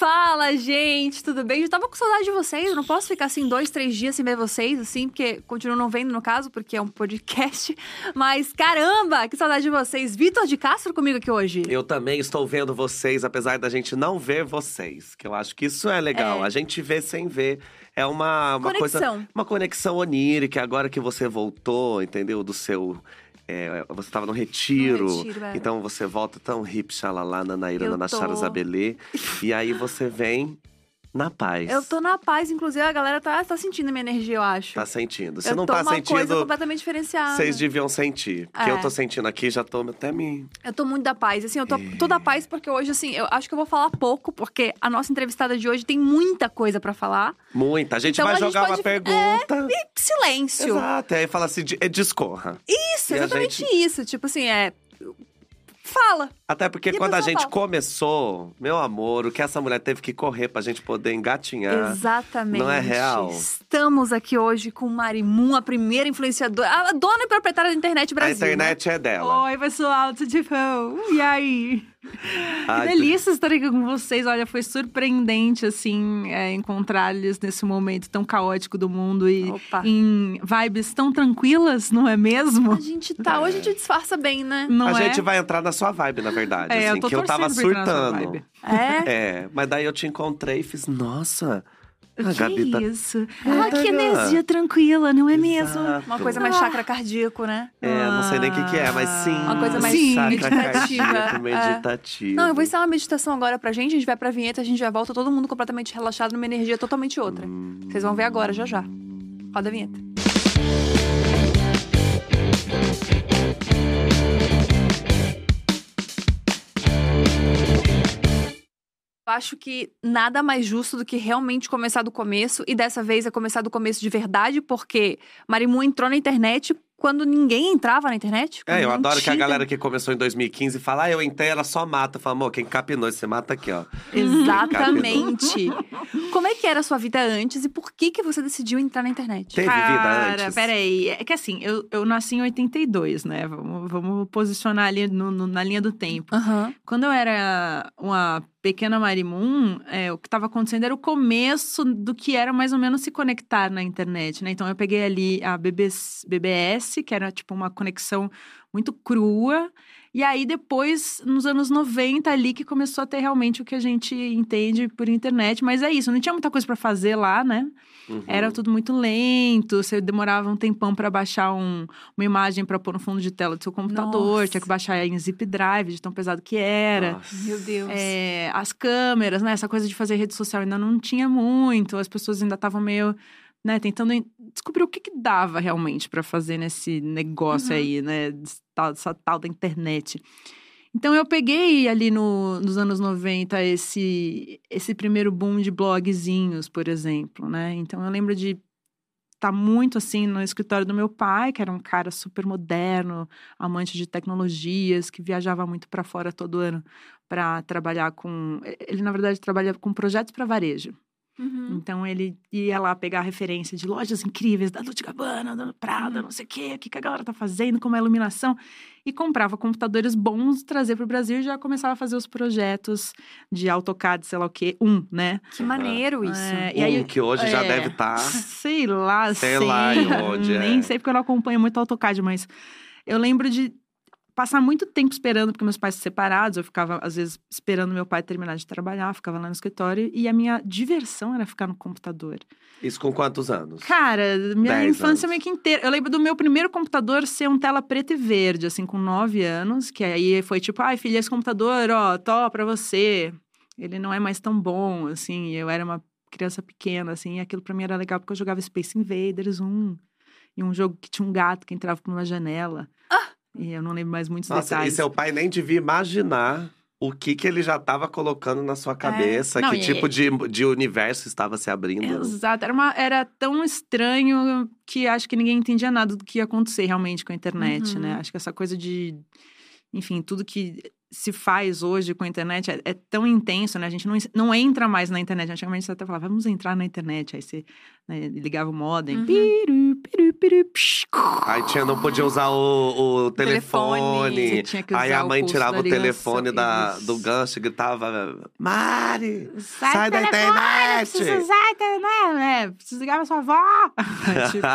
Fala, gente, tudo bem? Eu tava com saudade de vocês, eu não posso ficar assim dois, três dias sem ver vocês, assim, porque continuo não vendo no caso, porque é um podcast. Mas caramba, que saudade de vocês. Vitor de Castro comigo aqui hoje. Eu também estou vendo vocês, apesar da gente não ver vocês. Que eu acho que isso é legal. É. A gente vê sem ver. É uma, uma Conexão. coisa. Uma conexão onírica. Agora que você voltou, entendeu? Do seu. É, você estava no retiro. No retiro, é. então você volta tão hip, xalala, nanaíra, Eu nanachara, tô. E aí você vem na paz. Eu tô na paz, inclusive a galera tá, tá sentindo a minha energia, eu acho. Tá sentindo. Se eu não tô tá uma coisa sentindo, completamente diferenciada. vocês deviam sentir. Porque É. eu tô sentindo aqui, já tô até me. Eu tô muito da paz, assim, eu tô, É. tô da paz porque hoje, assim, eu acho que eu vou falar pouco, porque a nossa entrevistada de hoje tem muita coisa pra falar. Muita. A gente Então vai a gente jogar uma pode- pergunta. E silêncio. Exato. Aí fala assim, é, discorra. Isso, E exatamente isso. Tipo assim, é. Fala. Até porque E a quando a pessoa gente fala. começou, meu amor, o que essa mulher teve que correr pra gente poder engatinhar. Exatamente. não é real? Estamos aqui hoje com Marimun, a primeira influenciadora, a dona e proprietária da internet a Brasil. né? internet é dela. Oi, pessoal, tudo de bom? E aí? Ai, que delícia estar aqui com vocês. Olha, foi surpreendente, assim, é, encontrar-lhes nesse momento tão caótico do mundo e Opa. em vibes tão tranquilas, não é mesmo? A gente tá. Hoje a gente disfarça bem, né? Não a é? gente vai entrar na sua vibe, na verdade. É, assim, eu tô que eu tava surtando. É. É, mas daí eu te encontrei e fiz, nossa, a que Gabi tá. isso? É, ah, tá que energia tranquila, não é mesmo? Exato. Uma coisa mais chakra cardíaco, né? É, não sei nem o que, que é, mas sim. Uma coisa mais Sim. Chakra meditativa, cardíaco, é. meditativo. Não, eu vou ensinar uma meditação agora pra gente. A gente vai pra vinheta, a gente já volta todo mundo completamente relaxado numa energia totalmente outra. Vocês vão ver agora, já já. Roda a vinheta. Eu acho que nada mais justo do que realmente começar do começo. E dessa vez é começar do começo de verdade, porque Marimu entrou na internet quando ninguém entrava na internet. É, eu adoro que a tinha. galera que começou em 2015 fala, ah, eu entrei, ela só mata. Fala, amor, quem capinou, você mata aqui, ó. Exatamente. Como é que era a sua vida antes e por que que você decidiu entrar na internet? Teve vida Cara, antes? peraí. É que assim, eu, eu nasci em 82, né? Vamos, vamos posicionar ali no- no- na linha do tempo. Aham. Quando eu era uma pequena Marimun, é, o que estava acontecendo era o começo do que era mais ou menos se conectar na internet, né? Então eu peguei ali a BBS, BBS, que era tipo uma conexão muito crua. E aí depois, nos anos 90 ali, que começou a ter realmente o que a gente entende por internet. Mas é isso, não tinha muita coisa para fazer lá, né? Uhum. Era tudo muito lento, você demorava um tempão para baixar um- uma imagem para pôr no fundo de tela do seu computador, Nossa. tinha que baixar em zip drive, de tão pesado que era. Nossa. Meu Deus. É, as câmeras, né? Essa coisa de fazer rede social ainda não tinha muito, as pessoas ainda estavam meio, né, tentando en- descobrir o que, que dava realmente para fazer nesse negócio Uhum. aí, né? Essa tal da internet. Então eu peguei ali no- nos anos 90 esse, esse primeiro boom de blogzinhos, por exemplo, né? Então eu lembro de estar muito assim no escritório do meu pai, que era um cara super moderno, amante de tecnologias, que viajava muito para fora todo ano para trabalhar com. Ele, na verdade, trabalha com projetos para varejo. Uhum. Então, ele ia lá pegar referência de lojas incríveis, da Dolce Gabbana, da Prada, Uhum. não sei o quê, o que que a galera tá fazendo, como é a iluminação. E comprava computadores bons, trazer para o Brasil e já começava a fazer os projetos de AutoCAD, sei lá o quê, um, né? Que maneiro isso. É, Um e aí, que hoje já é. deve estar. Sei lá, Sei lá em onde, Nem é. sei porque eu não acompanho muito AutoCAD, mas eu lembro de passar muito tempo esperando, porque meus pais são separados, eu ficava, às vezes, esperando meu pai terminar de trabalhar, ficava lá no escritório, e a minha diversão era ficar no computador. Isso com quantos anos? Cara, minha Dez infância anos. meio que inteira. Eu lembro do meu primeiro computador ser um tela preta e verde, assim, com nove anos, que aí foi tipo, ai, filha, esse computador, ó, tó pra você. Ele não é mais tão bom, assim, eu era uma criança pequena, assim, e aquilo pra mim era legal porque eu jogava Space Invaders 1, e um jogo que tinha um gato que entrava por uma janela. E eu não lembro mais muitos Nossa, e detalhes. seu pai nem devia imaginar o que, que ele já estava colocando na sua cabeça, É. Não, que e- tipo de, de universo estava se abrindo. Exato, era, uma, era tão estranho que acho que ninguém entendia nada do que ia acontecer realmente com a internet, Uhum. né? Acho que essa coisa de, enfim, tudo que se faz hoje com a internet é, é tão intenso, né? A gente não, não entra mais na internet. Antigamente você até falava, vamos entrar na internet. Aí você né, ligava o modem. Uhum. Piru, piru, piru, psh, Aí tinha, não podia usar o, o Telefone. telefone. Você tinha que Aí a mãe tirava da o telefone da, do gancho e gritava: Mari, Sai, sai da telefone, internet! Precisa usar a internet, né? Precisa ligar pra sua avó. tipo,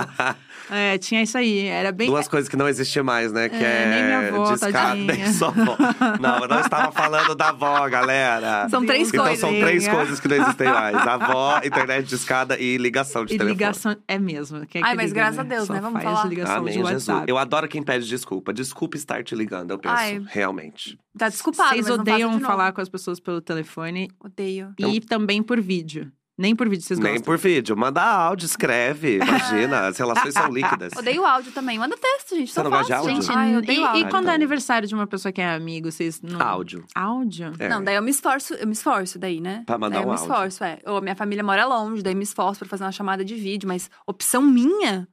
é, tinha isso aí. Era bem. Duas coisas que não existem mais, né? Que É, é, nem minha avó, discada, tadinha. nem sua avó. Não, eu não estava falando da avó, galera. São três Então coisas. são três coisas que não existem mais: avó, internet de escada e ligação de E telefone. ligação é mesmo. Quem é Ai, que mas liga, graças né? a Deus, Só né? Vamos faz falar. ligação Amém, de Jesus. WhatsApp. Eu adoro quem pede desculpa. Desculpa estar te ligando, eu penso. Ai. Realmente. Tá desculpado, Vocês mas não faça odeiam de novo. falar com as pessoas pelo telefone Odeio. e também por vídeo. Nem por vídeo vocês Nem gostam. por vídeo. Manda áudio, escreve. Imagina, as relações são líquidas. Odeio áudio também. Manda texto, gente. Você não gosta de áudio? gente. Ai, eu odeio e, e áudio. quando então. é aniversário de uma pessoa que é amigo, vocês não. Áudio. Áudio? É. Não, daí eu me esforço, eu me esforço daí, né? Pra mandar daí eu um me áudio. esforço, é. Ou minha família mora longe, daí eu me esforço pra fazer uma chamada de vídeo, mas opção minha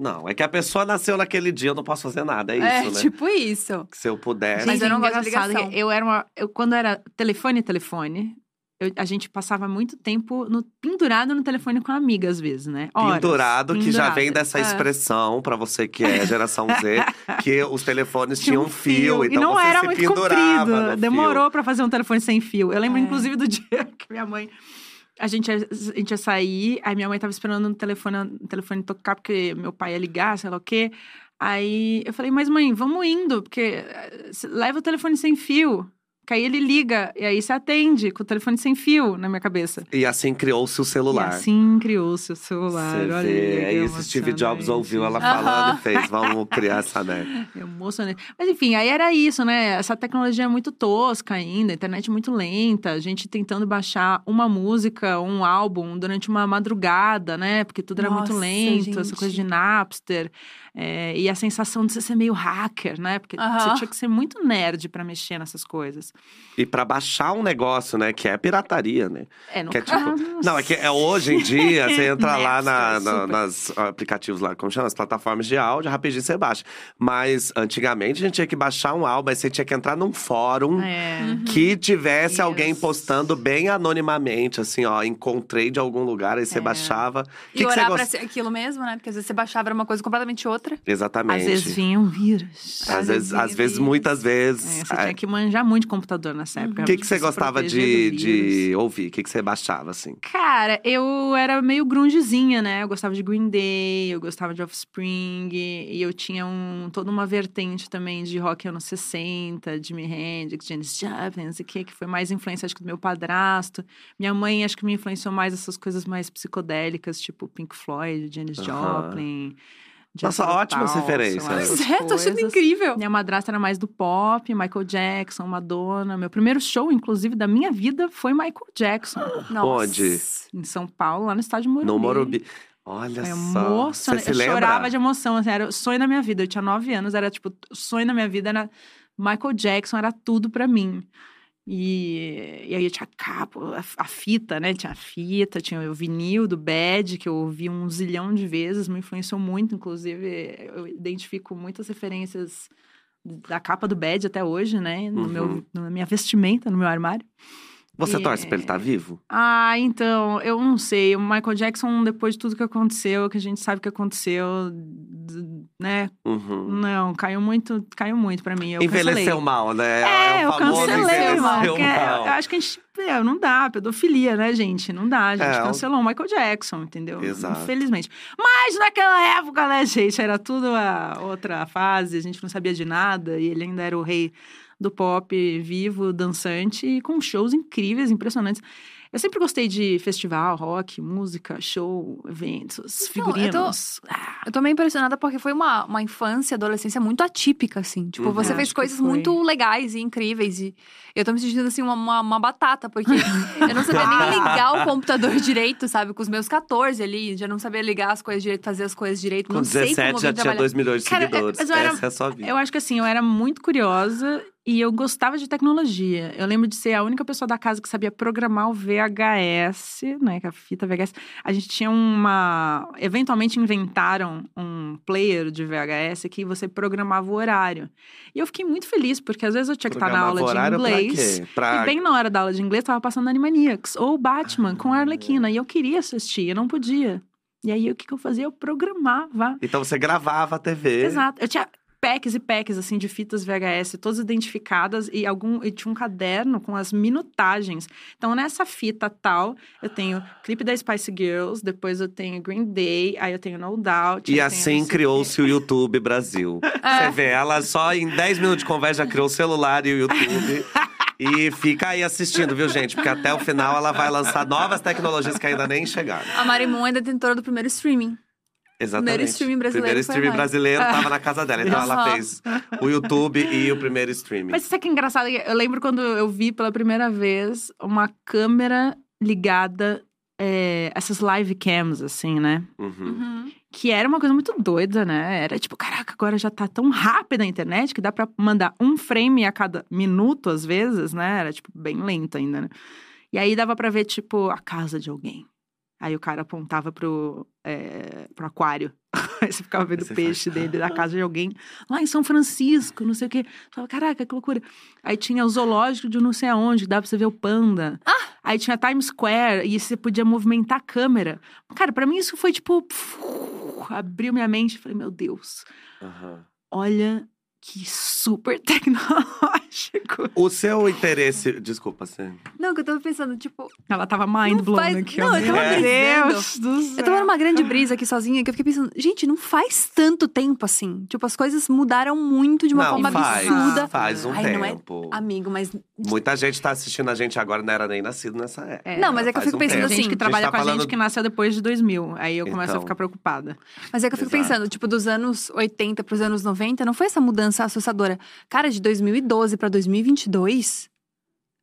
Não, é que a pessoa nasceu naquele dia, eu não posso fazer nada. É isso, é né? tipo isso. Se eu pudesse. Mas eu não gosto de ligação. Eu era uma. Eu, quando era telefone, telefone. Eu- a gente passava muito tempo no, pendurado no telefone com a amiga, às vezes, né? Horas, Pendurado, que já vem dessa É. expressão, pra você que é geração Z, que os telefones Tinha tinham um fio, então e não você era se muito pendurava comprido. no Demorou pra fazer um telefone sem fio. Eu lembro, É. inclusive, do dia que minha mãe. A gente, ia, a gente ia sair, aí minha mãe tava esperando o telefone, o telefone tocar, porque meu pai ia ligar, sei lá o quê. Aí eu falei, mas mãe, vamos indo, porque eh, leva o telefone sem fio. Que aí ele liga, e aí você atende com o telefone sem fio na minha cabeça. E assim criou-se o celular. E assim criou-se o celular. Você Olha, vê, que é isso, Steve Jobs ouviu ela falando e fez, vamos criar essa net. Emocionante. Mas enfim, aí era isso, né? Essa tecnologia é muito tosca ainda, a internet muito lenta, a gente tentando baixar uma música, um álbum durante uma madrugada, né? Porque tudo era muito Nossa, lento, essa coisa de gente. Napster. É, e a sensação de você ser meio hacker, né? Porque Aham. você tinha que ser muito nerd pra mexer nessas coisas. E pra baixar um negócio, né, que é pirataria, né? É, no Que é tipo- Não, é que é, hoje em dia, você entra lá na, Napster, na- nas aplicativos lá, como chama? As plataformas de áudio, rapidinho você baixa. Mas antigamente a gente tinha que baixar um álbum, aí você tinha que entrar num fórum É. que tivesse alguém Isso. postando bem anonimamente, assim, ó, encontrei de algum lugar, aí você É. baixava. E que, que você orar pra ser aquilo mesmo, né? Porque às vezes você baixava era uma coisa completamente outra. Exatamente. Às vezes vinham vírus. Às vezes, às vezes, muitas É, vezes. você tinha que manjar muito de computador nessa época. O que, que você gostava de, de ouvir? O que, que você baixava, assim? Cara, eu era meio grungezinha, né? Eu gostava de Green Day, eu gostava de Offspring, e eu tinha um, toda uma vertente também de rock anos 60, Jimi Hendrix, Janis Joplin, não sei o que, que foi mais influência, acho que do meu padrasto. Minha mãe, acho que me influenciou mais essas coisas mais psicodélicas, tipo Pink Floyd, Janis Aham. Joplin. Nossa, ótimas referências. Pois é, tô achando incrível. Minha madrasta era mais do pop, Michael Jackson, Madonna. Meu primeiro show, inclusive, da minha vida foi Michael Jackson, Nossa. Onde? em São Paulo, lá no estádio Morumbi. No Morumbi. Olha Foi só. emocionante. Você se Eu lembra? chorava de emoção, assim, era o sonho da minha vida. Eu tinha nove anos, era tipo, o sonho da minha vida era Michael Jackson, era tudo pra mim. E, e aí eu tinha capa, a, a fita, né? Tinha a fita, tinha o vinil do Bad, que eu ouvi um zilhão de vezes, me influenciou muito, inclusive eu identifico muitas referências da capa do Bad até hoje, né? No Uhum. meu, na minha vestimenta, no meu armário. Você É. torce pra ele estar vivo? Ah, então, eu não sei. O Michael Jackson, depois de tudo que aconteceu, que a gente sabe que aconteceu, né? Uhum. Não, caiu muito, caiu muito pra mim. Eu Envelheceu cancelei. mal, né? É, o eu cancelei, mano. mal. Eu acho que a gente. é, não dá, pedofilia, né, gente? Não dá. A gente É, cancelou o Michael Jackson, entendeu? Exato. Infelizmente. Mas naquela época, né, gente? Era tudo a outra fase, a gente não sabia de nada, e ele ainda era o rei do pop vivo, dançante, e com shows incríveis, impressionantes. Eu sempre gostei de festival, rock, música, show, eventos, Então, eu tô- figurinos. Eu tô meio impressionada porque foi uma, uma infância, adolescência muito atípica, assim. Tipo, Uhum. você fez coisas muito legais e incríveis. E eu tô me sentindo, assim, uma, uma, uma batata, porque eu não sabia nem ligar o computador direito, sabe? Com os meus 14 ali, já não sabia ligar as coisas direito, fazer as coisas direito. Com não sei 17 como já tinha trabalhar. 2 milhões de Cara, seguidores. mas eu era- Essa é a sua vida. Eu acho que assim, eu era muito curiosa E eu gostava de tecnologia. Eu lembro de ser a única pessoa da casa que sabia programar o VHS, né? Que é a fita VHS. A gente tinha uma. Eventualmente inventaram um player de VHS que você programava o horário. E eu fiquei muito feliz, porque às vezes eu tinha que estar na Programava aula de pra inglês. quê? Pra- E bem na hora da aula de inglês, tava passando Animaniacs ou Batman com a Ah. Arlequina. E eu queria assistir, eu não podia. E aí, o que, que eu fazia? Eu programava. Então você gravava a TV. Exato. Eu tinha packs e packs, assim, de fitas VHS, todas identificadas. E algum e tinha um caderno com as minutagens. Então, nessa fita tal, eu tenho clipe da Spice Girls. Depois eu tenho Green Day. Aí eu tenho No Doubt. E assim criou-se o YouTube Brasil. É. Você vê, ela só em 10 minutos de conversa já criou o celular e o YouTube. e fica aí assistindo, viu, gente? Porque até o final ela vai lançar novas tecnologias que ainda nem chegaram. A Marimun é detentora do primeiro streaming. Exatamente. Primeiro streaming brasileiro Primeiro streaming brasileiro tava na casa dela. Então ela fez o YouTube e o primeiro streaming. Mas isso é que é engraçado. Eu lembro quando eu vi pela primeira vez uma câmera ligada, é, essas live cams, assim, né? Uhum. Uhum. Que era uma coisa muito doida, né? Era tipo, caraca, agora já tá tão rápida a internet que dá pra mandar um frame a cada minuto, às vezes, né? Era, tipo, bem lento ainda, né? E aí dava pra ver, tipo, a casa de alguém. Aí o cara apontava pro, é, pro aquário. Aí você ficava vendo o você peixe faz, dele da casa de alguém. Lá em São Francisco, não sei o quê. Você Falava, caraca, que loucura. Aí tinha o zoológico de não sei aonde, que dava pra você ver o panda. Aí tinha Times Square, e você podia movimentar a câmera. Cara, pra mim isso foi tipo... abriu minha mente. Falei, meu Deus, olha que super tecnológico. O seu interesse. Desculpa, você. Não, que eu tava pensando, tipo, Ela tava mind Não blown faz- aqui. não, eu Meu tava Deus do céu. Eu tava numa grande brisa aqui sozinha que eu fiquei pensando, gente, não faz tanto tempo assim. Tipo, as coisas mudaram muito de uma não, forma faz, absurda. faz um Ai, não é- tempo. Amigo, mas. Muita gente tá assistindo a gente agora, não era nem nascido nessa época. É. Não, mas é que eu fico um pensando tempo. Tem assim. gente que A trabalha tá com a falando- gente que nasceu depois de 2000. Aí eu começo Então. a ficar preocupada. Mas é que eu fico Exato. pensando, tipo, dos anos 80 pros anos 90, não foi essa mudança assustadora. Cara, de 2012 pra 2022,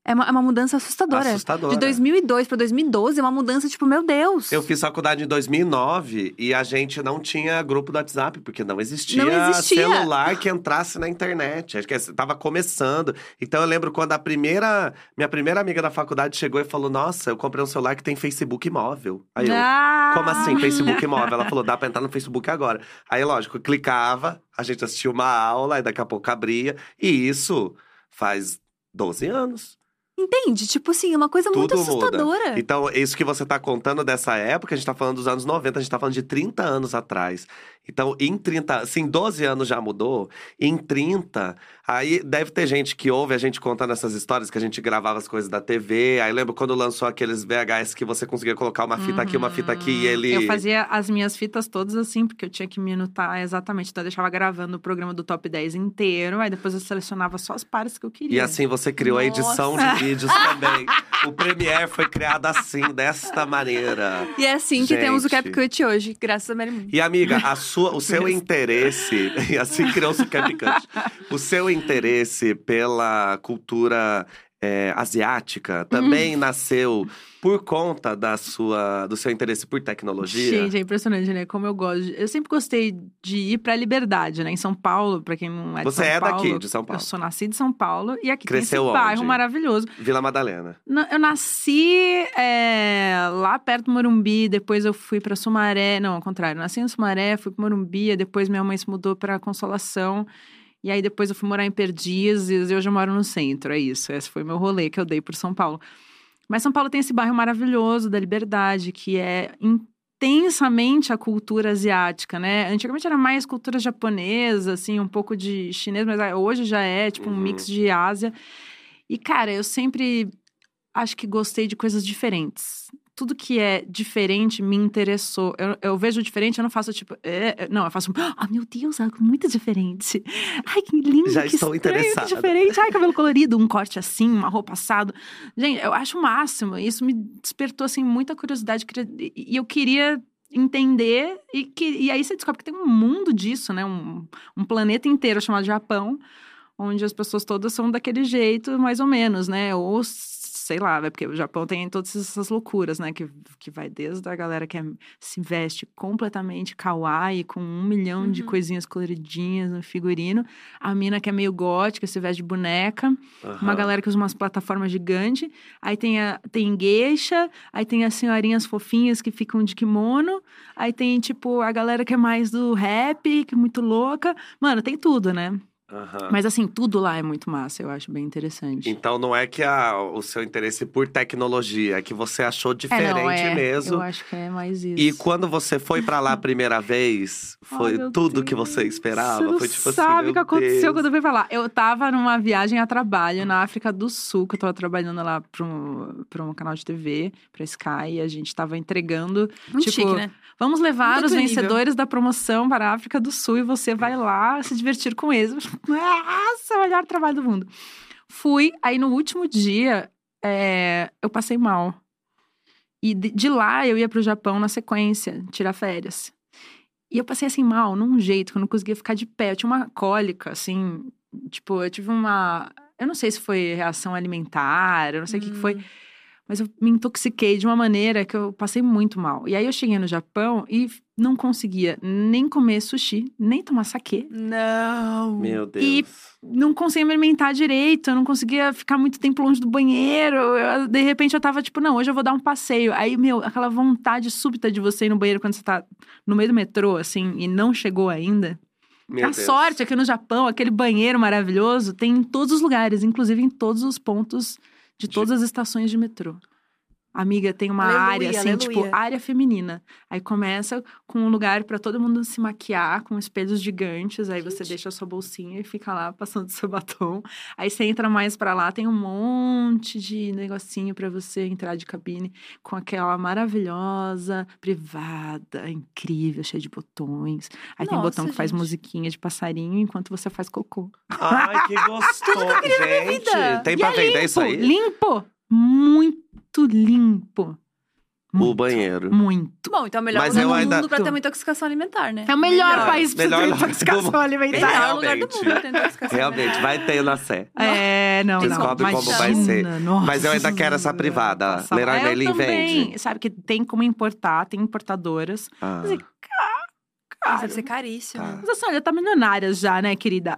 é uma, é uma mudança assustadora. Assustadora. De 2002 pra 2012 é uma mudança, tipo, meu Deus. Eu fiz faculdade em 2009 e a gente não tinha grupo do WhatsApp, porque não existia, Não existia. celular que entrasse na internet. Acho que estava começando. Então eu lembro quando a primeira, minha primeira amiga da faculdade chegou e falou: Nossa, eu comprei um celular que tem Facebook móvel. Aí eu, Ah! como assim, Facebook móvel? Ela falou: Dá pra entrar no Facebook agora. Aí, lógico, clicava, a gente assistia uma aula, e daqui a pouco abria. E isso faz 12 anos. Entende? Tipo assim, é uma coisa muito Tudo muda. assustadora. Então, isso que você tá contando dessa época, a gente tá falando dos anos 90, a gente tá falando de 30 anos atrás. Então, em 30, assim, 12 anos já mudou. Em 30, aí deve ter gente que ouve a gente contando essas histórias que a gente gravava as coisas da TV. Aí lembro quando lançou aqueles VHS que você conseguia colocar uma fita aqui, uma fita aqui e ele. Eu fazia as minhas fitas todas assim, porque eu tinha que minutar exatamente. Então eu deixava gravando o programa do Top 10 inteiro, aí depois eu selecionava só as partes que eu queria. E assim você criou a edição Nossa. de vídeos também. o Premiere foi criado assim, desta maneira. E é assim que temos o Gente. CapCut hoje, graças a Mary. E amiga, a sua, o seu interesse, e assim criou-se o CapCut, o seu interesse pela cultura é, asiática também nasceu por conta da sua, do seu interesse por tecnologia? Gente, é impressionante, né? Como eu gosto. de- Eu sempre gostei de ir pra Liberdade, né? Em São Paulo, pra quem não é de Você São é Paulo. daqui, de São Paulo. Eu sou nascida em São Paulo e aqui Cresceu tem esse bairro onde? maravilhoso. Vila Madalena. Na- Eu nasci é, lá perto do Morumbi, depois eu fui pra Sumaré. Não, ao contrário, eu nasci em Sumaré, fui pro Morumbi, depois minha mãe se mudou pra Consolação. E aí depois eu fui morar em Perdizes e hoje eu moro no centro, é isso. Esse foi meu rolê que eu dei por São Paulo. Mas São Paulo tem esse bairro maravilhoso da Liberdade, que é intensamente a cultura asiática, né? Antigamente era mais cultura japonesa, assim, um pouco de chinês, mas hoje já é tipo um Uhum. mix de Ásia. E, cara, eu sempre acho que gostei de coisas diferentes. Tudo que é diferente me interessou. Eu, eu vejo diferente, eu não faço tipo. é, é, não, eu faço. Ah, meu Deus, algo muito diferente. Ai, que lindo. Já que estou estranho, interessada. Que diferente. Ai, cabelo colorido, um corte assim, uma roupa assado. Gente, eu acho o máximo. Isso me despertou, assim, muita curiosidade. E e eu queria entender. E, que, e aí você descobre que tem um mundo disso, né? Um, um planeta inteiro chamado Japão onde as pessoas todas são daquele jeito, mais ou menos, né? Ou sei lá, é porque o Japão tem todas essas loucuras, né? Que, que vai desde a galera que é, se veste completamente kawaii, com um milhão de Uhum. coisinhas coloridinhas no figurino, a mina que é meio gótica, se veste de boneca, uma Aham. galera que usa umas plataformas gigantes, aí tem a tem geisha, aí tem as senhorinhas fofinhas que ficam de kimono, aí tem, tipo, a galera que é mais do rap, que é muito louca. Mano, tem tudo, né? Aham. Mas assim, tudo lá é muito massa, eu acho bem interessante. Então não é que a- o seu interesse por tecnologia, é que você achou diferente é, não, é, mesmo. Eu acho que é mais isso. E quando você foi pra lá a primeira vez, foi tudo que Deus. você esperava? Você não foi tipo sabe assim, o que aconteceu Deus. quando eu fui pra lá. Eu tava numa viagem a trabalho na África do Sul, que eu tava trabalhando lá pra um, pra um canal de TV, pra Sky, e a gente tava entregando. Muito Tipo, chique, né? Vamos levar Muito os nível. vencedores da promoção para a África do Sul e você vai lá se divertir com eles. Nossa, o melhor trabalho do mundo. Fui, aí no último dia, é, eu passei mal. E de, de lá eu ia pro Japão na sequência, tirar férias. E eu passei assim mal, num jeito que eu não conseguia ficar de pé. Eu tinha uma cólica, assim, tipo, eu tive uma. Eu não sei se foi reação alimentar, eu não sei o que, que foi. Mas eu me intoxiquei de uma maneira que eu passei muito mal. E aí eu cheguei no Japão e não conseguia nem comer sushi, nem tomar saquê. Não. Meu Deus. E- Não conseguia me alimentar direito, eu não conseguia ficar muito tempo longe do banheiro. Eu- de repente eu tava tipo, não, hoje eu vou dar um passeio. Aí, meu, aquela vontade súbita de você ir no banheiro quando você tá no meio do metrô, assim, e não chegou ainda. Meu a Deus. sorte é que no Japão, aquele banheiro maravilhoso tem em todos os lugares, inclusive em todos os pontos de todas as estações de metrô. Amiga, tem uma Aleluia, área assim, tipo, aleluia. área feminina. Aí começa com um lugar pra todo mundo se maquiar, com espelhos gigantes. Aí você Gente. deixa a sua bolsinha e fica lá passando seu batom. Aí você entra mais pra lá, tem um monte de negocinho pra você entrar de cabine com aquela maravilhosa, privada, incrível, cheia de botões. Aí tem Nossa, botão que faz musiquinha de passarinho enquanto você faz cocô. Ai, que gostoso. Gente, vida. tem E pra é vender limpo, isso aí? Limpo! Muito limpo. O Muito, banheiro. Muito. Bom, então é o melhor Mas lugar eu do ainda- mundo pra ter uma intoxicação alimentar, né? É o melhor, Melhor. país pra Melhor ter intoxicação alimentar. Melhor lugar do Realmente. mundo pra ter intoxicação Realmente, alimentar. vai ter na Sé. É, não, não. Descobre como imagina, vai ser. nossa. Mas eu ainda quero essa privada. Também. vende. Sabe que tem como importar, tem importadoras. Ah, Mas, Nossa, Cara, Deve ser caríssimo. Tá. mas assim, olha, tá milionária já, né, querida?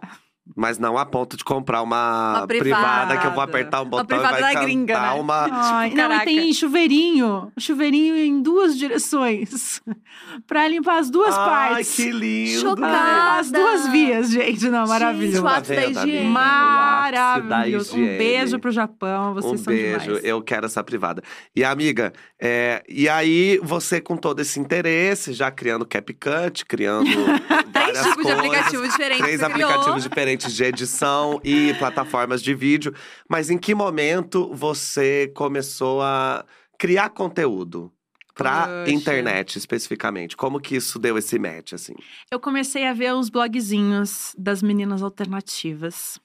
Mas não a ponto de comprar uma, Uma privada. privada. que eu vou apertar um botão e vai da cantar gringa, né? uma... Ai, não, e caraca. tem chuveirinho. Chuveirinho em duas direções. pra limpar as duas Ai, partes. que lindo! Chocada. As duas vias, gente. Não, maravilhoso. Gente, o ápice da Tá Maravilhoso. Um beijo pro Japão. Vocês Um são beijo, demais. eu quero essa privada. E amiga, é, e aí você com todo esse interesse, já criando CapCut, criando Três tipos de aplicativos diferentes. três criou. aplicativos diferentes de edição e plataformas de vídeo. Mas em que momento você começou a criar conteúdo? Pra Poxa. internet, especificamente. Como que isso deu esse match, assim? Eu comecei a ver os blogzinhos das meninas alternativas.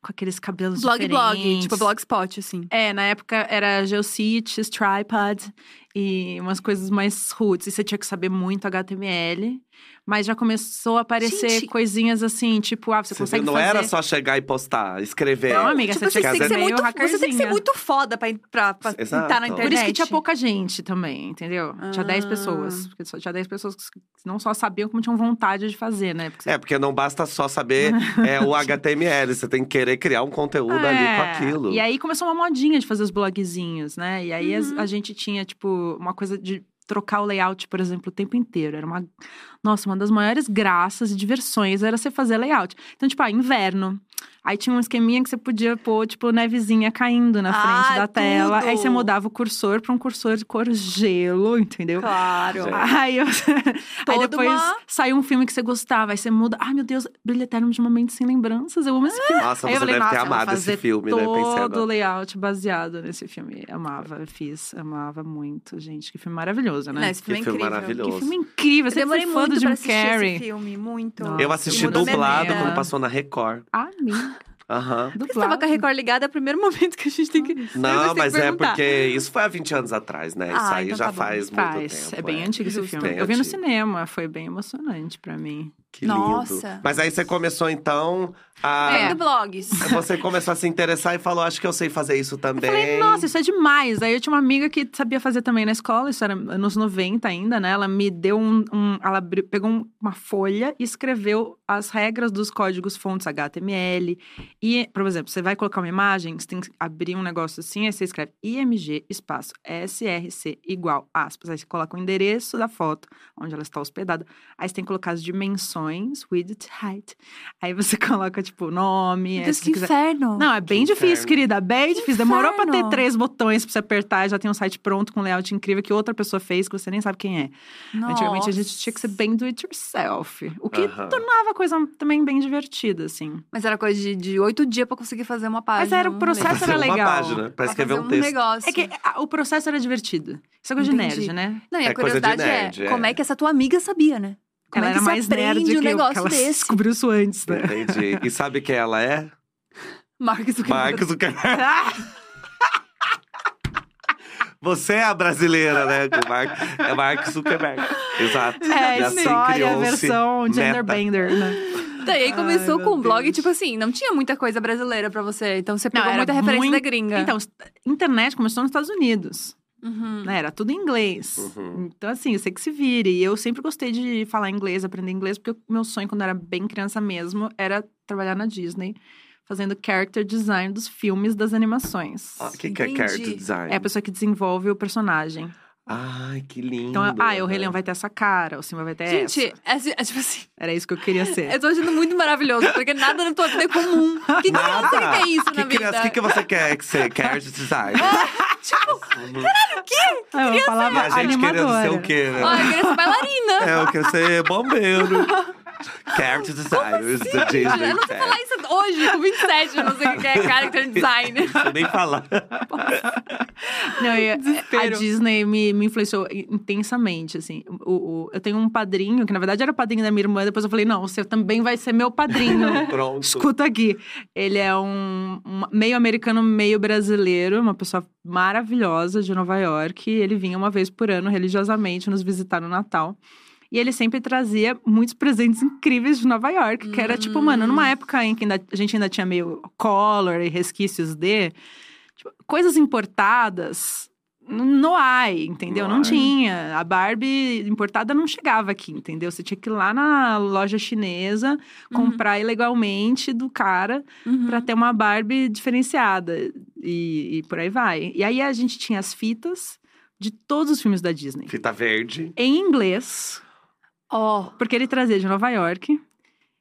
Com aqueles cabelos Blog, blog. diferentes. Tipo, blogspot, assim. É, na época era Geocities, Tripod e umas coisas mais roots. E você tinha que saber muito HTML. Mas já começou a aparecer Gente. coisinhas assim, tipo, ah, você, Você consegue não fazer... era só chegar e postar, escrever. Não, amiga, Tipo, você tinha tem que que ser meio muito, Você tem que ser muito foda pra, pra, pra estar na internet. Por isso que tinha pouca gente também, entendeu? Tinha 10 Ah. pessoas. Porque só tinha 10 pessoas que não só sabiam, como tinham vontade de fazer, né? Porque É, porque não basta só saber é, o HTML, você tem que querer criar um conteúdo ali com É, aquilo. E aí começou uma modinha de fazer os blogzinhos, né? E aí Uhum. a gente tinha, tipo, uma coisa de trocar o layout, por exemplo, o tempo inteiro. Era uma. Nossa, uma das maiores graças e diversões era você fazer layout. Então, tipo, ah, inverno. Aí tinha um esqueminha que você podia pôr, tipo, nevezinha caindo na frente Ah, da tela. Aí você mudava o cursor pra um cursor de cor gelo, entendeu? Claro. Aí, eu... aí depois uma- saiu um filme que você gostava, aí você muda. Ai, meu Deus, Brilho Eterno de Momentos Sem Lembranças. Eu amo esse filme. Nossa, Aí você eu falei, deve ter amado esse fazer filme, né? Todo o layout baseado nesse filme. Amava, eu fiz, amava muito, gente. Que filme maravilhoso, Não, né? esse filme é Que filme incrível. maravilhoso. Que filme incrível. Eu Você demorei foi fã muito do pra Jim assistir Carrey. esse filme, muito. Nossa, Eu assisti dublado quando passou na Record. Amiga. Aham. Que você tava com a Record ligada? É o primeiro momento que a gente tem que. Não, mas que é porque isso foi há 20 anos atrás, né? Isso Ah, aí então já tá bom. faz muito Faz. tempo. é bem antigo esse filme. Bem Eu vi no cinema, foi bem emocionante pra mim. Que lindo. Nossa. Mas aí você começou então a. Vendo blogs. Você começou a se interessar e falou: acho que eu sei fazer isso também. Eu falei, nossa, isso é demais. Aí eu tinha uma amiga que sabia fazer também na escola, isso era anos 90 ainda, né? Ela me deu um. um- ela pegou um- uma folha e escreveu as regras dos códigos fontes HTML. E, por exemplo, você vai colocar uma imagem, você tem que abrir um negócio assim, aí você escreve IMG espaço SRC igual aspas. Aí você coloca o endereço da foto, onde ela está hospedada. Aí você tem que colocar as dimensões, width, height. Aí você coloca, tipo, nome. Meu aí Deus, que quiser- inferno. não, é bem Que difícil, inferno. querida. Bem difícil. Demorou pra ter inferno. três botões pra você apertar. Já tem um site pronto com layout incrível que outra pessoa fez, que você nem sabe quem é. Antigamente a gente tinha que ser bem do it yourself. O que Aham. tornava a coisa também bem divertida, assim. Mas era coisa de, de oito dias pra conseguir fazer uma página. Mas era o um processo era uma legal. página, pra Pra escrever fazer um texto. negócio. É que ah, o processo era divertido. Isso é coisa de Entendi. nerd, né? Não, e a É de curiosidade nerd, é, é. como é que essa tua amiga sabia, né? Como ela é que era mais nerd aprende que um eu, negócio que ela desse? descobriu isso antes, né? Entendi. E sabe quem ela é? Mark Zuckerberg. Mark Zuckerberg. Você é a brasileira, né? O Mark, é Mark Zuckerberg. Exato. É, E a assim história, a versão gender Meta. bender, né? Daí aí começou Ai, com o blog, Deus. tipo assim, não tinha muita coisa brasileira pra você. Então você pegou era muita referência muito- da gringa. Então, internet começou nos Estados Unidos. Uhum. né? Era tudo em inglês. Uhum. Então, assim, eu sei que se vire. E eu sempre gostei de falar inglês, aprender inglês, porque o meu sonho, quando eu era bem criança mesmo, era trabalhar na Disney, fazendo character design dos filmes das animações. O que, que é character design? É a pessoa que desenvolve o personagem. Ai, que lindo. Então, ah, o Rei? Leão vai ter essa cara, o Simba vai ter Gente, essa. é, é tipo assim, Era isso que eu queria ser. eu tô achando muito maravilhoso, porque nada na tua vida é comum. Que Nada. criança que é isso que na vida? criança, O que, que você quer que ser character design? Uhum. Ah, eu E falava a gente querendo ser o quê, né? Ó, eu queria ser bailarina. É, eu quero ser bombeiro. Character design. the Disney Assim, Eu não sei falar isso hoje, com 27, eu não sei o que é character design. Não sei nem falar. Não, e a-. Disney me, me influenciou intensamente, assim. O, o- eu tenho um padrinho, que na verdade era padrinho da minha irmã, depois eu falei, não, você também vai ser meu padrinho. Pronto. Escuta aqui. Ele é um, um meio americano, meio brasileiro, uma pessoa maravilhosa de Nova York. Ele vinha uma vez por ano, religiosamente, nos visitar no Natal. E ele sempre trazia muitos presentes incríveis de Nova York, que era tipo, mano, numa época em que ainda- a gente ainda tinha meio color e resquícios de tipo, coisas importadas. No AI, entendeu? No não AI. tinha. A Barbie importada não chegava aqui, entendeu? Você tinha que ir lá na loja chinesa, comprar ilegalmente do cara Uhum. pra ter uma Barbie diferenciada. E, e por aí vai. E aí a gente tinha as fitas de todos os filmes da Disney. Fita verde. Em inglês, Ó, porque ele trazia de Nova York.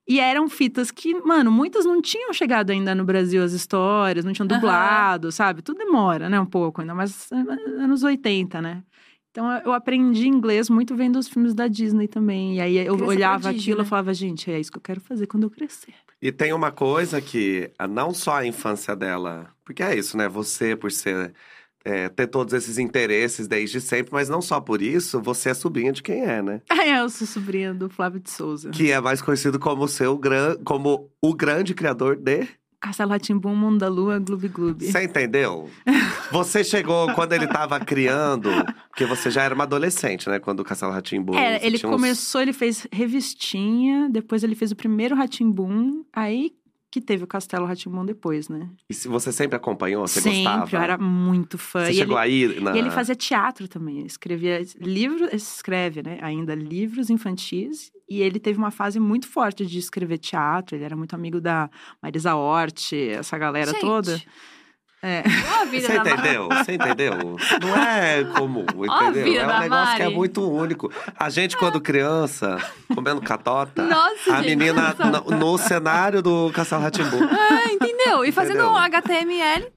E eram fitas que, mano, muitas não tinham chegado ainda no Brasil as histórias, não tinham dublado, sabe? Tudo demora, né? Um pouco, ainda mais eh, anos 80, né? Então eu aprendi inglês muito vendo os filmes da Disney também. E aí eu Criança olhava prodígio, aquilo né? e falava, gente, é isso que eu quero fazer quando eu crescer. E tem uma coisa que ah, não só a infância dela, porque é isso, né? Você, por ser é, ter todos esses interesses desde sempre, mas não só por isso, você é sobrinha de quem é, né? Ah, é, eu sou sobrinha do Flávio de Souza. Que é mais conhecido como o seu gran... como o grande criador de. Castelo Ratimbum, Mundo da Lua, Gloob Gloob. Você entendeu? Você chegou quando ele tava criando, porque você já era uma adolescente, né? Quando o Castelo Ratimbu. É, ele começou, ele fez revistinha, depois ele fez o primeiro Ratimbum, aí que teve o Castelo Ratimbum depois, né? E se você sempre acompanhou, você Sempre, gostava? eu era muito fã. Você e chegou ele, aí na... e ele fazia teatro também, ele escrevia livros, escreve, né, ainda livros infantis, e ele teve uma fase muito forte de escrever teatro, ele era muito amigo da Marisa Hort, essa galera gente, toda. É. Ó a vida Você da Mari. entendeu? Você entendeu? Não é comum, entendeu? vida É um da negócio que é Mari. muito único. A gente, quando criança, comendo catota, Nossa, a gente, menina no, no cenário do Castelo Ratimbu. Ah, entendeu? E fazendo Entendeu? um HTML.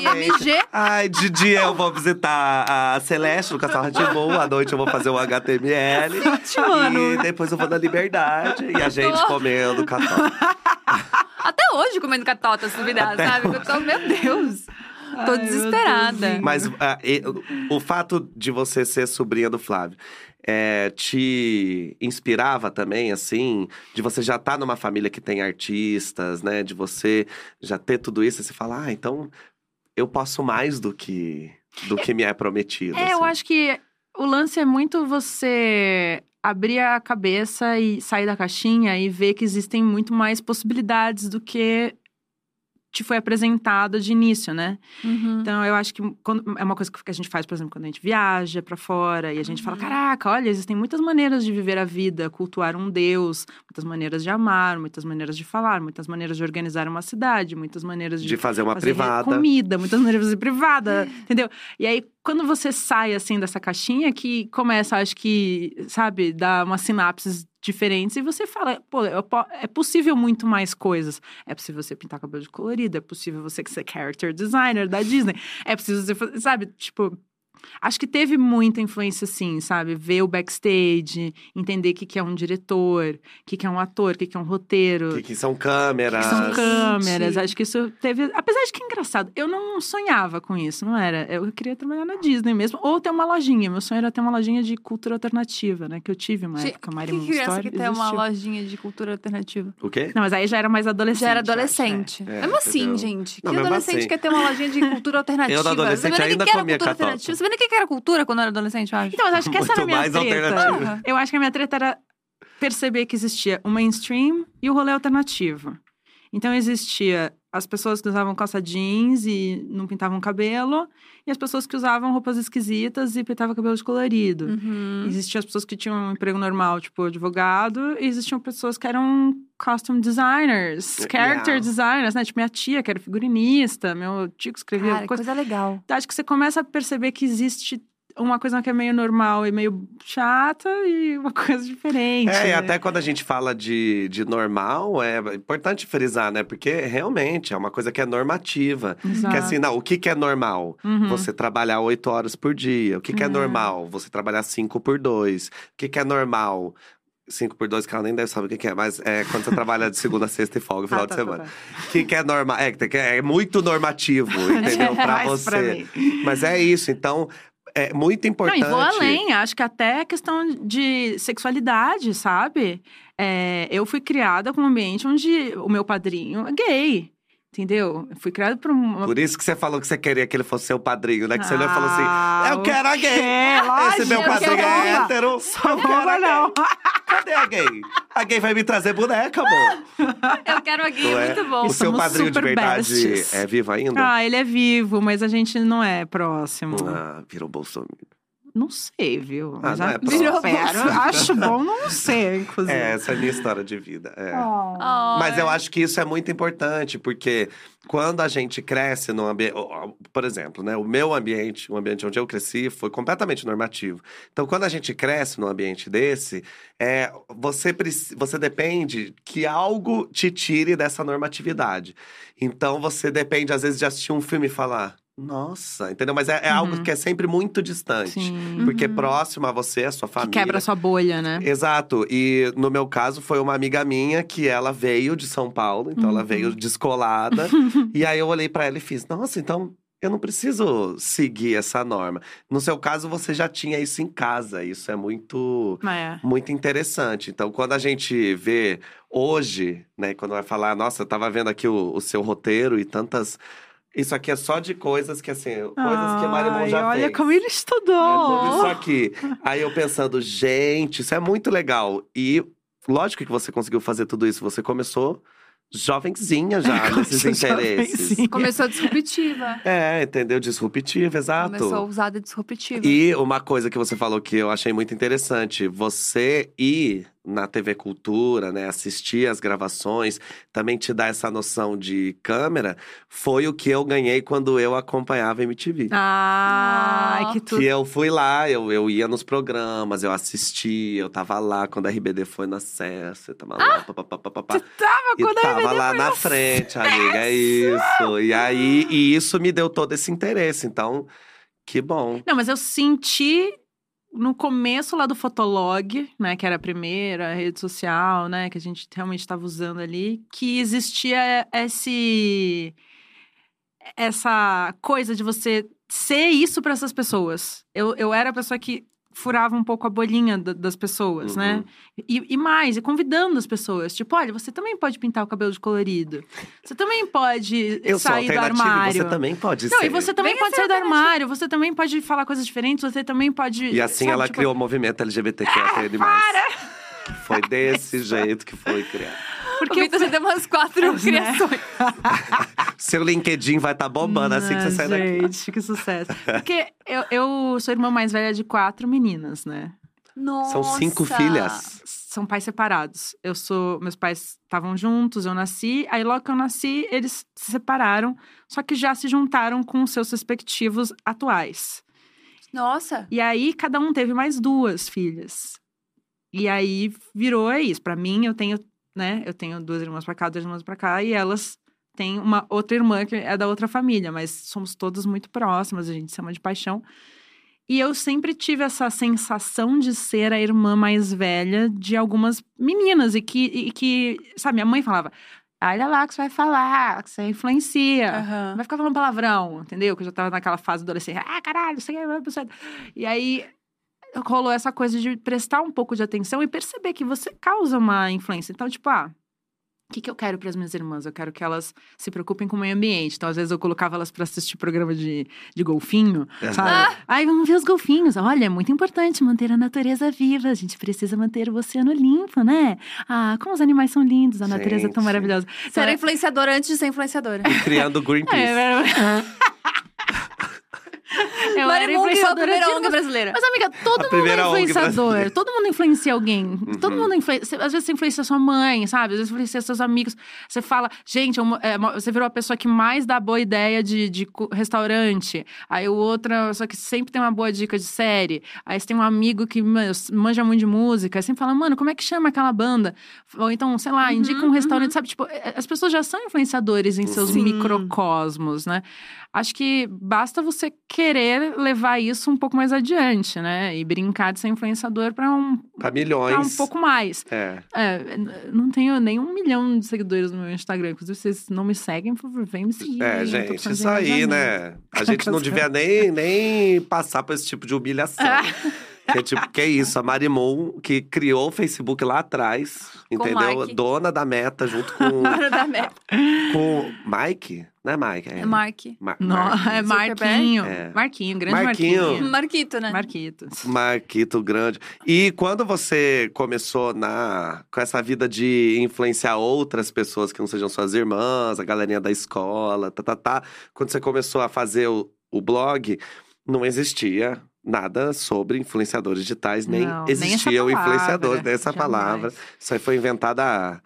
IMG. Ai, de dia eu vou visitar a Celeste do Castelo Ratimbu, à noite eu vou fazer o HTML. mano. E depois eu vou na Liberdade. E a gente comendo catota. Hoje comendo catota, se duvidar, Até sabe? Eu tô, meu Deus. Tô Ai, desesperada. Mas ah, e- o, fato de você ser sobrinha do Flávio é, te inspirava também, assim, de você já estar numa família que tem artistas, né? De você já ter tudo isso e você falar, ah, então eu posso mais do que do que me é prometido. É, eu assim. acho que o lance é muito você abrir a cabeça e sair da caixinha e ver que existem muito mais possibilidades do que te foi apresentado de início, né? Uhum. Então, eu acho que quando- é uma coisa que a gente faz, por exemplo, quando a gente viaja pra fora e a gente fala: Uhum. caraca, olha, existem muitas maneiras de viver a vida, cultuar um Deus, muitas maneiras de amar, muitas maneiras de falar, muitas maneiras de organizar uma cidade, muitas maneiras de, de fazer uma fazer privada. comida, muitas maneiras de fazer privada, entendeu? E aí, quando você sai assim dessa caixinha, que começa, acho que, sabe, dar umas sinapses diferentes e você fala, pô, é possível muito mais coisas. É possível você pintar cabelo de colorido, é possível você ser character designer da Disney, é possível você, sabe, tipo. Acho que teve muita influência, sim, sabe? Ver o backstage, entender o que, que é um diretor, o que, que é um ator, o que, que é um roteiro. Que, que são câmeras. Que são Gente. câmeras. Acho que isso teve. Apesar de que é engraçado, eu não sonhava com isso, não era? Eu queria trabalhar na Disney mesmo, ou ter uma lojinha. Meu sonho era ter uma lojinha de cultura alternativa, né? Que eu tive uma Gente, época, Mari que Moon criança Story. que tem uma lojinha de cultura alternativa? O quê? Não, mas aí já era mais adolescente. Já era eu acho, adolescente. é. É, mesmo assim, entendeu? gente. Não, que adolescente assim. quer ter uma lojinha de cultura alternativa? Eu, da adolescente, Você vê nem ainda que era comia cultura vê nem que era cultura quando eu era adolescente, eu acho. Então, mas acho que essa era a Muito minha mais treta. Eu acho que a minha treta era perceber que existia o mainstream e o rolê alternativo. Então existia as pessoas que usavam calça jeans e não pintavam cabelo, e as pessoas que usavam roupas esquisitas e pintavam cabelo de colorido. Uhum. Existiam as pessoas que tinham um emprego normal, tipo advogado, e existiam pessoas que eram costume designers, Yeah. character designers, né? Tipo minha tia, que era figurinista, meu tio que escrevia Cara, coisa. coisa legal. Acho que você começa a perceber que existe uma coisa que é meio normal e meio chata e uma coisa diferente. É, e né? até quando a gente fala de, de normal, é importante frisar, né? Porque realmente é uma coisa que é normativa. Exato. Que assim, não, o que, que é normal? Uhum. Você trabalhar oito horas por dia. O que, que é É. normal? Você trabalhar cinco por dois. O que, que é normal? Cinco por dois, que ela nem deve saber o que, é, mas é quando você trabalha de segunda, a sexta e folga, final Ah, de tá, tá, semana. tá. O que, que é normal? É, é muito normativo, entendeu? pra Faz você. pra. Mas é isso, então é muito Não, importante. e vou além, acho que até a questão de sexualidade, sabe? É, eu fui criada com um ambiente onde o meu padrinho é gay, entendeu? Eu fui criada por uma. Por isso que você falou que você queria que ele fosse seu padrinho, né? Que você olhou e falou assim: Ah, Eu quero a gay! É, lógico, Esse meu eu padrinho é hétero. A boba, gay. não. Cadê a gay? A gay vai me trazer boneca, amor. Eu quero aqui, Não é? muito bom. O seu padrinho de verdade besties. é vivo ainda? Ah, ele é vivo, mas a gente não é próximo. Ah, virou Bolsonaro. Não sei, viu? Ah, Mas não é espero, acho bom, não sei, inclusive. É, essa é a minha história de vida. É. Oh. Mas eu acho que isso é muito importante, porque quando a gente cresce num ambiente. Por exemplo, né? O meu ambiente, o ambiente onde eu cresci, foi completamente normativo. Então, quando a gente cresce num ambiente desse, é, você, você depende que algo te tire dessa normatividade. Então, você depende, às vezes, de assistir um filme e falar. Nossa, entendeu? Mas é, é algo Uhum. que é sempre muito distante. Sim. Porque Uhum. próximo a você, a sua Que família. quebra a sua bolha, né? Exato. E no meu caso, foi uma amiga minha que ela veio de São Paulo, então ela Uhum. veio descolada. e aí eu olhei pra ela e fiz: Nossa, então eu não preciso seguir essa norma. No seu caso, você já tinha isso em casa. Isso é muito. É. Muito interessante. Então, quando a gente vê hoje, né, quando vai falar, nossa, eu tava vendo aqui o, o seu roteiro e tantas. Isso aqui é só de coisas que, assim, coisas que a Marimon já olha fez. como ele É estudou. tudo isso aqui. Aí eu pensando, gente, isso é muito legal. E lógico que você conseguiu fazer tudo isso. Você começou jovenzinha já nesses interesses. jovenzinha. Começou disruptiva. É, entendeu? Disruptivo, exato. Começou usada disruptiva. E uma coisa que você falou que eu achei muito interessante, você ir na TV Cultura, né, assistir as gravações, também te dá essa noção de câmera, foi o que eu ganhei quando eu acompanhava a MTV. Ah. que tudo. Que eu fui lá, eu, eu ia nos programas, eu assistia, eu tava lá quando a RBD foi na Serra, você tava lá, pá, pá, pá, pá, pá, pá. Tava E quando a tava RBD lá foi na na frente, amiga, é isso. E aí, e isso me deu todo esse interesse, então, que bom. Não, mas eu senti no começo lá do Fotolog, né, que era a primeira rede social, né, que a gente realmente estava usando ali, que existia esse essa coisa de você ser isso para essas pessoas. Eu, eu era a pessoa que furava um pouco a bolinha da- das pessoas, né? Uhum. E, e mais, e convidando as pessoas. Tipo, olha, você também pode pintar o cabelo de colorido. Você também pode Eu sou sair do armário. você também pode Não, ser. e você também Venha pode sair do armário, você também pode falar coisas diferentes, você também pode. E assim sabe, ela tipo, criou o movimento LGBTQ até demais. Foi desse jeito que foi criado. Porque o Vitor já deu umas quatro Né? criações. Seu LinkedIn vai estar tá bombando assim que você Ah, sai daqui. Gente, que sucesso. Porque eu, eu sou irmã mais velha de quatro meninas, né? Nossa. São cinco filhas. São pais separados. Eu sou. Meus pais estavam juntos, eu nasci. Aí, logo que eu nasci, eles se separaram, só que já se juntaram com seus respectivos atuais. Nossa. E aí, cada um teve mais duas filhas. E aí virou é isso. Pra mim, eu tenho, né? Eu tenho duas irmãs pra cá, duas irmãs pra cá, e elas têm uma outra irmã que é da outra família, mas somos todas muito próximas, a gente se ama de paixão. E eu sempre tive essa sensação de ser a irmã mais velha de algumas meninas, e que, e que sabe, minha mãe falava. Olha lá que você vai falar, que você influencia. Aham. Vai ficar falando palavrão, entendeu? Que eu já tava naquela fase adolescente. Ah, caralho, isso aqui é... você- E aí rolou essa coisa de prestar um pouco de atenção e perceber que você causa uma influência. Então, tipo, ah, o que, que eu quero para as minhas irmãs? Eu quero que elas se preocupem com o meio ambiente. Então, às vezes, eu colocava elas para assistir programa de, de golfinho, sabe? Ai, vamos ver os golfinhos. Olha, é muito importante manter a natureza viva. A gente precisa manter o oceano limpo, né? Ah, como os animais são lindos, a natureza é tão Gente. maravilhosa. Você Então, era é- influenciadora antes de ser influenciadora. Criando Greenpeace. é, eu era a influenciadora primeira de ONG brasileira. Mas, amiga, todo A mundo é influenciador. Todo mundo influencia alguém. Todo Uhum. mundo influencia. Às vezes você influencia sua mãe, sabe? Às vezes influencia seus amigos. Você fala, gente, é é você virou a pessoa que mais dá boa ideia de, de restaurante. Aí o outro, é a pessoa que sempre tem uma boa dica de série. Aí você tem um amigo que manja muito de música. Aí sempre fala, mano, como é que chama aquela banda? Ou então, sei lá, indica um restaurante, sabe? Tipo, é- as pessoas já são influenciadores em seus Sim. microcosmos, né? Acho que basta você querer levar isso um pouco mais adiante, né? E brincar de ser influenciador para um, Pra pra milhões. um pouco mais. É. É, não tenho nem um milhão de seguidores no meu Instagram. Inclusive, se vocês não me seguem, por favor, vem me seguir. É, gente, isso aí, né? A gente não devia nem, nem passar por esse tipo de humilhação. Que é tipo, que é isso? A Marimon, que criou o Facebook lá atrás, entendeu? Mark. Dona da meta, junto com, Hora da meta. com Mike. Não é Mike? É, É Mark. Ma- Não, é? Marquinho. É. Marquinho, grande Marquinho. Marquinho. Marquito, né? Marquitos. Marquito grande. E quando você começou na com essa vida de influenciar outras pessoas que não sejam suas irmãs, a galerinha da escola, tá, tá, tá. Quando você começou a fazer o, o blog, não existia nada sobre influenciadores digitais, nem Não, nem essa existia o palavra, influenciador dessa jamais. palavra. Isso aí foi inventada.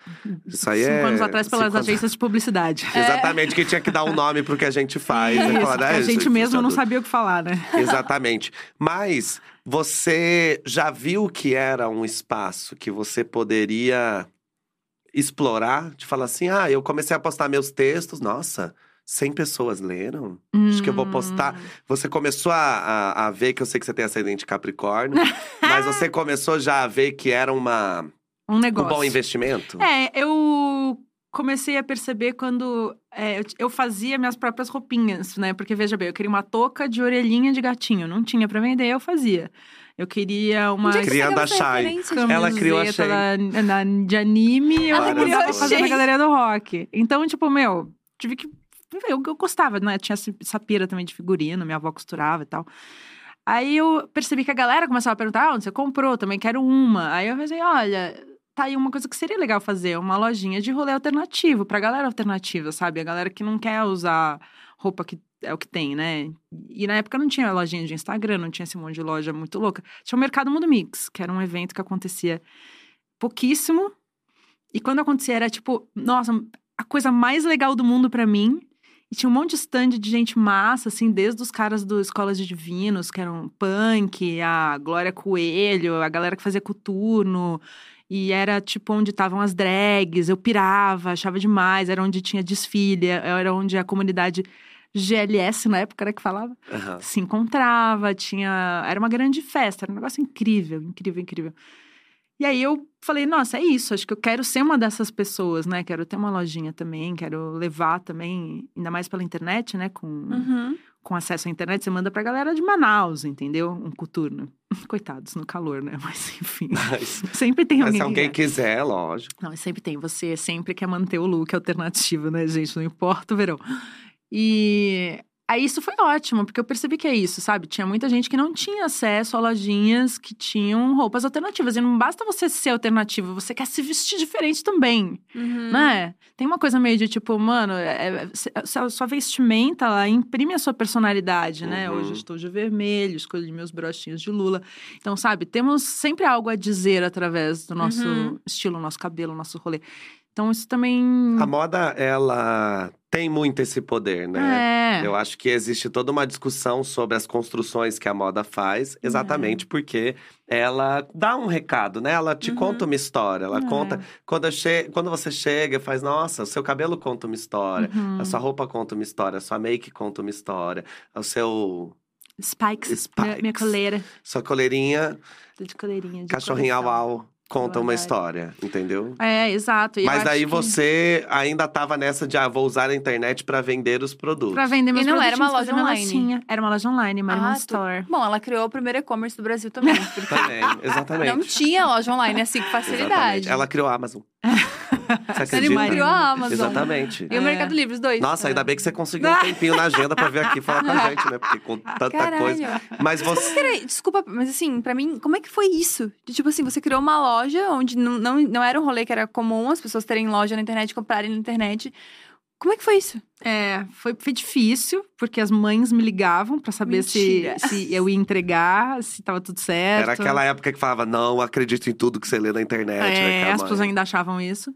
Isso aí Cinco é. anos atrás pelas anos- agências de publicidade. Exatamente, que tinha que dar um nome pro que a gente faz. né? Isso, Falar, "Ah, a gente mesmo não influenciador." sabia o que falar, né? Exatamente. Mas você já viu que era um espaço que você poderia explorar? De falar assim, ah, eu comecei a postar meus textos, nossa, 100 pessoas leram? Acho que eu vou postar. Hum. Você começou a, a, a ver, que eu sei que você tem ascendente de Capricórnio, mas você começou já a ver que era uma, Um um negócio. bom investimento? É, eu comecei a perceber quando é, eu, fazia minhas próprias roupinhas, né? Porque, veja bem, eu queria uma touca de orelhinha de gatinho. Não tinha pra vender, eu fazia. Eu queria uma é Criando a Shai. Ela criou a Shai. de anime. Eu Ela criou a fazendo Shai. a galeria do rock. Então, tipo, meu, tive que... Eu, eu gostava, né? Tinha essa- pira também de figurino, minha avó costurava e tal. Aí eu percebi que a galera começava a perguntar, ah, onde você comprou? Também quero uma. Aí eu pensei, olha, tá aí uma coisa que seria legal fazer, uma lojinha de rolê alternativo, pra galera alternativa, sabe? A galera que não quer usar roupa que é o que tem, né? E na época não tinha lojinha de Instagram, não tinha esse monte de loja muito louca. Tinha o Mercado Mundo Mix, que era um evento que acontecia pouquíssimo. E quando acontecia era tipo, nossa, a coisa mais legal do mundo pra mim. E tinha um monte de stand de gente massa, assim, desde os caras do Escola de Divinos, que eram punk, a Glória Coelho, a galera que fazia coturno. E era tipo onde estavam as drags, eu pirava, achava demais, era onde tinha desfile, era onde a comunidade GLS na época era que falava, Aham. se encontrava, tinha. Era uma grande festa, era um negócio incrível, incrível, incrível. E aí eu falei, nossa, é isso, acho que eu quero ser uma dessas pessoas, né? Quero ter uma lojinha também, quero levar também, ainda mais pela internet, né? Com, Uhum. com acesso à internet, você manda pra galera de Manaus, entendeu? Um coturno. Coitados, no calor, né? Mas enfim. Mas, Sempre tem mas alguém. se que alguém quer. quiser, lógico. Não, sempre tem. Você sempre quer manter o look alternativo, né, gente? Não importa o verão. E aí isso foi ótimo, porque eu percebi que é isso, sabe? Tinha muita gente que não tinha acesso a lojinhas que tinham roupas alternativas. E não basta você ser alternativo, você quer se vestir diferente também, Uhum. né? Tem uma coisa meio de tipo, mano, é, é, sua vestimenta, ela imprime a sua personalidade, né? Uhum. Hoje eu estou de vermelho, escolhi meus brochinhos de lula. Então, sabe, temos sempre algo a dizer através do nosso Uhum. estilo, nosso cabelo, nosso rolê. Então, isso também. A moda, ela tem muito esse poder, né? É. Eu acho que existe toda uma discussão sobre as construções que a moda faz, É. exatamente porque ela dá um recado, né? Ela te Uhum. conta uma história, ela É. conta. Quando, che... Quando você chega e faz, nossa, o seu cabelo conta uma história, Uhum. a sua roupa conta uma história, a sua make conta uma história, o seu. Spikes. Spikes. Minha, minha coleira. Sua coleirinha, de coleirinha. De cachorrinho au coração. au, conta uma história, entendeu? É, exato. E Mas acho daí que você ainda tava nessa de, ah, vou usar a internet pra vender os produtos. Pra vender meus E não era uma loja online? lacinha. Era uma loja online, Marimon Ah, tu- Store. Bom, ela criou o primeiro e-commerce do Brasil também. Porque Também, exatamente. não tinha loja online assim com facilidade. Exatamente. Ela criou a Amazon. Você acredita? Ele criou a Amazon. Exatamente. E o. Mercado Livre, os dois. Nossa, ainda bem que você conseguiu um tempinho na agenda pra vir aqui falar com a gente, né? Porque com tanta Caralho. coisa. Mas você. Peraí, desculpa, mas assim, pra mim, como é que foi isso? De, tipo assim, você criou uma loja onde não, não, não era um rolê que era comum as pessoas terem loja na internet, comprarem na internet. Como é que foi isso? É, foi, foi difícil, porque as mães me ligavam pra saber se, Mentira. se eu ia entregar, se tava tudo certo. Era aquela época que falava, não acredito em tudo que você lê na internet. né, É, a as mãe- pessoas ainda achavam isso.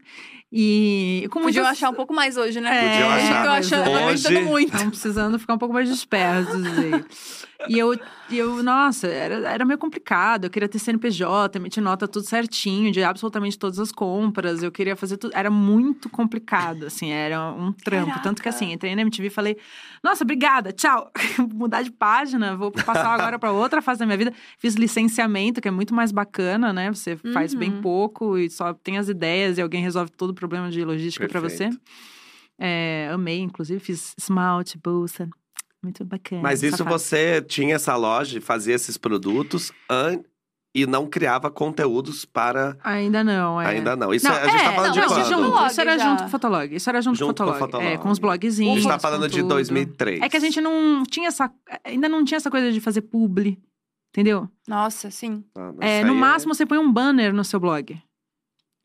E com Podiam muitas- achar um pouco mais hoje, né? É, Podiam achar. Eu achando, Hoje- muito. Estão precisando ficar um pouco mais despertos aí. E eu, eu nossa, era, era meio complicado. Eu queria ter CNPJ, emitir nota tudo certinho, de absolutamente todas as compras. Eu queria fazer tudo. Era muito complicado, assim, era um trampo. Tanto que, Caraca. assim, entrei na MTV e falei: Nossa, obrigada, tchau. Vou Mudar de página, vou passar agora para outra fase da minha vida. Fiz licenciamento, que é muito mais bacana, né? Você faz bem Uhum. pouco e só tem as ideias e alguém resolve todo o problema de logística para você. É, amei, inclusive, fiz esmalte, bolsa. Muito bacana. Mas isso safado. você tinha essa loja, fazia esses produtos an- e não criava conteúdos para. Ainda não, é. Ainda não. Isso Não, é- a gente tá é, falando não, de não, quando? Isso, junto, isso era já. junto com o Fotolog. Isso era junto, Junto com com o Fotolog. É, Fotolog. com os A blogzinhos. gente tá com falando de tudo. 2003. É que a gente não tinha essa. Ainda não tinha essa coisa de fazer publi. Entendeu? Nossa, sim. Ah, É, no aí máximo você põe um banner no seu blog.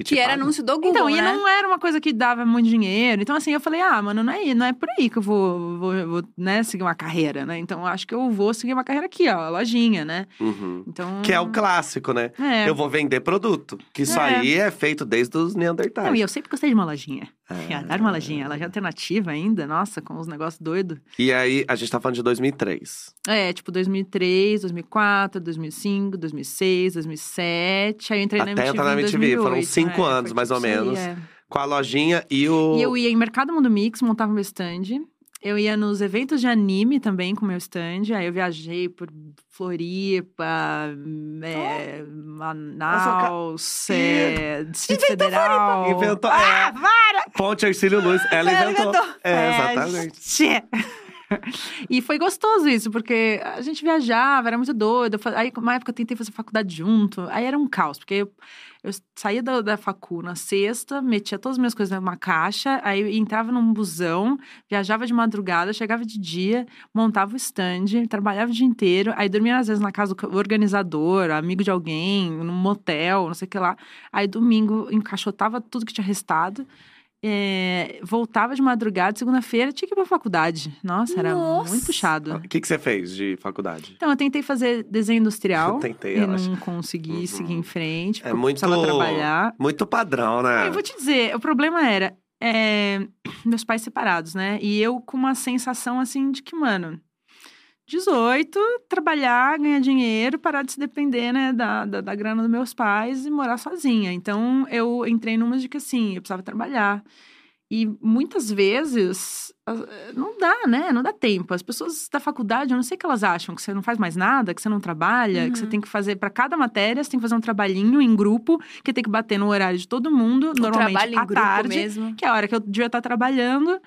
E Que era paga. anúncio do Google, Então, e né? não era uma coisa que dava muito dinheiro. Então, assim, eu falei, ah, mano, não é, não é por aí que eu vou, vou, vou, né, seguir uma carreira, né? Então, acho que eu vou seguir uma carreira aqui, ó, a lojinha, né? Uhum. Então. Que é o clássico, né? É. Eu vou vender produto. Que isso É. aí é feito desde os Neandertais. Não, e eu sempre gostei de uma lojinha. É. Adoro uma lojinha. Loja alternativa ainda, nossa, com os negócios doidos. E aí, a gente tá falando de 2003. É, tipo 2003, 2004, 2005, 2006, 2007. Aí eu entrei na Até MTV entrar na MTV, foram 2008, cinco é, anos, mais tipo ou aí, menos. é. Com a lojinha e o. E eu ia em Mercado Mundo Mix, montava meu stand. Eu ia nos eventos de anime também com meu stand. Aí eu viajei por Floripa, é, Manaus, é, Distrito Federal. Inventou. Ah, é, Ponte Ercílio Luz. Ela Ela inventou. inventou. É, exatamente. E foi gostoso isso, porque a gente viajava, era muito doido. Aí, uma época, eu tentei fazer faculdade junto. Aí era um caos, porque eu, eu saía da, da facu na sexta, metia todas as minhas coisas numa caixa, aí entrava num busão, viajava de madrugada, chegava de dia, montava o stand, trabalhava o dia inteiro, aí dormia às vezes na casa do organizador, amigo de alguém, num motel, não sei o que lá. Aí domingo encaixotava tudo que tinha restado. É, voltava de madrugada, segunda-feira, tinha que ir pra faculdade. Nossa, era Nossa! muito puxado. O que, que você fez de faculdade? Então, eu tentei fazer desenho industrial. Eu tentei, e eu acho. não consegui Uhum. seguir em frente, É muito. precisava trabalhar. Muito padrão, né? Eu vou te dizer, o problema era é, meus pais separados, né? E eu com uma sensação assim de que, mano, 18, trabalhar, ganhar dinheiro, parar de se depender, né, da, da, da grana dos meus pais e morar sozinha. Então, eu entrei numa de que, assim, eu precisava trabalhar. E muitas vezes ah, não dá, né? Não dá tempo. As pessoas da faculdade, eu não sei o que elas acham, que você não faz mais nada, que você não trabalha, que você Uhum. tem que fazer para cada matéria, você tem que fazer um trabalhinho em grupo, que tem que bater no horário de todo mundo, Um normalmente trabalho à tarde, mesmo. que é a hora que eu devia estar trabalhando.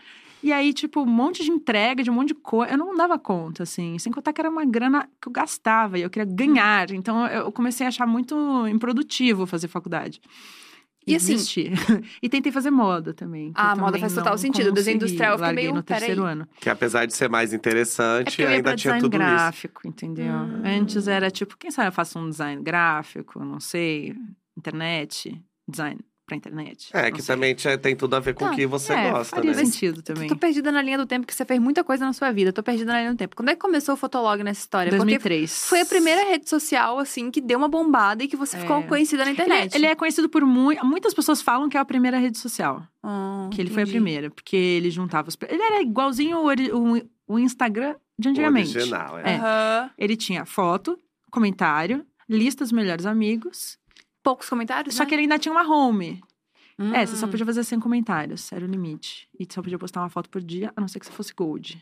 E aí, tipo, um monte de entrega, de um monte de coisa. Eu não dava conta, assim. Sem contar que era uma grana que eu gastava e eu queria ganhar. Então, eu comecei a achar muito improdutivo fazer faculdade. E assim- desisti. e tentei fazer moda também. Ah, moda faz total sentido. Desenho industrial, eu fiquei meio, no terceiro peraí. ano. Que apesar de ser mais É interessante, pra ainda tinha tudo isso. gráfico, entendeu? Hum. Antes era tipo, quem sabe eu faço um design gráfico, não sei, internet, design pra internet. É, que sei. também tinha- tem tudo a ver com o Tá, que você é, gosta, faria né? sentido também. Tô perdida na linha do tempo, que você fez muita coisa na sua vida. Tô perdida na linha do tempo. Quando é que começou o Fotolog nessa história? Porque 2003. foi a primeira rede social, assim, que deu uma bombada e que você ficou É. conhecida na Ele, internet. ele é conhecido por muito. Muitas pessoas falam que é a primeira rede social. Ah, Que ele foi a entendi. primeira, porque ele juntava os. Ele era igualzinho o, o, o Instagram de antigamente. Original, é. É. Aham. Ele tinha foto, comentário, lista dos melhores amigos. Poucos comentários, Só né? que ele ainda tinha uma home. É, você só Hum. podia fazer 100 comentários, era o limite. E só podia postar uma foto por dia, a não ser que você fosse gold.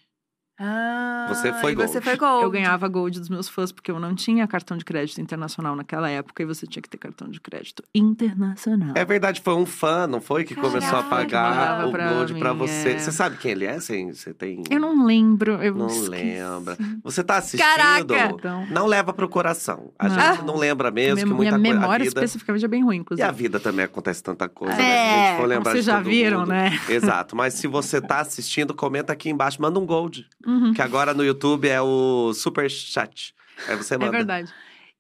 Ah, Você foi e você gold. foi gold. Eu ganhava gold dos meus fãs, porque eu não tinha cartão de crédito internacional naquela época, e você tinha que ter cartão de crédito internacional. É verdade, foi um fã, não foi? Que começou a pagar o pra Gold pra mim, você. é. Você sabe quem ele é? Sim, você tem. Eu não lembro, eu Não esqueci. lembra. Você tá assistindo? Caraca! Então, Não leva pro coração. A Não. gente não lembra mesmo que minha muita coisa. memória A vida... especificamente é bem ruim, E inclusive. a vida também acontece tanta coisa, É, né? Se a gente for lembrar vocês já todo viram, mundo. né? Exato. Mas se você tá assistindo, comenta aqui embaixo, manda um gold. Uhum, Que agora no YouTube é o Super Chat. Aí você é manda. verdade.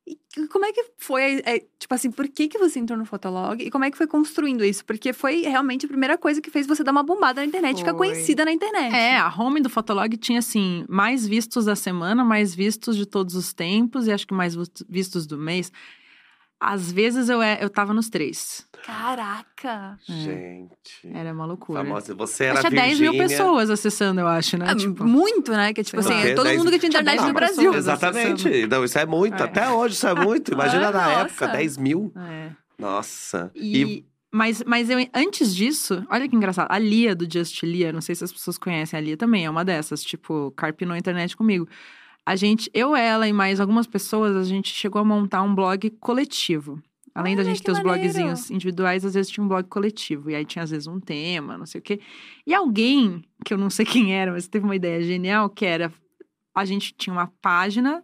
E como é que foi, é, tipo assim, por que, que você entrou no Fotolog? E como é que foi construindo isso? Porque foi realmente a primeira coisa que fez você dar uma bombada na internet, ficar Foi. conhecida na internet. É, a home do Fotolog tinha, assim, mais vistos da semana, mais vistos de todos os tempos, e acho que mais vist- vistos do mês. Às vezes eu, é- eu tava nos três. Caraca! Gente. Era uma loucura. Famosa. Você era Tinha 10 mil Virgínia. pessoas acessando, eu acho, né? É, Tipo, muito, né? Que tipo sei assim, é todo Dez- mundo que tinha internet dez no mil Brasil. Exatamente. Não, isso é muito. É. Até hoje isso é muito. Imagina Ah, na nossa. época, 10 mil. é. Nossa. E, Mas, mas eu, antes disso, olha que engraçado. A Lia do Just Lia, não sei se as pessoas conhecem a Lia também, é uma dessas, tipo, carpinou a internet comigo. A gente, eu, ela e mais algumas pessoas, a gente chegou a montar um blog coletivo. Além da gente ter os maneiro. blogzinhos individuais, às vezes tinha um blog coletivo. E aí tinha, às vezes, um tema, não sei o quê. E alguém, que eu não sei quem era, mas teve uma ideia genial, que era... A gente tinha uma página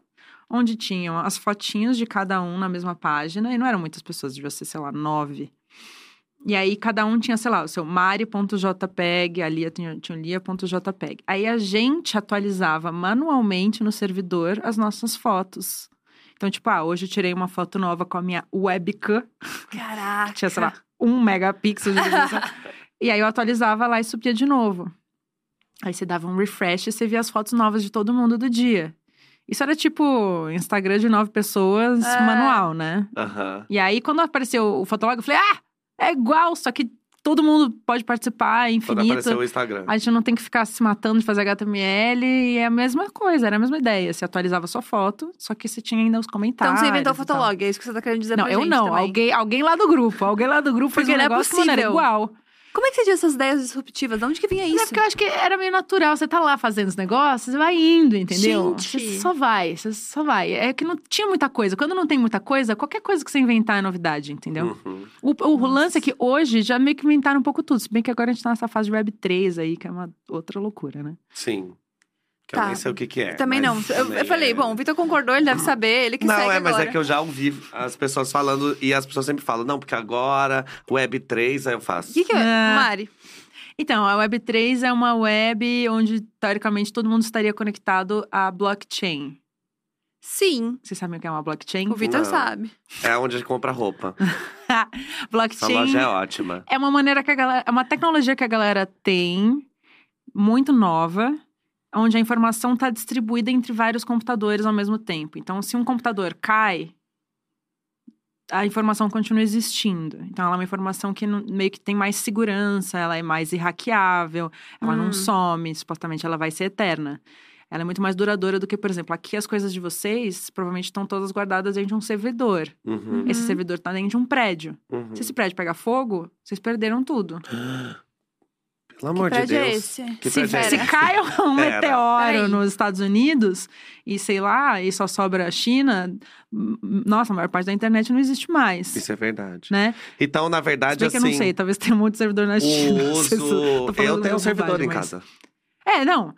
onde tinham as fotinhos de cada um na mesma página. E não eram muitas pessoas, devia ser, sei lá, nove. E aí, cada um tinha, sei lá, o seu mari.jpg, a Lia tinha, tinha o lia.jpg. Aí, a gente atualizava manualmente no servidor as nossas fotos. Então, tipo, ah, hoje eu tirei uma foto nova com a minha webcam. Caraca. Tinha, sei lá, um megapixel de e aí, eu atualizava lá e subia de novo. Aí, você dava um refresh e você via as fotos novas de todo mundo do dia. Isso era, tipo, Instagram de nove pessoas, É. manual, né? Aham. E aí, quando apareceu o fotólogo, eu falei, ah, é igual, só que todo mundo pode participar, é Quando infinito. apareceu o Instagram. A gente não tem que ficar se matando de fazer HTML. E é a mesma coisa, era a mesma ideia. Você atualizava sua foto, só que você tinha ainda os Então comentários. você inventou o. Fotolog, é isso que você tá querendo dizer Não, pra eu gente não. também. Alguém, alguém lá do grupo. Alguém lá do grupo fez Porque um não é negócio que não era possível. igual. Como é que você tinha essas ideias disruptivas? De onde que vinha Mas isso? é porque eu acho que era meio natural. Você tá lá fazendo os negócios, você vai indo, entendeu? Gente. Você só vai, você só vai. É que não tinha muita coisa. Quando não tem muita coisa, qualquer coisa que você inventar é novidade, entendeu? Uhum. O, o lance é que hoje já meio que inventaram um pouco tudo. Se bem que agora a gente tá nessa fase de Web 3 aí, que é uma outra loucura, né? Sim. Que Tá. eu nem sei o que, que é. Também não. Eu, eu falei, é- bom, o Vitor concordou, ele deve saber, ele que Não, segue é, mas agora. é que eu já ouvi as pessoas falando, e as pessoas sempre falam, não, porque agora, Web 3, aí eu faço. O que, que é? É. Mari? Então, a Web 3 é uma web onde, teoricamente, todo mundo estaria conectado à blockchain. Sim, Vocês sabem o que é uma blockchain? o Vitor Não. sabe. É onde a gente compra roupa. Essa blockchain loja é ótima. é uma maneira que a galera. É uma tecnologia que a galera tem, muito nova, onde a informação está distribuída entre vários computadores ao mesmo tempo. Então, se um computador cai, a informação continua existindo. Então, ela é uma informação que não- meio que tem mais segurança, ela é mais irraqueável, ela Hum. não some, supostamente ela vai ser eterna. Ela é muito mais duradoura do que, por exemplo, aqui as coisas de vocês provavelmente estão todas guardadas dentro de um servidor. Uhum, Esse Uhum. servidor está dentro de um prédio. uhum. Se esse prédio pegar fogo, vocês perderam tudo. Pelo amor de é Deus. esse? Que Se, é se cai um meteoro nos Estados Unidos e sei lá, e só sobra a China, nossa, a maior parte da internet não existe mais. Isso é verdade. Né? Então, na Se verdade, que eu não assim. sei, talvez tenha um monte de servidor na China. Se uso. tô falando Eu tenho um servidor em mas- casa. É, não.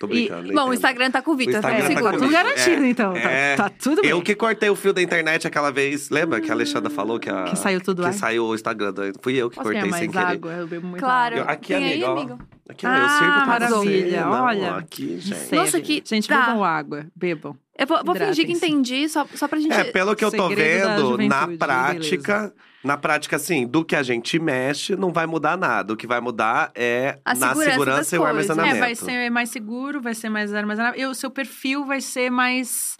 Tô brincando. Bom, o. Instagram tá com o Vitor, é tá Tá seguro. tudo garantido, É, então. Tá- é. Tá, tudo bem. Eu que cortei o fio da internet aquela vez. Lembra que a Alexandra falou que a. Que saiu tudo que lá. saiu o Instagram. Fui eu que Posso cortei mais sem querer. água? Eu bebo muito Claro. Eu- água. aqui, Tem aí, amigo, ó. amigo? Aqui, ó, eu Ah, sirvo pra maravilha, olha. aqui, gente. Nossa, que- Gente, tá. bebam água. Bebam. Eu vou, vou fingir que entendi, só, só pra gente. É, pelo que eu tô Segredo vendo, na juventude, prática, na prática, assim, do que a gente mexe, não vai mudar nada. O que vai mudar é A na segurança e o coisas. armazenamento. É, vai ser mais seguro, vai ser mais armazenável. E o seu perfil vai ser mais.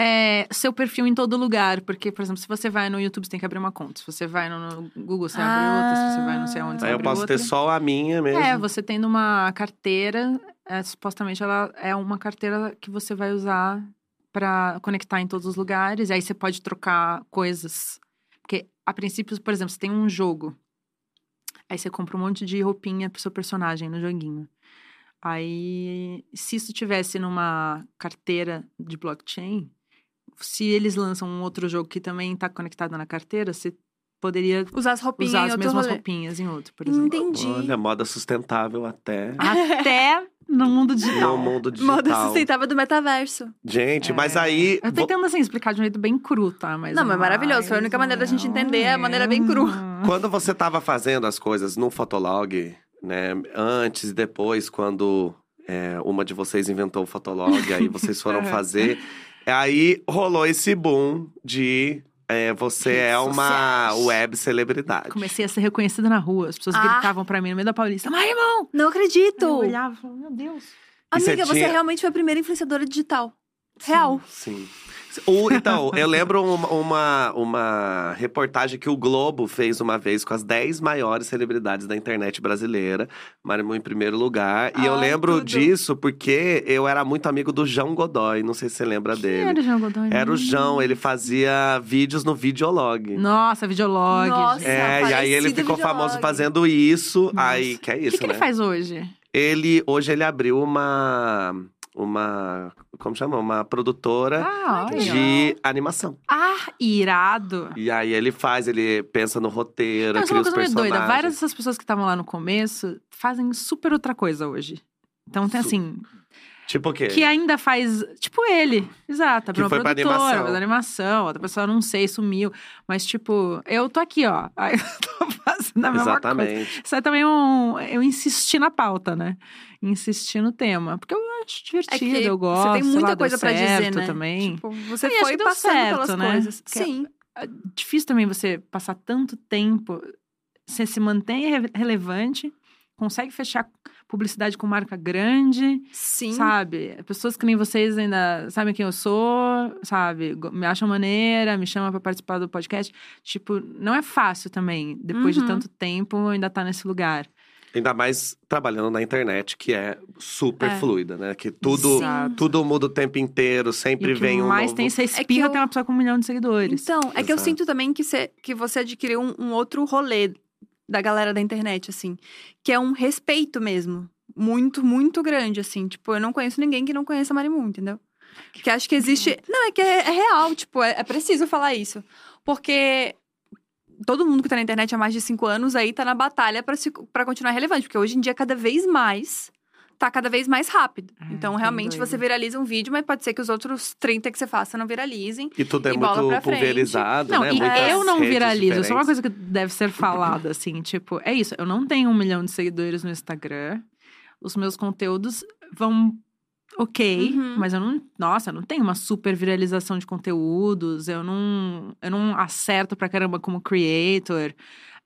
É, seu perfil em todo lugar. Porque, por exemplo, se você vai no YouTube, você tem que abrir uma conta. Se você vai no, Google, você abre outra. Se você vai não sei aonde, você Aí eu abre posso outra. ter só a minha mesmo. É, você tendo uma carteira, é, supostamente ela é uma carteira que você vai usar para conectar em todos os lugares. Aí você pode trocar coisas. A princípio, por exemplo, você tem um jogo. Aí você compra um monte de roupinha pro seu personagem no joguinho. Aí, se isso tivesse numa carteira de blockchain, se eles lançam um outro jogo que também está conectado na carteira, você poderia Usar as roupinhas usar em as outro mesmas rolê. roupinhas em outro, por exemplo. Entendi. Olha, moda sustentável até Até no mundo digital. no mundo digital. Moda sustentável do metaverso. Gente, mas É. aí. Eu tô tentando, assim, explicar de um jeito bem cru, tá? Mas Não, mas é maravilhoso. Foi a única maneira da gente entender, é a maneira bem crua. Quando você estava fazendo as coisas no Fotolog, né? Antes e depois, quando é, uma de vocês inventou o Fotolog, aí vocês foram Aham. fazer. Aí rolou esse boom de é, você Redes é uma sociais. web celebridade. Comecei a ser reconhecida na rua. As pessoas Ah. gritavam pra mim no meio da Paulista. Marimão! Não acredito! Eu olhava e falava, meu Deus. E você Amiga, você tinha- realmente foi a primeira influenciadora digital. Real. Sim. O, então, eu lembro uma, uma, uma reportagem que o Globo fez uma vez com as 10 maiores celebridades da internet brasileira. Marimu em primeiro lugar. E eu Ai, lembro tudo. disso porque eu era muito amigo do João Godoy. Não sei se você lembra Quem dele. era o João Godoy? Era o João, ele fazia vídeos no Videolog. Nossa, videolog. Nossa. É, e aí ele ficou Videolog. famoso fazendo isso. Nossa. Aí, que é O isso, que, que né? ele faz hoje? Ele, hoje ele abriu uma. Uma. Como chama? Uma produtora Ah, de animação. Ah, irado. E aí ele faz, ele pensa no roteiro, Não, cria os coisa personagens. doida. Várias dessas pessoas que estavam lá no começo fazem super outra coisa hoje. Então tem assim, Tipo o quê? que ainda faz. Tipo ele. Exato. Que foi pra produtora, animação. faz animação. Outra pessoa, não sei, sumiu. Mas, tipo, eu tô aqui, ó. Aí eu tô fazendo a mesma coisa. Exatamente. Isso é também um. Eu insisti na pauta, né? Insisti no tema. Porque eu acho divertido, É eu gosto. você tem muita lá, coisa pra dizer, né? também. Tipo, você acho foi passando certo, pelas né? coisas. Porque- Sim. é difícil também você passar tanto tempo. Você se mantém re- relevante, consegue fechar publicidade com marca grande, Sim. sabe? Pessoas que nem vocês ainda sabem quem eu sou, sabe? Me acham maneira, me chamam pra participar do podcast. Tipo, não é fácil também, depois Uhum. de tanto tempo, ainda tá nesse lugar. Ainda mais trabalhando na internet, que é super É. fluida, né? Que tudo, Exato. tudo muda o tempo inteiro, sempre E que vem um mais novo... tem, você que espirra, eu- tem uma pessoa com um milhão de seguidores. Então, é que eu Exato. sinto também que você, que você adquiriu um, um outro rolê da galera da internet, assim. Que é um respeito mesmo. Muito, muito grande, assim. Tipo, eu não conheço ninguém que não conheça a Marimun, entendeu? Que acho que existe. Não, é que é, é real, tipo, é, é preciso falar isso. Porque todo mundo que tá na internet há mais de cinco anos aí tá na batalha pra continuar relevante. Porque hoje em dia, cada vez mais. Tá cada vez mais rápido. É, então, bem realmente, doido. você viraliza um vídeo, mas pode ser que os outros 30 que você faça não viralizem. E tudo é E muito frente. pulverizado, Não, né? e Muitas eu não viralizo. Isso é uma coisa que deve ser falada, assim. Tipo, é isso. Eu não tenho um milhão de seguidores no Instagram. Os meus conteúdos vão ok, Uhum. mas eu não. Nossa, eu não tenho uma super viralização de conteúdos. Eu não, eu não acerto pra caramba como creator.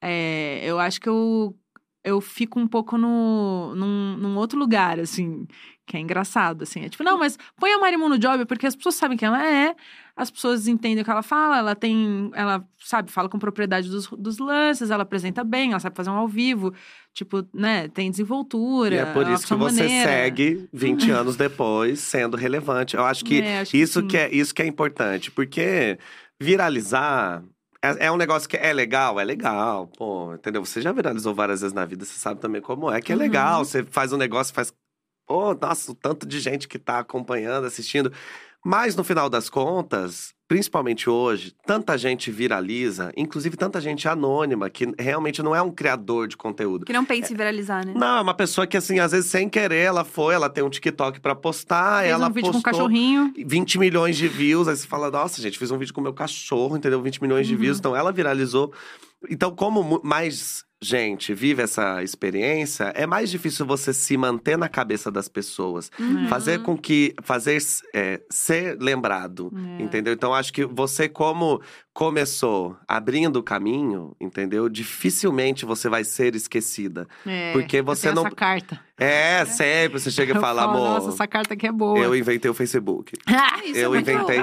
É, eu acho que eu, eu fico um pouco no, num, num outro lugar, assim. Que é engraçado, assim. É tipo, não, mas põe a Marimun no job, porque as pessoas sabem quem ela é, as pessoas entendem o que ela fala, ela tem. Ela, sabe, fala com propriedade dos, dos lances, ela apresenta bem, ela sabe fazer um ao vivo. Tipo, né, tem desenvoltura. E é por isso que você maneira. segue 20 anos depois sendo relevante. Eu acho que É, acho que isso sim. que é isso que é importante, porque viralizar É, é um negócio que é legal, é legal, pô, entendeu? Você já viralizou várias vezes na vida, você sabe também como é, que é Uhum. legal. Você faz um negócio, faz. Pô, nossa, o tanto de gente que tá acompanhando, assistindo. Mas no final das contas, principalmente hoje, tanta gente viraliza, inclusive tanta gente anônima, que realmente não é um criador de conteúdo. Que não pense em viralizar, né? Não, é uma pessoa que, assim, às vezes sem querer, ela foi, ela tem um TikTok pra postar, Fez ela um vídeo com um postou cachorrinho. 20 milhões de views. Aí você fala, nossa, gente, fiz um vídeo com meu cachorro, entendeu? 20 milhões de Uhum. views. Então ela viralizou. Então, como mais gente vive essa experiência, é mais difícil você se manter na cabeça das pessoas. Uhum. Fazer com que. Fazer é, ser lembrado. É. Entendeu? Então, acho que você, como começou abrindo o caminho, entendeu? Dificilmente você vai ser esquecida. É, Porque você não- Essa carta. É, sempre você chega e fala, falo, amor. Nossa, essa carta aqui é boa. Eu inventei o Facebook. Isso é Eu muito- inventei.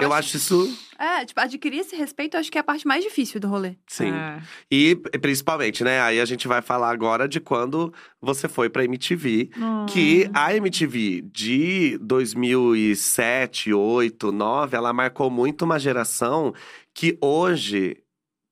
Eu acho isso. É, tipo, adquirir esse respeito eu acho que é a parte mais difícil do rolê. Sim. É. E principalmente, né? Aí a gente vai falar agora de quando você foi pra MTV. Que Hum. a MTV de 2007, 8, 9, ela marcou muito uma geração que hoje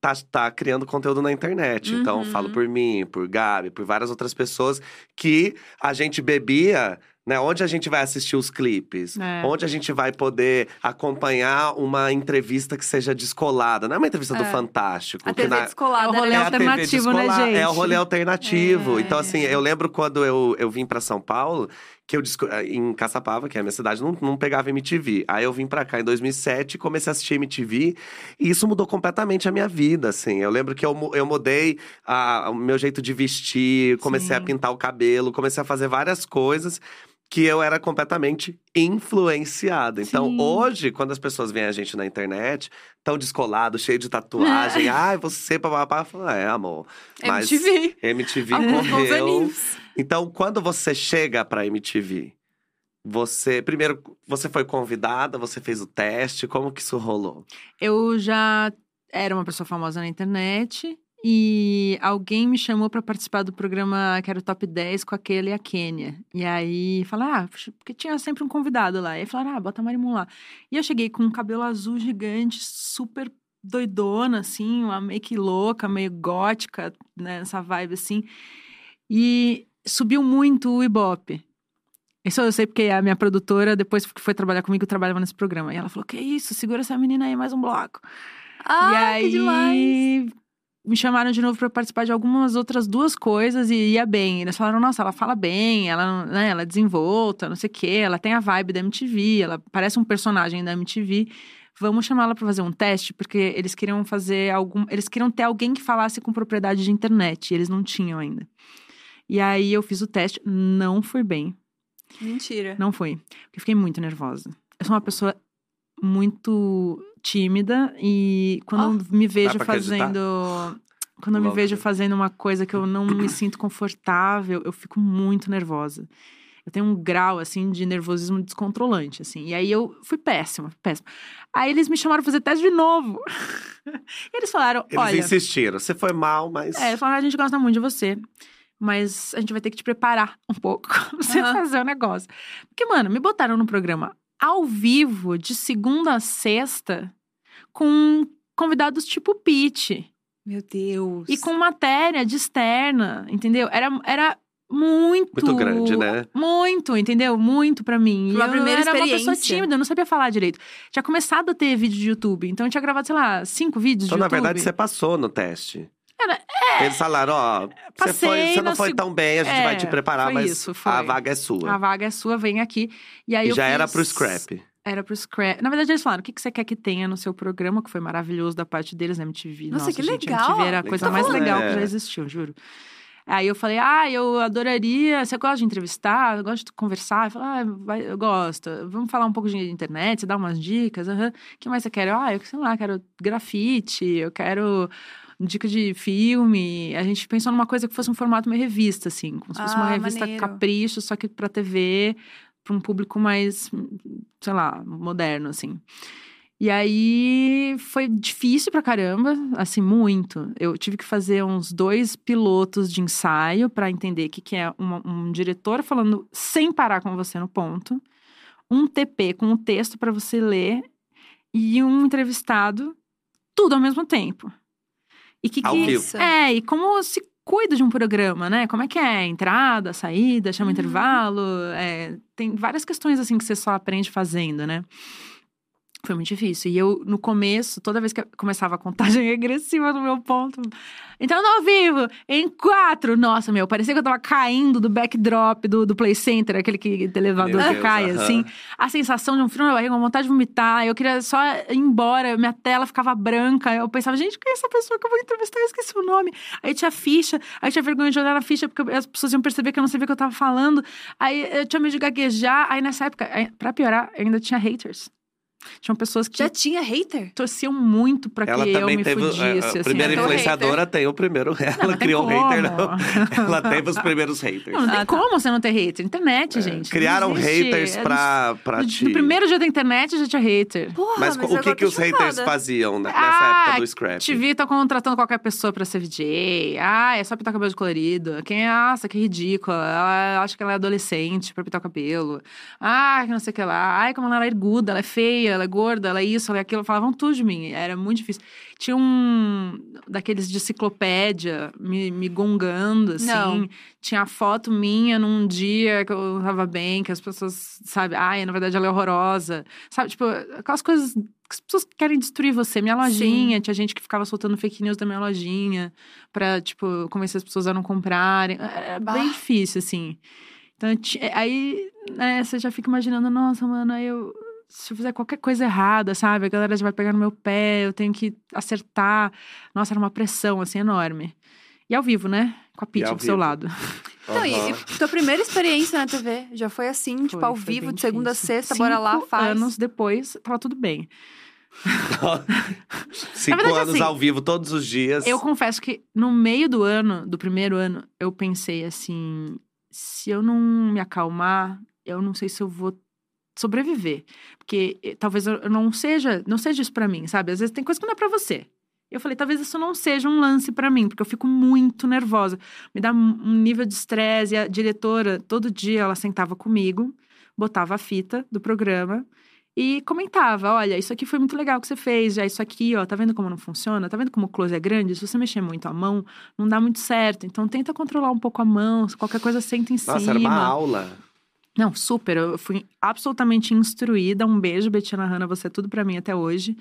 tá, tá criando conteúdo na internet. Então, Uhum. falo por mim, por Gabi, por várias outras pessoas que a gente bebia. Né, onde a gente vai assistir os clipes? É. Onde a gente vai poder acompanhar uma entrevista que seja descolada? Não é uma entrevista do É. Fantástico. A que TV na- descolada. É o rolê né? é a TV alternativo, né, gente? É o rolê alternativo. É. Então, assim, eu lembro quando eu, eu vim pra São Paulo, que eu desco- em Caçapava, que é a minha cidade, não, não pegava MTV. Aí eu vim pra cá em 2007 e comecei a assistir MTV. E isso mudou completamente a minha vida, assim. Eu lembro que eu, eu mudei a- o meu jeito de vestir, comecei a Sim. pintar o cabelo, comecei a fazer várias coisas que eu era completamente influenciado. Então, Sim. hoje, quando as pessoas veem a gente na internet, tão descolado, cheio de tatuagem, ai, você, papapá, fala, é, amor. Mas MTV. MTV correu. aninhos. Então, quando você chega pra MTV, você. Primeiro, você foi convidada, você fez o teste, como que isso rolou? Eu já era uma pessoa famosa na internet e alguém me chamou pra participar do programa que era o Top 10 com aquele e a Quênia. E aí falaram, ah, porque tinha sempre um convidado lá. E aí falaram, ah, bota a Marimun lá. E eu cheguei com um cabelo azul gigante, super doidona, assim, uma make louca, meio gótica, né, essa vibe assim. E subiu muito o Ibope. Isso eu sei porque a minha produtora, depois que foi trabalhar comigo, trabalhava nesse programa. E ela falou: Que isso, segura essa menina aí, mais um bloco. Ah, e aí que demais. Me chamaram de novo para participar de algumas outras duas coisas e ia bem. Eles falaram: Nossa, ela fala bem, ela, né, ela é desenvolta, não sei o quê, ela tem a vibe da MTV, ela parece um personagem da MTV. Vamos chamá-la para fazer um teste, porque eles queriam fazer algum. Eles queriam ter alguém que falasse com propriedade de internet, e eles não tinham ainda. E aí eu fiz o teste, não foi bem. Mentira. Não foi. Porque fiquei muito nervosa. Eu sou uma pessoa muito tímida e quando eu me vejo pra acreditar? fazendo. Quando eu me vejo fazendo uma coisa que eu não me sinto confortável, eu fico muito nervosa. Eu tenho um grau, assim, de nervosismo descontrolante, assim. E aí eu fui péssima, péssima. Aí eles me chamaram pra fazer teste de novo. e eles falaram: Eles olha. insistiram. Você foi mal, mas. É, eles falaram, a gente gosta muito de você. Mas a gente vai ter que te preparar um pouco pra você Aham. fazer o negócio. Porque, mano, me botaram no programa ao vivo, de segunda a sexta, com convidados tipo Pete. Meu Deus. E com matéria de externa, entendeu? Era, era muito. Muito grande, né? Muito, entendeu? Muito pra mim. Foi uma E eu primeira era uma pessoa experiência. tímida, eu não sabia falar direito. Tinha começado a ter vídeo de YouTube. Então eu tinha gravado, sei lá, cinco vídeos Então, de na YouTube. verdade, você passou no teste. Era- Eles falaram, ó, você, foi, você não foi seg- tão bem, a gente É, vai te preparar, foi mas isso, foi. a vaga é sua. A vaga é sua, vem aqui. E aí e eu já era fiz- pro scrap. Era pro scrap. Na verdade, eles falaram: o que que você quer que tenha no seu programa, que foi maravilhoso da parte deles na MTV. Nossa, que gente, legal! A MTV era a coisa Então, mais legal é. que já existiu, juro. Aí eu falei, ah, eu adoraria. Você gosta de entrevistar? Eu gosto de conversar? Eu falei, ah, vai- eu gosto. Vamos falar um pouco de internet, você dá umas dicas. O que mais você quer? Ah, eu sei lá, quero grafite, eu quero dica de filme. A gente pensou numa coisa que fosse um formato meio revista, assim, como se fosse uma Ah, revista maneiro. capricho, só que pra TV, pra um público mais, sei lá, moderno, assim. E aí foi difícil pra caramba, assim, muito. Eu tive que fazer uns dois pilotos de ensaio pra entender o que, que é uma- um diretor falando sem parar com você no ponto, um TP com um texto pra você ler e um entrevistado tudo ao mesmo tempo. E que, que é, e como se cuida de um programa, né? Como é que é? Entrada, saída, chama Uhum. intervalo. é, tem várias questões assim que você só aprende fazendo, né? Foi muito difícil. E eu, no começo, toda vez que começava a contagem regressiva no meu ponto, entrando ao vivo, em quatro. Nossa, meu, parecia que eu tava caindo do backdrop do, do Play Center, aquele que elevador Meu que cai, aham. assim. A sensação de um frio na barriga, uma vontade de vomitar. Eu queria só ir embora, minha tela ficava branca. Eu pensava, gente, quem é essa pessoa que eu vou entrevistar? Eu esqueci o nome. Aí tinha ficha, aí tinha vergonha de olhar na ficha, porque as pessoas iam perceber que eu não sabia o que eu tava falando. Aí eu tinha medo de gaguejar. Aí nessa época, pra piorar, ainda tinha haters. Tinham pessoas que Já tinha hater? torciam muito pra que Ela eu também me teve. fudisse. a- a assim, primeira eu- influenciadora tem o primeiro. Ela Não, não criou como. hater, não. Ela teve os primeiros haters. Não, não tem Ah, tá. como você não ter hater. Internet, gente. não Criaram haters É, pra, pra no, te. no primeiro dia da internet já tinha hater. Porra, Mas, o agora que, eu que tô os haters chocada. faziam né, nessa Ah, época do scrap? TV tá contratando qualquer pessoa pra ser VJ. Ah, é só pintar cabelo de colorido. Quem é? Nossa, que ridícula. Ela acha que ela é adolescente pra pintar o cabelo. Ah, que não sei o que lá. Ai, como ela é erguda, ela é feia, ela é gorda, ela é isso, ela é aquilo. Falavam tudo de mim. Era muito difícil. Tinha um daqueles de enciclopédia me, me gongando, assim. Não. Tinha a foto minha num dia que eu tava bem, que as pessoas, sabe? Ai, na verdade ela é horrorosa. Sabe, tipo, aquelas coisas que as pessoas querem destruir você. Minha lojinha, tinha gente que ficava soltando fake news da minha lojinha pra, tipo, convencer as pessoas a não comprarem. Era Bah. bem difícil, assim. Então, aí, né, você já fica imaginando, nossa, mano, aí eu. Se eu fizer qualquer coisa errada, sabe? A galera já vai pegar no meu pé, eu tenho que acertar. Nossa, era uma pressão, assim, enorme. E ao vivo, né? Com a Pitty ao do seu lado. Não, e, e tua primeira experiência na TV já foi assim, tipo, Foi- ao foi vivo, de segunda a difícil. sexta, bora lá, Cinco faz. anos depois, tava tudo bem. Cinco verdade, anos assim, ao vivo todos os dias. Eu confesso que no meio do ano, do primeiro ano, eu pensei assim: se eu não me acalmar, eu não sei se eu vou sobreviver. Porque eh, talvez eu não seja, não seja isso pra mim, sabe? Às vezes tem coisa que não é pra você. Eu falei, talvez isso não seja um lance pra mim, porque eu fico muito nervosa. Me dá um nível de estresse. E a diretora, todo dia, ela sentava comigo, botava a fita do programa e comentava: olha, isso aqui foi muito legal que você fez, já isso aqui, ó, tá vendo como não funciona? Tá vendo como o close é grande? Se você mexer muito a mão, não dá muito certo. Então tenta controlar um pouco a mão, se qualquer coisa senta em Nossa, cima. era uma aula. Não, super. Eu fui absolutamente instruída. Um beijo, Betina Hanna, você é tudo pra mim até hoje.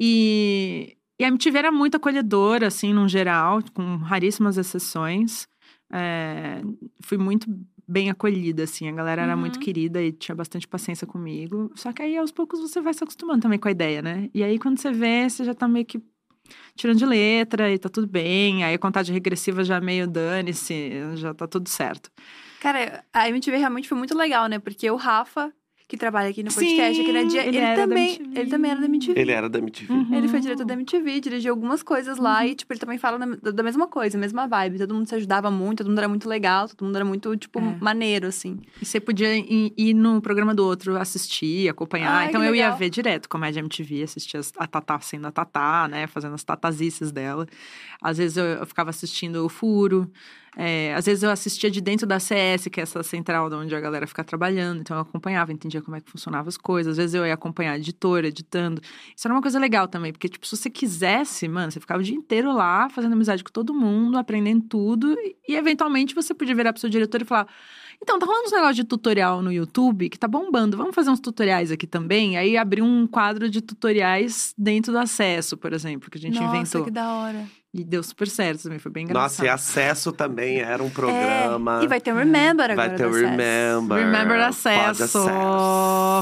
E, e a MTV era muito acolhedora, assim, num geral, com raríssimas exceções. É, fui muito bem acolhida, assim. A galera era Uhum. muito querida e tinha bastante paciência comigo. Só que aí, aos poucos, você vai se acostumando também com a ideia, né? E aí, quando você vê, você já tá meio que tirando de letra e tá tudo bem. Aí a contagem regressiva já meio dane-se, já tá tudo certo. Cara, a MTV realmente foi muito legal, né? Porque o Rafa, que trabalha aqui no podcast, Sim, aqui na Dia, ele ele, era da também, MTV. ele também era da MTV. Ele era da MTV. Uhum. Ele foi diretor da MTV, dirigiu algumas coisas lá e, tipo, ele também fala da, da mesma coisa, mesma vibe. Todo mundo se ajudava muito, todo mundo era muito legal, todo mundo era muito, tipo, É. maneiro, assim. E você podia ir, ir no programa do outro, assistir, acompanhar. Ai, então que eu ia ver direto Comédia MTV, assistir as- a Tatá sendo a Tatá, né? Fazendo as tatazices dela. Às vezes eu, eu ficava assistindo o Furo. É, às vezes eu assistia de dentro da CS, que é essa central de onde a galera fica trabalhando. Então eu acompanhava, entendia como é que funcionavam as coisas. Às vezes eu ia acompanhar a editora, editando. Isso era uma coisa legal também, porque, tipo, se você quisesse, mano, você ficava o dia inteiro lá, fazendo amizade com todo mundo, aprendendo tudo. E, eventualmente você podia virar pro seu diretor e falar: então, tá rolando uns negócios de tutorial no YouTube que tá bombando. Vamos fazer uns tutoriais aqui também? Aí abriu um quadro de tutoriais dentro do acesso, por exemplo, que a gente Nossa, inventou. que da hora. E deu super certo também, foi bem engraçado. Nossa, e Acesso também era um programa. É, e vai ter o Remember agora. Vai ter o. Remember. Remember acesso. Acesso.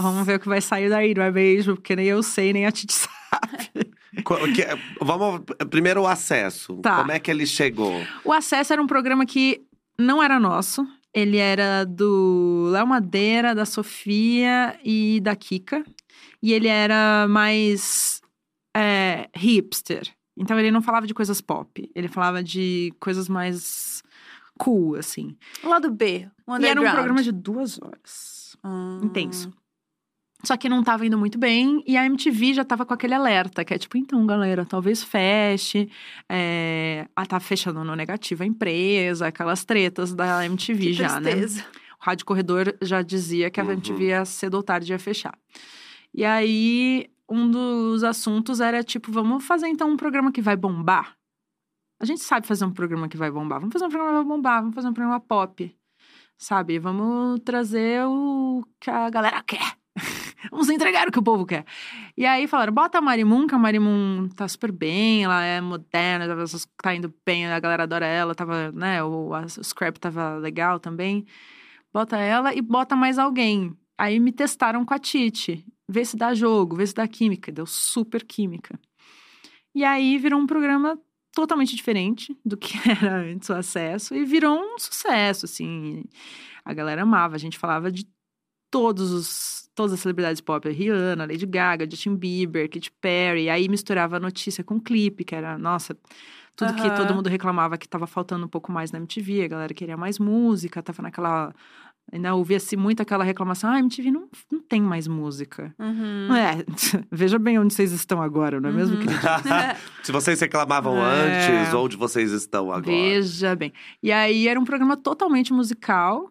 Vamos ver o que vai sair daí, não é mesmo? Porque nem eu sei, nem a Titi sabe. Que- vamos. Primeiro o acesso. Tá. Como é que ele chegou? O Acesso era um programa que não era nosso. Ele era do Léo Madeira, da Sofia e da Kika. E ele era mais é, hipster. Então ele não falava de coisas pop. Ele falava de coisas mais cool, assim. O lado B, o E era um programa de duas horas. Ah. Intenso. Só que não tava indo muito bem e a MTV já tava com aquele alerta, que é tipo, então, galera, talvez feche. É... Ah, tá fechando no negativo a empresa, aquelas tretas da MTV Que já, né? tristeza. O Rádio Corredor já dizia que a Uhum. MTV ia cedo ou tarde ia fechar. E aí um dos assuntos era tipo, vamos fazer então um programa que vai bombar? A gente sabe fazer um programa que vai bombar. Vamos fazer um programa que vai bombar, vamos fazer um programa pop. Sabe? Vamos trazer o que a galera quer. vamos entregar o que o povo quer. E aí falaram, bota a Marimun, que a Marimun tá super bem, ela é moderna, tá indo bem, a galera adora ela, tava, né, o, a, o scrap tava legal também. Bota ela e bota mais alguém. Aí me testaram com a Titi. Vê se dá jogo, vê se dá química. Deu super química. E aí virou um programa totalmente diferente do que era antes o acesso e virou um sucesso, assim. A galera amava, a gente falava de todos os todas as celebridades pop, a Rihanna, Lady Gaga, Justin Bieber, Katy Perry, aí misturava a notícia com clipe, que era, nossa, tudo que todo mundo reclamava que estava faltando um pouco mais na MTV, a galera queria mais música, tava naquela Ainda ouvia-se muito aquela reclamação: ah, MTV não, não tem mais música. Uhum. É, veja bem onde vocês estão agora, não é mesmo, Uhum. Se vocês reclamavam É. antes, onde vocês estão agora? Veja bem. E aí era um programa totalmente musical.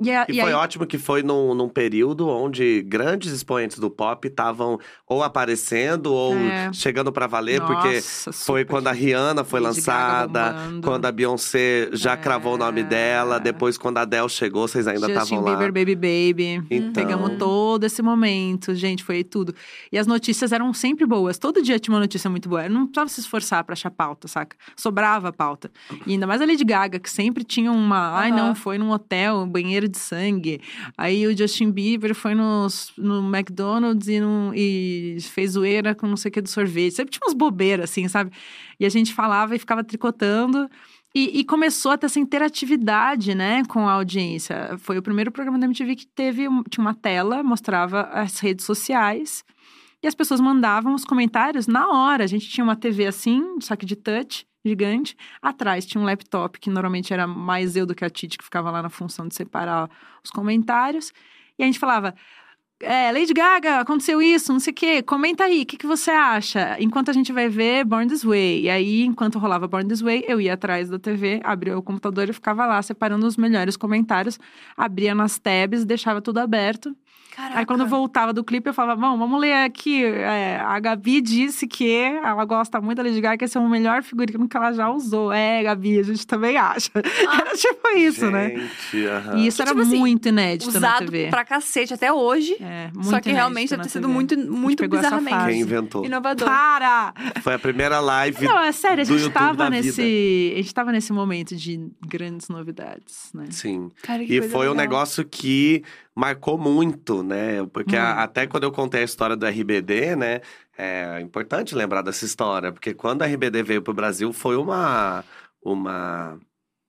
E, a- E, e foi aí, ótimo que foi num, num período onde grandes expoentes do pop estavam ou aparecendo ou É. chegando pra valer, porque Nossa, foi super. quando a Rihanna foi Lady lançada, quando a Beyoncé já É. cravou o nome dela, depois quando a Adele chegou, vocês ainda estavam lá. Bieber, Baby Baby. Então, Pegamos todo esse momento, gente, foi tudo. E as notícias eram sempre boas. Todo dia tinha uma notícia muito boa. Não precisava se esforçar pra achar pauta, saca? Sobrava a pauta. E ainda mais a Lady Gaga, que sempre tinha uma. Ai, não, foi num hotel, banheiro de sangue. Aí o Justin Bieber foi nos, no McDonald's e, e fez zoeira com não sei o que do sorvete. Sempre tinha umas bobeiras, assim, sabe? E a gente falava e ficava tricotando. E, e começou a ter essa interatividade, né, com a audiência. Foi o primeiro programa da MTV que teve tinha uma tela, mostrava as redes sociais. E as pessoas mandavam os comentários na hora. A gente tinha uma TV assim, só que de touch, gigante. Atrás tinha um laptop, que normalmente era mais eu do que a Titi, que ficava lá na função de separar os comentários. E a gente falava. É, Lady Gaga, aconteceu isso, não sei o quê. Comenta aí, o que, que você acha? Enquanto a gente vai ver Born This Way. E aí, enquanto rolava Born This Way, eu ia atrás da TV, abria o computador e ficava lá separando os melhores comentários. Abria nas tabs, deixava tudo aberto. Caraca. Aí quando eu voltava do clipe, eu falava, bom, vamos ler aqui. É, a Gabi disse que ela gosta muito da Lady Gaga, que esse é o melhor figurino que ela já usou. É, Gabi, a gente também acha. Era tipo isso, né? Gente, aham. E isso Que, era tipo assim, muito inédito na Usado TV. pra cacete até hoje. É, muito só que realmente deve na ter sido TV. muito, muito bizarramente. Quem inventou? inovador. Para! Foi a primeira live Não, é sério, a gente tava nesse. A gente tava nesse momento de grandes novidades, né? Sim. Cara, que E coisa foi um legal. negócio que marcou muito, né? Porque a- Muito. até quando eu contei a história do RBD, né? É importante lembrar dessa história, porque quando a RBD veio pro Brasil foi uma. uma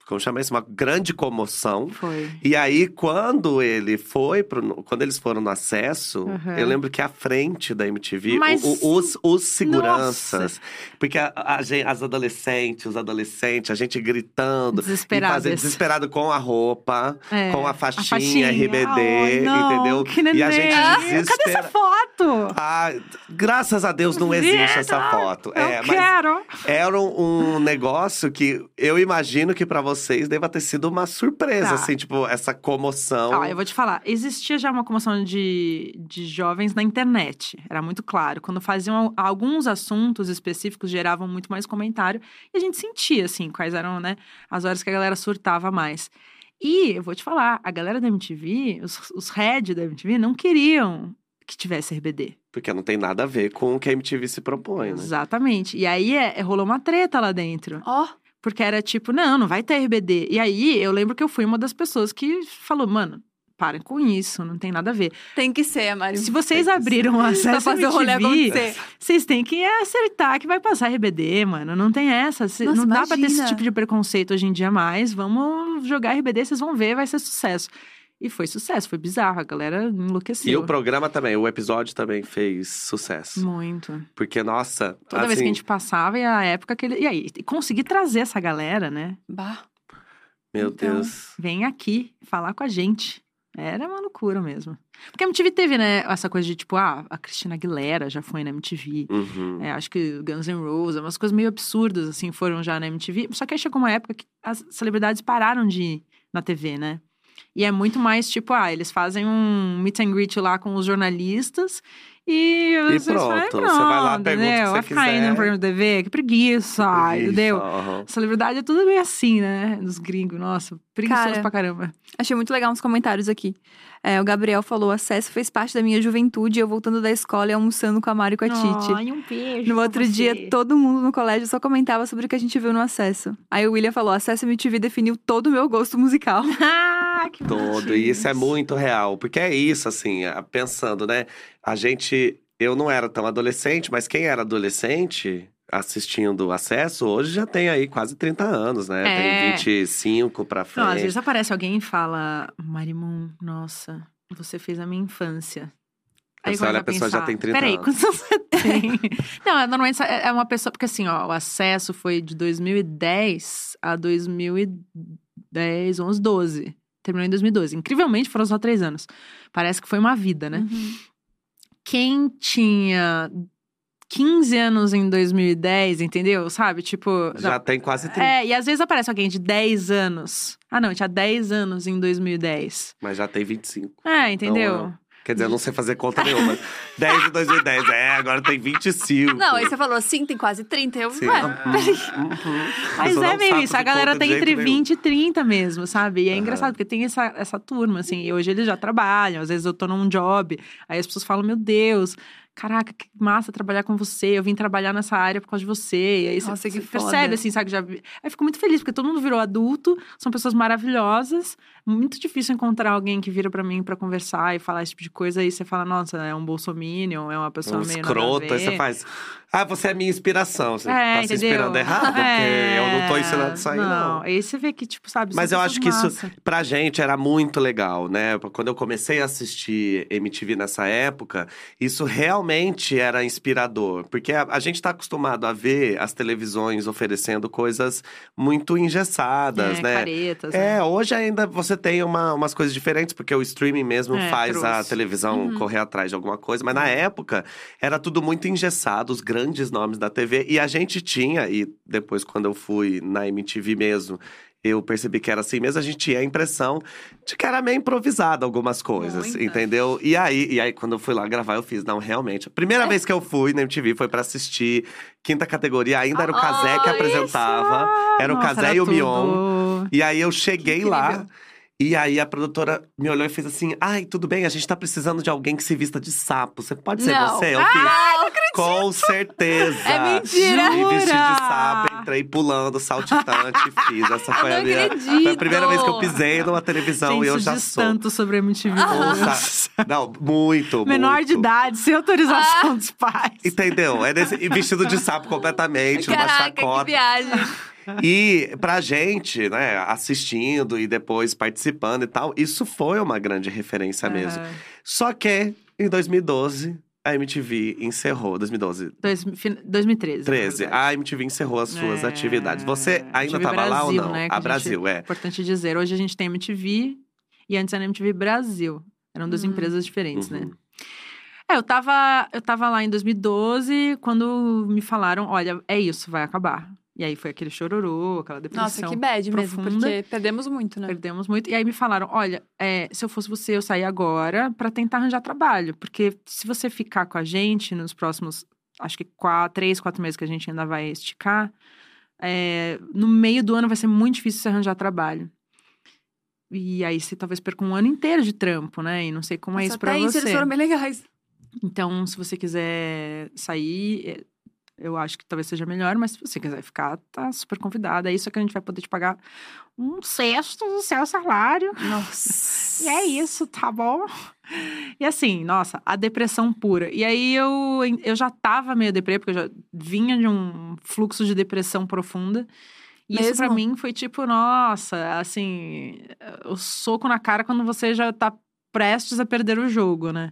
como chama isso? Uma grande comoção. Foi. E aí, quando ele foi pro, quando eles foram no acesso, Uhum. eu lembro que à frente da MTV, Mas- o- o- os, os seguranças, porque a, a as adolescentes, os adolescentes, a gente gritando, Desesperadas. fazer desesperado com a roupa, É, com a faixinha, RBD, Ai, não, entendeu? Que E a gente Cadê essa desespera. foto? Ah, graças a Deus não existe essa Verdade. foto. Eu É, quero. era um, negócio que eu imagino que pra vocês deva ter sido uma surpresa, Tá. assim, tipo, essa comoção. Ó, eu vou te falar, existia já uma comoção de, de jovens na internet, era muito claro. Quando faziam al- alguns assuntos específicos, geravam muito mais comentário. E a gente sentia, assim, quais eram, né, as horas que a galera surtava mais. E, eu vou te falar, a galera da MTV, os, os head da MTV, não queriam que tivesse RBD. Porque não tem nada a ver com o que a MTV se propõe, né? Exatamente. E aí, é, é, rolou uma treta lá dentro. Ó, Porque era tipo, não, não vai ter RBD. E aí, eu lembro que eu fui uma das pessoas que falou, mano, parem com isso, não tem nada a ver. tem que ser, Mari. Se vocês Tem abriram o Pra acesso fazer o rolê MTV, acontecer. vocês têm que acertar que vai passar RBD, mano. Não tem essa. Nossa, não dá pra ter esse imagina. tipo de preconceito hoje em dia mais. Vamos jogar RBD, vocês vão ver, vai ser sucesso. E foi sucesso, foi bizarro. A galera enlouqueceu. E o programa também, o episódio também fez sucesso. Muito. Porque, nossa, Toda assim, vez que a gente passava, e a época que ele. E aí, conseguir trazer essa galera, né? Bah. meu então. Deus. Vem aqui falar com a gente. Era uma loucura mesmo. Porque a MTV teve, né, essa coisa de tipo, ah, a Cristina Aguilera já foi na MTV. Uhum. É, acho que Guns N' Roses, umas coisas meio absurdas, assim, foram já na MTV. Só que aí chegou uma época que as celebridades pararam de ir na TV, né? E é muito mais tipo, ah, eles fazem um meet and greet lá com os jornalistas E, E vocês falam, pronto, você vai lá, pronto, pergunta o que entendeu? você Vai ficar indo quiser. no programa de TV, que preguiça, Isso, entendeu? aham. Celebridade é tudo meio assim, né? Dos gringos, nossa, preguiçoso Cara, pra caramba. Achei muito legal uns comentários aqui. É, o Gabriel falou: acesso fez parte da minha juventude, eu voltando da escola e almoçando com a Mari e com a Titi. Ai, um beijo No outro você. dia, todo mundo no colégio só comentava sobre o que a gente viu no acesso. Aí o William falou: acesso MTV definiu todo o meu gosto musical. Ah, que Todo. E isso é muito real. Porque é isso, assim, pensando, né? A gente. Eu não era tão adolescente, mas quem era adolescente assistindo o acesso, hoje já tem aí quase 30 anos, né? É. Tem 25 pra frente. Não, às vezes aparece alguém e fala, Marimun, nossa, você fez a minha infância. Aí você olha, a pessoa já pensar, tem 30 Peraí, anos. quantos anos você tem? Não, é, normalmente é é uma pessoa, porque assim, ó, o acesso foi de 2010 a 2010, 11, 12. Terminou em 2012. Incrivelmente foram só três anos. Parece que foi uma vida, né? Uhum. Quem tinha 15 anos em 2010, entendeu? Sabe? Tipo. Já tem quase 30. É, e às vezes aparece alguém de 10 anos. Ah, não, tinha 10 anos em 2010. Mas já tem 25. É, entendeu? Então, Quer dizer, eu não sei fazer conta nenhuma. 10 de 2010. É, agora tem 25. Não, aí você falou assim, tem quase 30. Eu, Sim. ué, Uhum, uhum. Mas é não meio isso, a galera tem jeito entre nenhum. 20 e 30 mesmo, sabe? E é Aham. engraçado, porque tem essa, essa turma, assim, e hoje eles já trabalham, às vezes eu tô num job, aí as pessoas falam, meu Deus, caraca, que massa trabalhar com você, eu vim trabalhar nessa área por causa de você. E aí Nossa, você, percebe, assim, sabe? Já... Aí fico muito feliz, porque todo mundo virou adulto, são pessoas maravilhosas, muito difícil encontrar alguém que vira pra mim pra conversar e falar esse tipo de coisa, aí você fala, nossa, é um bolsominion, é uma pessoa Um meio nada a escroto, aí você faz. Ah, você é minha inspiração. Você É, tá se entendeu? inspirando errado, porque É, eu não tô ensinando isso aí, não. Aí você vê que, tipo, sabe, Mas eu acho que isso- massa. Pra gente era muito legal, né? Quando eu comecei a assistir MTV nessa época, isso realmente era inspirador. Porque a, a gente tá acostumado a ver as televisões oferecendo coisas muito engessadas, é, né? caretas, né? É, hoje ainda você tem uma- umas coisas diferentes, porque o streaming mesmo É, faz a trouxe. televisão Uhum. correr atrás de alguma coisa. Mas na época, era tudo muito engessado, os grandes nomes da TV. E a gente tinha, e depois quando eu fui na MTV mesmo, eu percebi que era assim mesmo, a gente tinha a impressão de que era meio improvisado algumas coisas, Muita. entendeu? E aí, e aí, quando eu fui lá gravar, eu fiz, não, realmente. A É. primeira vez que eu fui na MTV foi pra assistir quinta categoria, ainda era o Ah, Casé que isso! apresentava. Era o Casé e o tudo. Mion. E aí eu cheguei lá. E aí a produtora me olhou e fez assim: Ai, tudo bem, a gente tá precisando de alguém que se vista de sapo. Você pode ser Não. você? Eu Ah, fiz. não Com certeza. É mentira! Me vesti de sapo, entrei pulando, saltitante e fiz. Essa foi não a minha. acredito! Foi a primeira vez que eu pisei numa televisão Gente, e eu já sou. tanto sobre a MTV. Ouça- Não, muito. Menor muito. de idade, sem Ah. autorização dos pais. Entendeu? É desse, e vestido de sapo completamente, numa Caraca, que chacota. viagem. E pra gente, né, assistindo e depois participando e tal, isso foi uma grande referência mesmo. Aham. Só que em 2012, a MTV encerrou. 2012, Dois- fin- 2013. na 13. verdade. A MTV encerrou as suas É, atividades. Você ainda MTV tava lá ou Brasil, não? né, a a gente- Brasil, é. Importante dizer, hoje a gente tem MTV e antes era MTV Brasil. Eram duas Hum. empresas diferentes, né? Uhum. É, eu tava, eu tava lá em 2012 quando me falaram: olha, é isso, vai acabar. E aí foi aquele chororô, aquela depressão. Nossa, que bad mesmo, profunda. porque perdemos muito, né? Perdemos muito. E aí me falaram: olha, é, se eu fosse você, eu saía agora pra tentar arranjar trabalho. Porque se você ficar com a gente nos próximos, acho que quatro, três, quatro meses que a gente ainda vai esticar, é, no meio do ano vai ser muito difícil você arranjar trabalho. E aí você talvez perca um ano inteiro de trampo, né? E não sei como é Nossa, isso pra isso você. eles foram bem legais. Então, se você quiser sair, é, eu acho que talvez seja melhor, mas se você quiser ficar, tá super convidada. É isso que a gente vai poder te pagar um sexto do seu salário. Nossa. E é isso, tá bom? E assim, nossa, a depressão pura. E aí eu, eu já tava meio deprê, porque eu já vinha de um fluxo de depressão profunda. E isso pra Mesmo? mim foi tipo, nossa, assim, o soco na cara quando você já tá prestes a perder o jogo, né?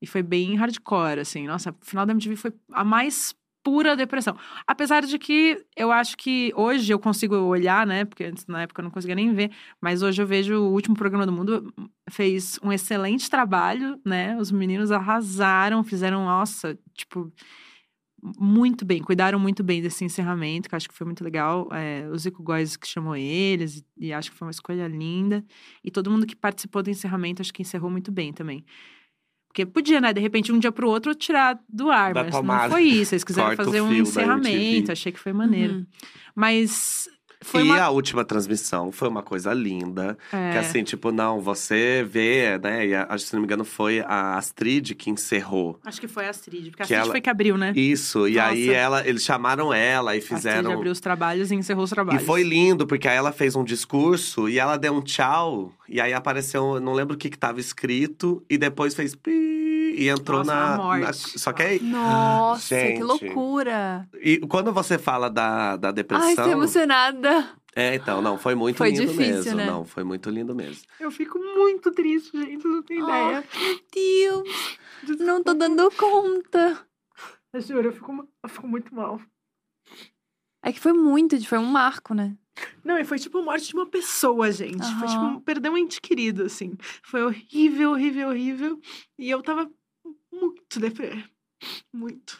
E foi bem hardcore, assim. Nossa, o final da MTV foi a mais pura depressão. Apesar de que eu acho que hoje eu consigo olhar, né? Porque antes, na época eu não conseguia nem ver. Mas hoje eu vejo o último programa do mundo fez um excelente trabalho, né? Os meninos arrasaram, fizeram, nossa, tipo, muito bem, cuidaram muito bem desse encerramento, que acho que foi muito legal. É, o Zico Góes que chamou eles, e acho que foi uma escolha linda. E todo mundo que participou do encerramento, acho que encerrou muito bem também. Porque podia, né? De repente, um dia pro outro, tirar do ar. Da mas tomada. não foi isso. Eles quiseram Corta fazer um encerramento. Achei que foi maneiro. Uhum. Mas foi e uma... a última transmissão foi uma coisa linda. é, Que assim, tipo, não, você vê, né? E a- se não me engano, foi a Astrid que encerrou. Acho que foi a Astrid. Porque a Astrid ela- foi que abriu, né? Isso, e Nossa. aí ela, eles chamaram ela e A Astrid fizeram. abriu os trabalhos e encerrou os E trabalhos. foi lindo, porque aí ela fez um discurso e ela deu um tchau. E aí apareceu, eu não lembro o que, que tava escrito, e depois fez pi e entrou Nossa, na, morte. na- Só que aí. Nossa, que Gente. loucura. E quando você fala da, da Ai, depressão. tô emocionada. É, então, não, foi muito Foi lindo difícil, mesmo. né? Não, foi muito lindo mesmo. Eu fico muito triste, gente. Não tem Oh, ideia. Meu Deus, não tô dando conta. Eu juro, eu fico, eu fico muito mal. É que foi muito, foi um marco, né? Não, e foi tipo a morte de uma pessoa, gente. Foi tipo um- perder um ente querido, assim. Foi horrível, horrível, horrível. E eu tava muito deprê. Muito.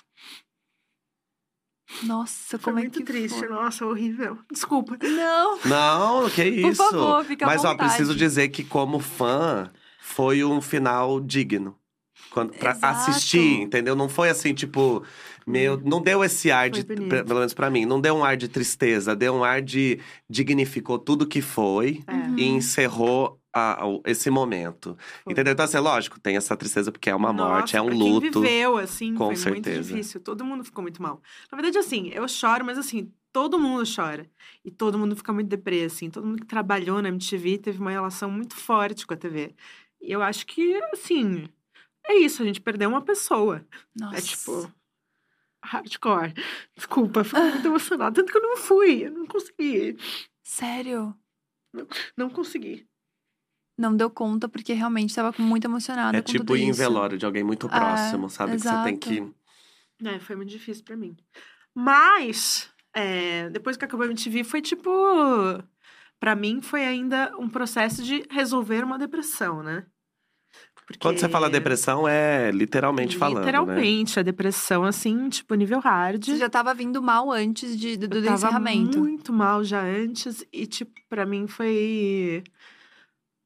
Nossa, Foi como é muito que triste. foi? Nossa, horrível. Desculpa. Não, Não, que isso. por favor, fica à Mas ó, preciso dizer que, como fã, foi um final digno. Quando, pra Exato. assistir, entendeu? Não foi assim, tipo, meu. Não deu esse ar Foi de. bonito. Pelo menos pra mim, não deu um ar de tristeza, deu um ar de. dignificou tudo que foi É. Uhum. e encerrou a- o- esse momento. Foi. Entendeu? Então, assim, lógico, tem essa tristeza porque é uma morte, Nossa, é um pra luto. Quem viveu, assim, com foi certeza. muito difícil. Todo mundo ficou muito mal. Na verdade, assim, eu choro, mas assim, todo mundo chora. E todo mundo fica muito deprê, assim. Todo mundo que trabalhou na MTV teve uma relação muito forte com a TV. E eu acho que, assim, é isso. A gente perdeu uma pessoa. Nossa. É tipo. Hardcore. Desculpa, fico muito emocionada. Tanto que eu não fui. Eu não consegui. Sério? Não consegui. Não deu conta porque realmente tava muito emocionada É com tipo ir em velório de alguém muito É, próximo, sabe? Que você tem exato. que. É, foi muito difícil pra mim. Mas, é, depois que acabou a MTV, foi tipo. Pra mim, foi ainda um processo de resolver uma depressão, né? Porque... Quando você fala depressão, é literalmente falando. Né? Literalmente, a depressão, assim, tipo, nível hard. Você já tava vindo mal antes de, do, do Eu tava encerramento. muito mal já antes. E, tipo, pra mim foi.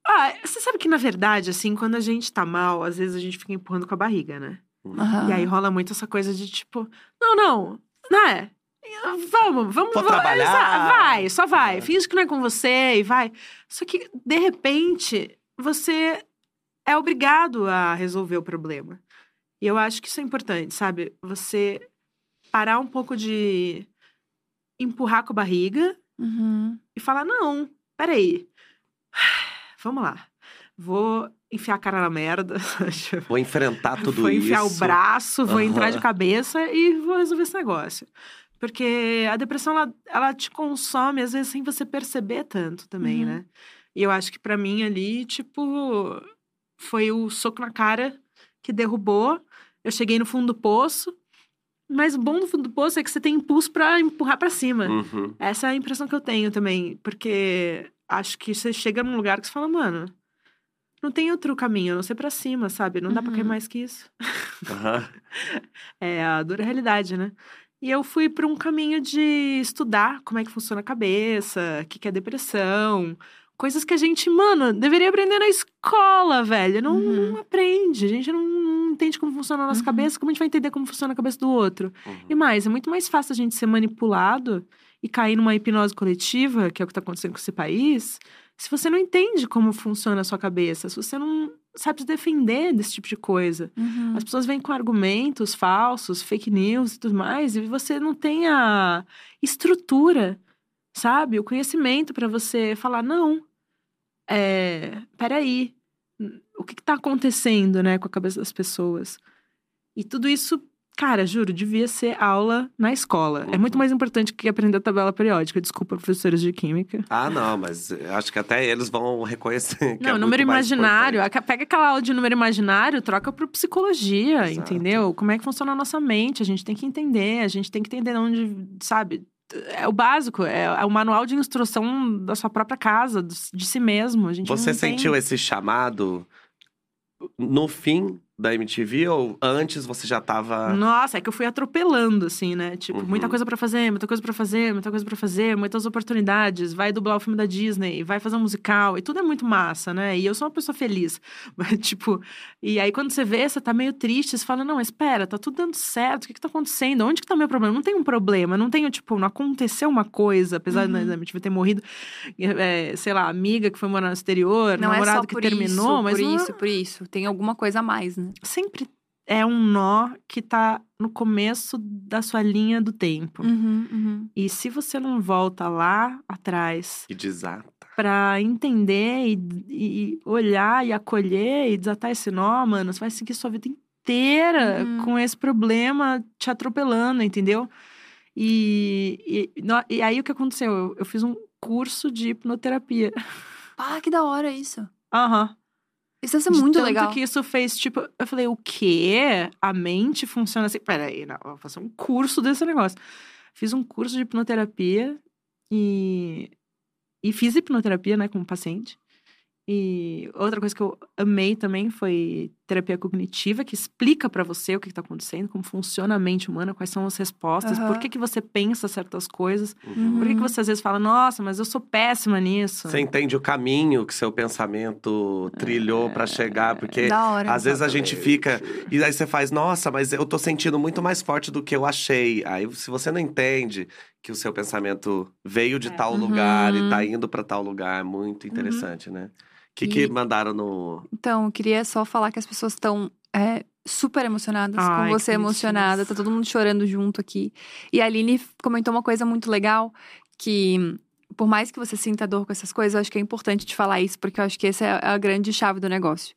Ah, você sabe que, na verdade, assim, quando a gente tá mal, às vezes a gente fica empurrando com a barriga, né? Aham. E aí rola muito essa coisa de tipo, não, não, né? Vamos, vamos, Vou vamos, trabalhar. vai, só vai. É. Finge que não é com você e vai. Só que, de repente, você é obrigado a resolver o problema. E eu acho que isso é importante, sabe? Você parar um pouco de empurrar com a barriga Uhum. e falar: não, peraí. Vamos lá. Vou enfiar a cara na merda. Vou enfrentar tudo vou isso. enfiar o braço, vou entrar de cabeça e vou resolver esse negócio. Porque a depressão, ela, ela te consome, às vezes, sem você perceber tanto também, Uhum. né? E eu acho que pra mim ali, tipo, foi o soco na cara que derrubou. Eu cheguei no fundo do poço. Mas o bom do fundo do poço é que você tem impulso pra empurrar pra cima. Uhum. Essa é a impressão que eu tenho também. Porque acho que você chega num lugar que você fala, mano, não tem outro caminho, a não ser pra cima, sabe? Não dá pra cair Uhum. mais que isso. Aham. É a dura realidade, né? E eu fui para um caminho de estudar como é que funciona a cabeça, o que, que é depressão. Coisas que a gente, mano, deveria aprender na escola, velho. Não, Uhum. não aprende. A gente não, não entende como funciona a nossa Uhum. cabeça, como a gente vai entender como funciona a cabeça do outro. Uhum. E mais, é muito mais fácil a gente ser manipulado e cair numa hipnose coletiva, que é o que está acontecendo com esse país, se você não entende como funciona a sua cabeça, se você não sabe se defender desse tipo de coisa. Uhum. As pessoas vêm com argumentos falsos, fake news e tudo mais, e você não tem a estrutura, sabe? O conhecimento para você falar, não, é, peraí, o que, que tá acontecendo, né, com a cabeça das pessoas? E tudo isso, cara, juro, devia ser aula na escola. É muito Uhum. mais importante que aprender a tabela periódica. Desculpa, professores de química. Ah, não, mas acho que até eles vão reconhecer. Que Não, é número imaginário. Pega aquela aula de número imaginário, troca por psicologia, Exato. entendeu? Como é que funciona a nossa mente? A gente tem que entender, a gente tem que entender onde, sabe? É o básico, é, é o manual de instrução da sua própria casa, de si mesmo. A gente Você não tem- sentiu esse chamado no fim da MTV ou antes você já tava. Nossa, é que eu fui atropelando, assim, né? Tipo, Uhum. muita coisa pra fazer, muita coisa pra fazer, muita coisa pra fazer, muitas oportunidades. Vai dublar o filme da Disney, vai fazer um musical, e tudo é muito massa, né? E eu sou uma pessoa feliz. Mas, tipo, e aí quando você vê, você tá meio triste, você fala, não, espera, tá tudo dando certo, o que que tá acontecendo? Onde que tá o meu problema? Não tem um problema, não tenho, tipo, não aconteceu uma coisa, apesar Uhum. da MTV ter morrido, é, sei lá, amiga que foi morar no exterior, Não é namorado só que terminou, isso, mas por não é- isso, por isso. Tem alguma coisa a mais, né? Sempre é um nó que tá no começo da sua linha do tempo. Uhum, uhum. E se você não volta lá atrás E desata. pra entender e, e olhar e acolher e desatar esse nó, mano, você vai seguir sua vida inteira Uhum. com esse problema te atropelando, entendeu? E, e, e aí o que aconteceu? Eu, eu fiz um curso de hipnoterapia. Ah, que da hora isso. Aham. Isso deve ser muito tanto legal. que isso fez, tipo, eu falei, o quê? A mente funciona assim? Peraí, não, eu vou fazer um curso desse negócio. Fiz um curso de hipnoterapia e, e fiz hipnoterapia, né, como paciente. E outra coisa que eu amei também foi terapia cognitiva, que explica pra você o que, que tá acontecendo, como funciona a mente humana, quais são as respostas, Aham. por que, que você pensa certas coisas, Uhum. por que, que Uhum. você às vezes fala, nossa, mas eu sou péssima nisso. Você entende o caminho que seu pensamento trilhou pra chegar, porque hora. às vezes a gente fica e aí você faz, nossa, mas eu tô sentindo muito mais forte do que eu achei. Aí se você não entende que o seu pensamento veio de É. tal lugar e Uhum. tá indo pra tal lugar, é muito interessante, né? O que, que E- mandaram no. Então, eu queria só falar que as pessoas estão é, super emocionadas, Ai, com que você emocionada, bonitinhos. tá todo mundo chorando junto aqui. E a Aline comentou uma coisa muito legal, que por mais que você sinta dor com essas coisas, eu acho que é importante te falar isso, porque eu acho que essa é a grande chave do negócio.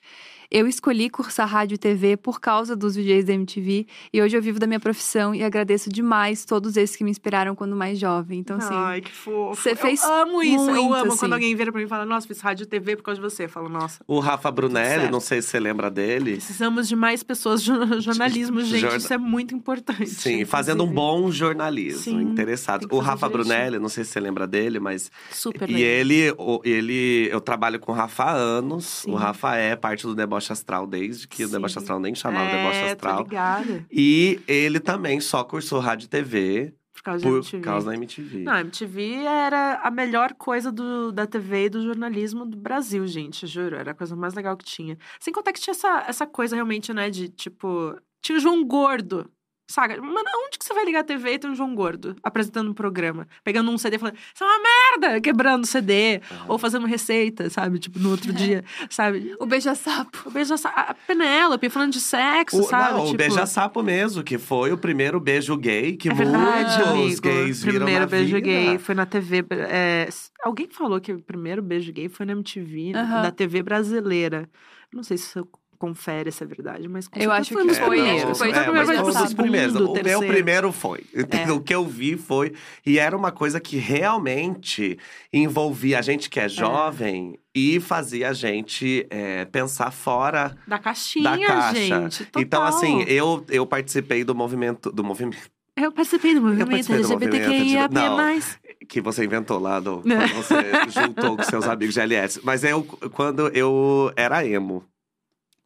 Eu escolhi cursar rádio e TV por causa dos VJs da MTV, e hoje eu vivo da minha profissão e agradeço demais todos esses que me inspiraram quando mais jovem. Então, assim, Ai, que fofo. você fez eu amo isso. eu muito, amo assim. quando alguém vira pra mim e fala, nossa, fiz rádio e TV por causa de você. Eu falo, nossa, O Rafa Brunelli, não sei se você lembra dele. precisamos de mais pessoas jo- jornalismo, gente. Jorna- Isso é muito importante. Sim, fazendo um bom jornalismo, Sim, interessado. O Rafa direitinho. Brunelli, não sei se você lembra dele, mas Super E legal. ele, ele, eu trabalho com o Rafa há anos. Sim. O Rafa é parte do Deboche Astral desde que o Sim. Deboche Astral nem chamava Deboche é, tô Astral. ligada. E ele também só cursou rádio e TV Por causa da por MTV. causa da MTV. Não, a MTV era a melhor coisa do, da TV e do jornalismo do Brasil, gente, juro. Era a coisa mais legal que tinha. Sem contar que tinha essa, essa coisa realmente, né, de tipo. Tinha o João Gordo. Saca? Mano, onde que você vai ligar a TV e tem um João Gordo apresentando um programa? Pegando um CD e falando, isso é uma merda! Quebrando o CD. Aham. Ou fazendo receita, sabe? Tipo, no outro dia, sabe? o beija-sapo. O beijo a Penélope falando de sexo, O, sabe? não, o tipo, Beija-Sapo mesmo, que foi o primeiro beijo gay que É verdade, muitos amigo. gays viram primeiro na beijo vida. gay foi na TV. é, alguém falou que o primeiro beijo gay foi na MTV, Aham. da TV brasileira. Não sei se você confere essa é verdade, mas com Eu acho foi que É, foi, primeiros. não, foi é, foi dos primeiros. O meu terceiro. primeiro foi. É. O que eu vi foi. E era uma coisa que realmente envolvia a gente que é jovem e fazia a gente é, pensar fora Da caixinha, da caixa. gente. Total. Então, assim, eu, eu participei do movimento. Do movimento Eu participei do movimento LGBTQIA+. não. que você inventou lá do, quando você juntou com seus amigos de LS. Mas eu, quando eu era emo.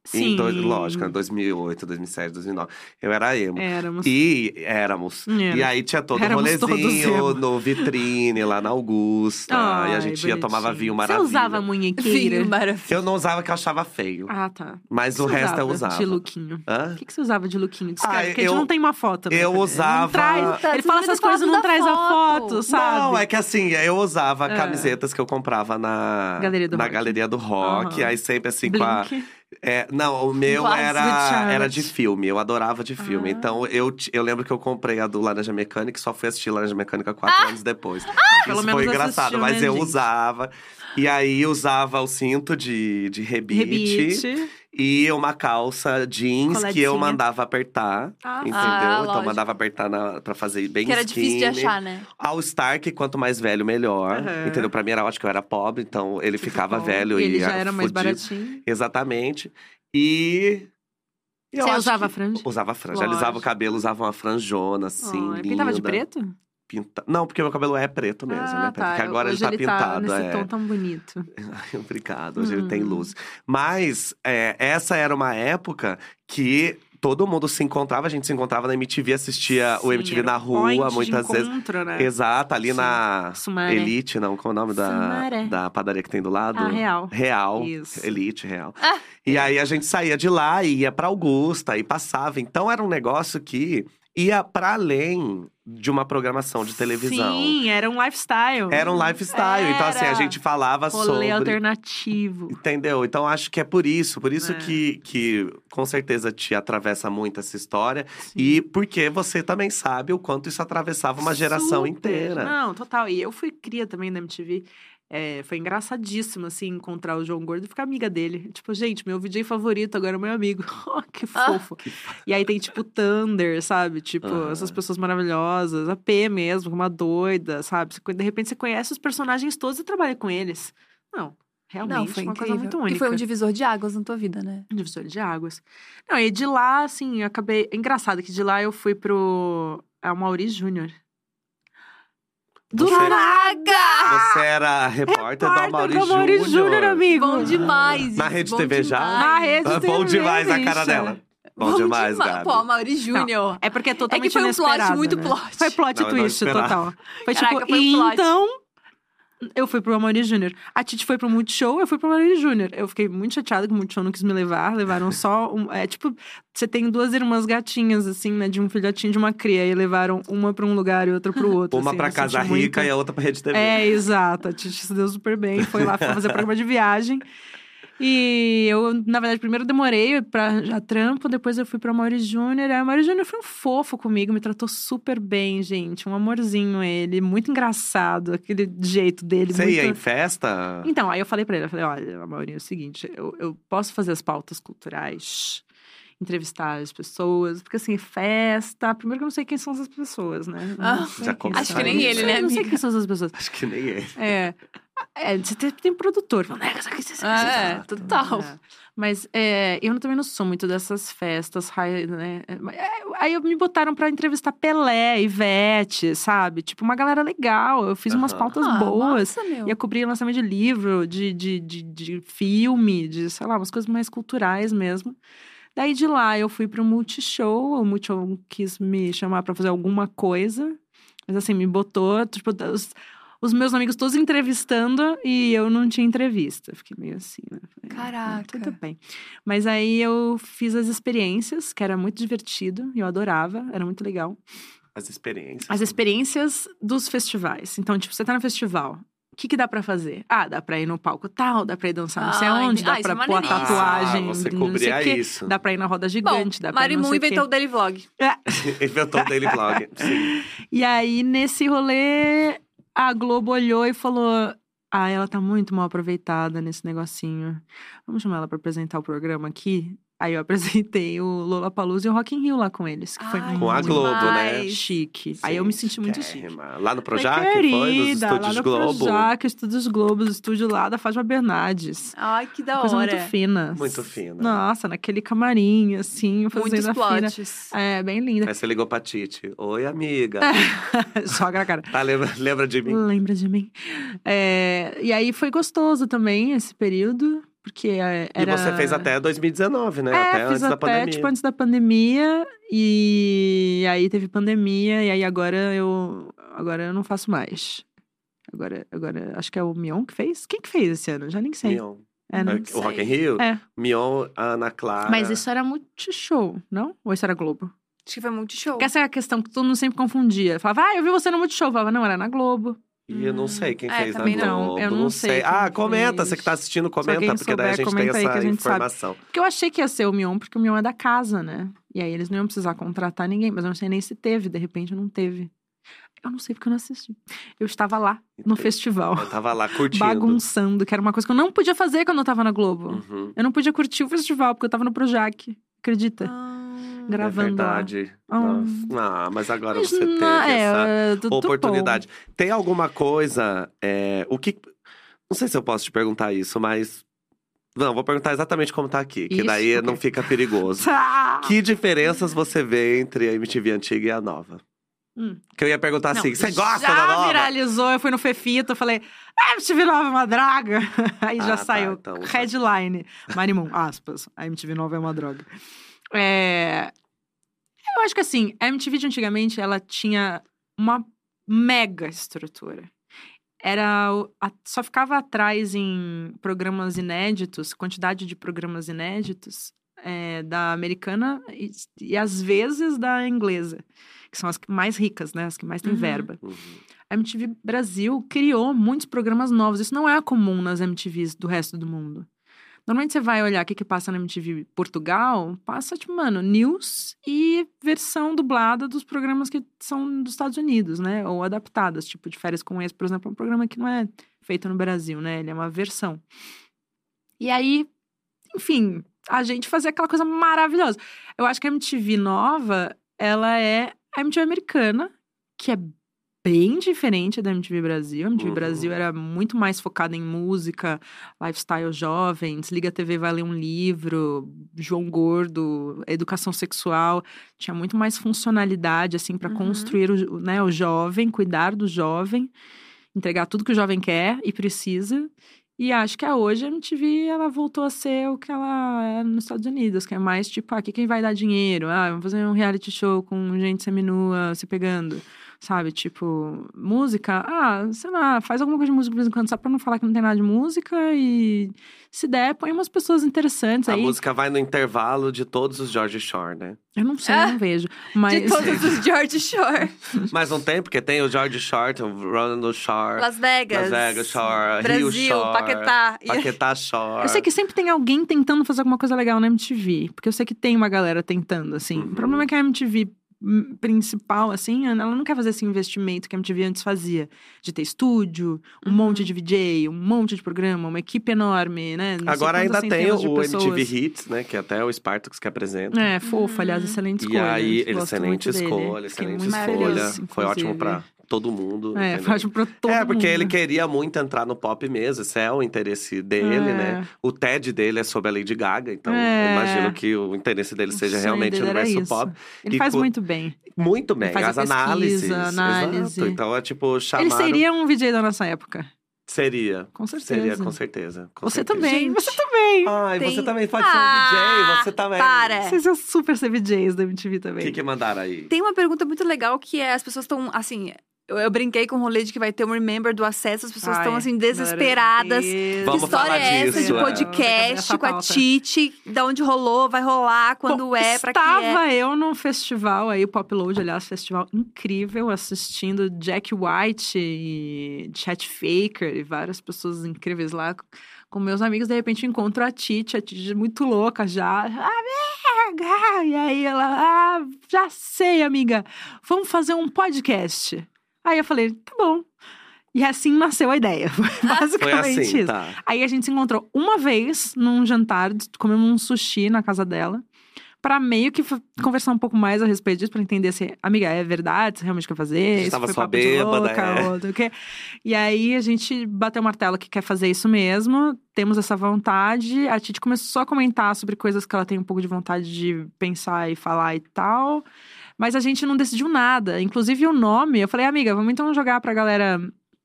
Sim. Em dois, lógico, em 2008, 2007, 2009. Eu era emo. Éramos. E éramos. Era. E aí tinha todo um todos rolezinho no vitrine, lá na Augusta. e a Ai, gente ia, tomava vinho maravilha. Você usava munhequeira? Vinho. Eu não usava que eu achava feio. Ah, tá. mas O o que resto eu usava. De lookinho. Hã? O que, que você usava de lookinho? Descreve, Ah, porque a gente eu- não tem uma foto. né? eu usava- traz, Tá, ele fala essas coisas e não traz a foto. foto, sabe? Não, é que assim, eu usava É. camisetas que eu comprava na Galeria do na Rock. galeria do rock. Aham. Aí sempre assim com a. É, não, o meu era, era de filme, eu adorava de filme. Ah. Então eu, eu lembro que eu comprei a do Laranja Mecânica e só fui assistir Laranja Mecânica quatro anos depois. pelo Isso foi engraçado, assistiu, mas né, eu gente? usava. E aí usava o cinto de, de rebite, Rebite. E uma calça jeans que eu mandava apertar. Ah, entendeu? Ah, então lógico. mandava apertar na, pra fazer bem Que era skinny. difícil de achar, né? All Star, que quanto mais velho, melhor. Aham. Entendeu? Pra mim era ótimo que eu era pobre, então ele ficava Bom, velho e e ele já era mais fudido. baratinho. Exatamente. E. eu Você usava que- franja? Usava franja. Lógico. Alisava o cabelo, usava uma franjona, assim. Oh, pintava de linda. preto? Pintado. Não, porque meu cabelo é preto mesmo, ah, né? Tá. Porque agora Hoje ele tá pintado. nesse é. tom tão bonito. Obrigado, hoje ele tem Hum. luz. Mas é, essa era uma época que todo mundo se encontrava, a gente se encontrava na MTV, assistia o Sim, MTV era na rua, muitas vezes. Né? Exato, ali Sim. na Sumaré. Elite, não, qual é o nome da, Sumaré. da padaria que tem do lado? Ah, Real. Real. Isso. Elite, Real. Ah. E aí a gente saía de lá e ia pra Augusta e passava. Então era um negócio que ia para além de uma programação de televisão. Sim, era um lifestyle. Era um lifestyle. Então, assim, a Era. gente falava Rolê sobre. alternativo. Entendeu? Então acho que é por isso, por isso É. que, que com certeza te atravessa muito essa história. Sim. E porque você também sabe o quanto isso atravessava uma geração Super. inteira. Não, total. E eu fui cria também da MTV. É, foi engraçadíssimo, assim, encontrar o João Gordo e ficar amiga dele. Tipo, gente, meu VJ favorito agora é meu amigo. Oh, que Ah. fofo. E aí tem, tipo, Thunder, sabe? Tipo, Aham. essas pessoas maravilhosas. A P mesmo, uma doida, sabe? De repente você conhece os personagens todos e trabalha com eles. Não, realmente Não, foi uma incrível. coisa muito única. E foi um divisor de águas na tua vida, né? Divisor de águas. Não, e de lá, assim, eu acabei. Engraçado que de lá eu fui pro. É o Mauri Júnior. Do Você- Caraca! Você era repórter da Repórter Mauri do Mauri Júnior. Júnior, amigo. Bom demais. Na Rede bom TV já? demais. Na Rede Ah, Bom TV, demais a cara dela. Bom, demais, Gabi. Pô, Mauri Júnior. É porque é totalmente foi um plot, muito né? plot. Foi plot Não, twist total. Foi Caraca, tipo, foi um plot. então eu fui pro Amaury Júnior. A Titi foi pro Multishow, eu fui pro Amaury Júnior. Eu fiquei muito chateada que o Multishow não quis me levar. Levaram só. Um, é tipo, você tem duas irmãs gatinhas, assim, né? De um filhotinho de uma cria. E levaram uma pra um lugar e outra pro outro. Uma assim, pra Casa Rica muito- e a outra pra Rede TV. É, exato. A Titi se deu super bem. Foi lá fazer programa de viagem. E eu, na verdade, primeiro demorei pra já trampo, depois eu fui pra Mauri Júnior. Aí a Mauri Júnior foi um fofo comigo, me tratou super bem, gente. Um amorzinho ele, muito engraçado, aquele jeito dele. Você muito... ia em festa? Então, aí eu falei pra ele, eu falei, olha, Mauri, é o seguinte, eu, eu posso fazer as pautas culturais, entrevistar as pessoas, porque assim, festa, primeiro que eu não sei quem são essas pessoas, né? Ah, já. Acho que nem ele, né, Eu Não sei amiga? quem são essas pessoas. Acho que nem ele. É. É, você tem, produtor. Fala, "Nega, sabe o que você- É, total. É. Mas é, eu também não sou muito dessas festas, né? É, Aí me botaram pra entrevistar Pelé, Ivete, sabe? Tipo, uma galera legal. Eu fiz umas pautas Ah, boas. massa, meu. Ia cobrir lançamento de livro, de, de, de, de filme, de, sei lá, umas coisas mais culturais mesmo. Daí de lá eu fui pro Multishow, o Multishow quis me chamar pra fazer alguma coisa. Mas assim, me botou, tipo, os, os meus amigos todos entrevistando e eu não tinha entrevista. Fiquei meio assim, né? Falei, ah, Caraca. Tudo bem. Mas aí eu fiz as experiências, que era muito divertido, e eu adorava, era muito legal. As experiências. As experiências dos festivais. Então, tipo, você tá no festival. O que, que dá pra fazer? Ah, dá pra ir no palco tal, dá pra ir dançar não sei Ah, entendi. dá Ah, pra é pôr a tatuagem, Ah, você não sei quê. isso. Dá pra ir na roda gigante, Bom, dá pra ir Marimu inventou o Daily Vlog. Inventou o Daily Vlog. Sim. E aí, nesse rolê, a Globo olhou e falou: Ah, ela tá muito mal aproveitada nesse negocinho. Vamos chamar ela pra apresentar o programa aqui? Aí eu apresentei o Lollapalooza e o Rock in Rio lá com eles, que foi Ai, Com a Globo, né? chique. aí eu me senti muito chique. Lá no Projac, foi? Nos querida, lá estúdios no Globo. Projac, Estúdios Globo, estúdio lá da Fátima Bernardes. Ai, que da Coisa hora. muito fina. Muito fina. Nossa, naquele camarim, assim, fazendo Muitos a fina. plots. É, bem linda. Aí você ligou pra Titi. Oi, amiga. Joga na cara. Tá, lembra, lembra de mim? Lembra de mim. É, e aí foi gostoso também esse período, porque é, era... E você fez até 2019, né? É, até antes até, da pandemia. tipo, antes da pandemia. E aí teve pandemia, e aí agora eu, agora eu não faço mais. Agora, agora, acho que é o Mion que fez? Quem que fez esse ano? Já nem sei. Mion. É, né? o Rock in Rio? É. Mion, Ana Clara. Mas isso era Multishow, não? Ou isso era Globo? Acho que foi muito show. Porque essa é a questão que todo mundo sempre confundia. Falava, ah, eu vi você no Multishow. Eu falava, não, era na Globo. E eu não sei quem É, fez na também não. Globo. Eu não sei quem Ah, comenta. fez. Você que tá assistindo, comenta. Porque daí a gente tem essa a gente sabe. informação. Porque eu achei que ia ser o Mion, porque o Mion é da casa, né? E aí eles não iam precisar contratar ninguém. Mas eu não sei nem se teve, de repente não teve. Eu não sei porque eu não assisti. Eu estava lá, no festival, Eu tava lá curtindo. bagunçando, que era uma coisa que eu não podia fazer quando eu tava na Globo. Uhum. Eu não podia curtir o festival, porque eu tava no Projac. Acredita? Ah, Gravando É verdade. Ah. Ah, mas agora Mas você teve não, é, essa é, oportunidade. Tem alguma coisa. é, o que. Não sei se eu posso te perguntar isso, mas. Não, vou perguntar exatamente como tá aqui, que Isso, daí ok. não fica perigoso. Ah! que diferenças você vê entre a MTV antiga e a nova? Hum. Que eu ia perguntar assim: você gosta já da nova? viralizou, eu fui no Fefito, falei, a MTV Nova é uma droga. Aí já Ah, tá, saiu, então, tá. headline, Marimun, aspas, a MTV Nova é uma droga. É, Eu acho que assim, a MTV de antigamente, ela tinha uma mega estrutura. Era só ficava atrás em programas inéditos, quantidade de programas inéditos é, da americana e, e às vezes da inglesa, que são as mais ricas, né? As que mais têm Uhum. verba. Uhum. A MTV Brasil criou muitos programas novos. Isso não é comum nas MTVs do resto do mundo. Normalmente você vai olhar o que, que passa na MTV Portugal, passa, tipo, mano, news e versão dublada dos programas que são dos Estados Unidos, né? Ou adaptadas, tipo, de férias com ex, por exemplo, é um programa que não é feito no Brasil, né? Ele é uma versão. E aí, enfim, a gente fazia aquela coisa maravilhosa. Eu acho que a MTV nova, ela é a MTV americana, que é bem diferente da MTV Brasil. A MTV Uhum. Brasil era muito mais focada em música, lifestyle jovem, desliga a TV, vai ler um livro, João Gordo, educação sexual. Tinha muito mais funcionalidade, assim, para Uhum. construir o, né, o jovem, cuidar do jovem, entregar tudo que o jovem quer e precisa. E acho que a hoje a MTV ela voltou a ser o que ela é nos Estados Unidos, que é mais tipo, ah, aqui quem vai dar dinheiro? Ah, vamos fazer um reality show com gente seminua se pegando. Sabe, tipo, música, ah, sei lá, faz alguma coisa de música de vez em quando, só pra não falar que não tem nada de música e se der, põe umas pessoas interessantes A aí. música vai no intervalo de todos os George Shore, né? Eu não sei, Ah, eu não vejo. Mas De todos os George Shore. Mas não tem, porque tem o George Shore, tem o Ronald Shore, Las Vegas. Las Vegas Shore, Brasil, Rio Shore, Paquetá. Paquetá Shore. Eu sei que sempre tem alguém tentando fazer alguma coisa legal na MTV. Porque eu sei que tem uma galera tentando, assim. Uhum. O problema é que a MTV principal, assim, ela não quer fazer esse investimento que a MTV antes fazia. De ter estúdio, um Uhum. monte de VJ, um monte de programa, uma equipe enorme, né? Não Agora ainda tem o. MTV Hits, né? Que até é o Spartacus que apresenta. É, fofo, aliás, Uhum. excelente E escolha. aí, Gosto excelente escolha, excelente escolha. Foi ótimo pra todo mundo. É, entendeu? ótimo pra todo É, porque mundo. ele queria muito entrar no pop mesmo, esse é o interesse dele, É. né? O TED dele é sobre a Lady Gaga, então É. eu imagino que o interesse dele O seja realmente o dele universo isso. pop. Ele E faz co- muito bem. Muito bem, faz a as pesquisa, análises. análise. Exato. Então é tipo, chamaram... Ele seria um VJ da nossa época. Seria. Com certeza. Seria, com certeza. com Você certeza. também, Gente. você também. Ai, você Tem- também pode Ah, ser um DJ, você também. para. Vocês são super ser VJs da MTV O também. que, que mandaram aí? Tem uma pergunta muito legal que é: as pessoas estão, assim. Eu, eu brinquei com o rolê de que vai ter um Remember do acesso, as pessoas estão, assim, desesperadas. Que Vamos história falar é essa disso, de é. podcast com a. Titi? Da onde rolou, vai rolar, quando Bom, é, pra que é? Estava eu num festival aí, o Pop Load, aliás, festival incrível, assistindo Jack White e Chet Faker e várias pessoas incríveis lá com meus amigos. De repente eu encontro a Titi, a Titi muito louca já. Amiga! E aí ela, ah, já sei, amiga, vamos fazer um podcast. Aí eu falei, tá bom. E assim nasceu a ideia. Basicamente assim, isso. tá. Aí a gente se encontrou uma vez num jantar, comemos um sushi na casa dela, pra meio que conversar um pouco mais a respeito disso, pra entender se, amiga, é verdade, você realmente quer fazer? Você Isso tava foi só bêbada, louca, é. ou do quê? E aí a gente bateu o martelo que quer fazer isso mesmo, temos essa vontade. A Titi começou a comentar sobre coisas que ela tem um pouco de vontade de pensar e falar e tal. Mas a gente não decidiu nada. Inclusive o nome, eu falei, amiga, vamos então jogar pra galera,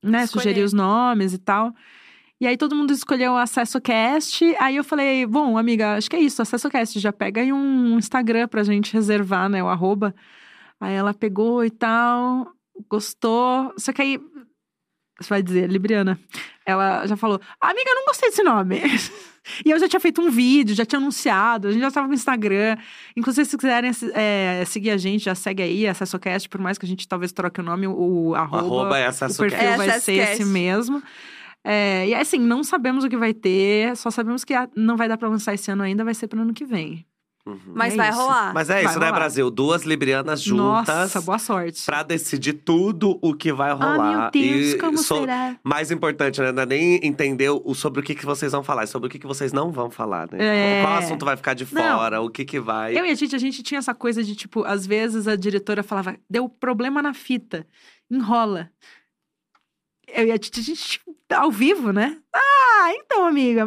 né, Escolher. sugerir os nomes e tal. E aí todo mundo escolheu o Acesso Cast. Aí eu falei, bom, amiga, acho que é isso, Acesso Cast. Já pega aí um Instagram pra gente reservar, né? O arroba. Aí ela pegou e tal, gostou. Só que aí. Você vai dizer, Libriana. Ela já falou, amiga, eu não gostei desse nome. e eu já tinha feito um vídeo, já tinha anunciado, a gente já estava no Instagram. Inclusive, se quiserem é, seguir a gente, já segue aí, AcessoCast, por mais que a gente talvez troque o nome, o, o arroba, Arroba é o perfil É, vai ser esse mesmo. É, e assim, não sabemos o que vai ter, só sabemos que não vai dar pra lançar esse ano ainda, vai ser pro ano que vem. Uhum. Mas É vai isso. rolar. Mas é Vai isso, né, rolar. Brasil? Duas librianas juntas Nossa, boa sorte. pra decidir tudo o que vai Ah, rolar. meu Deus, E como so- será? Mais importante, né? Não é nem entender o, sobre o que, que vocês vão falar, é sobre o que, que vocês não vão falar, né? É. Qual assunto vai ficar de Não. fora, o que que vai. Eu e a gente, a gente tinha essa coisa de, tipo, às vezes a diretora falava, deu problema na fita, enrola. Eu e a Titi, a gente, tipo, ao vivo, né? Ah, então, amiga.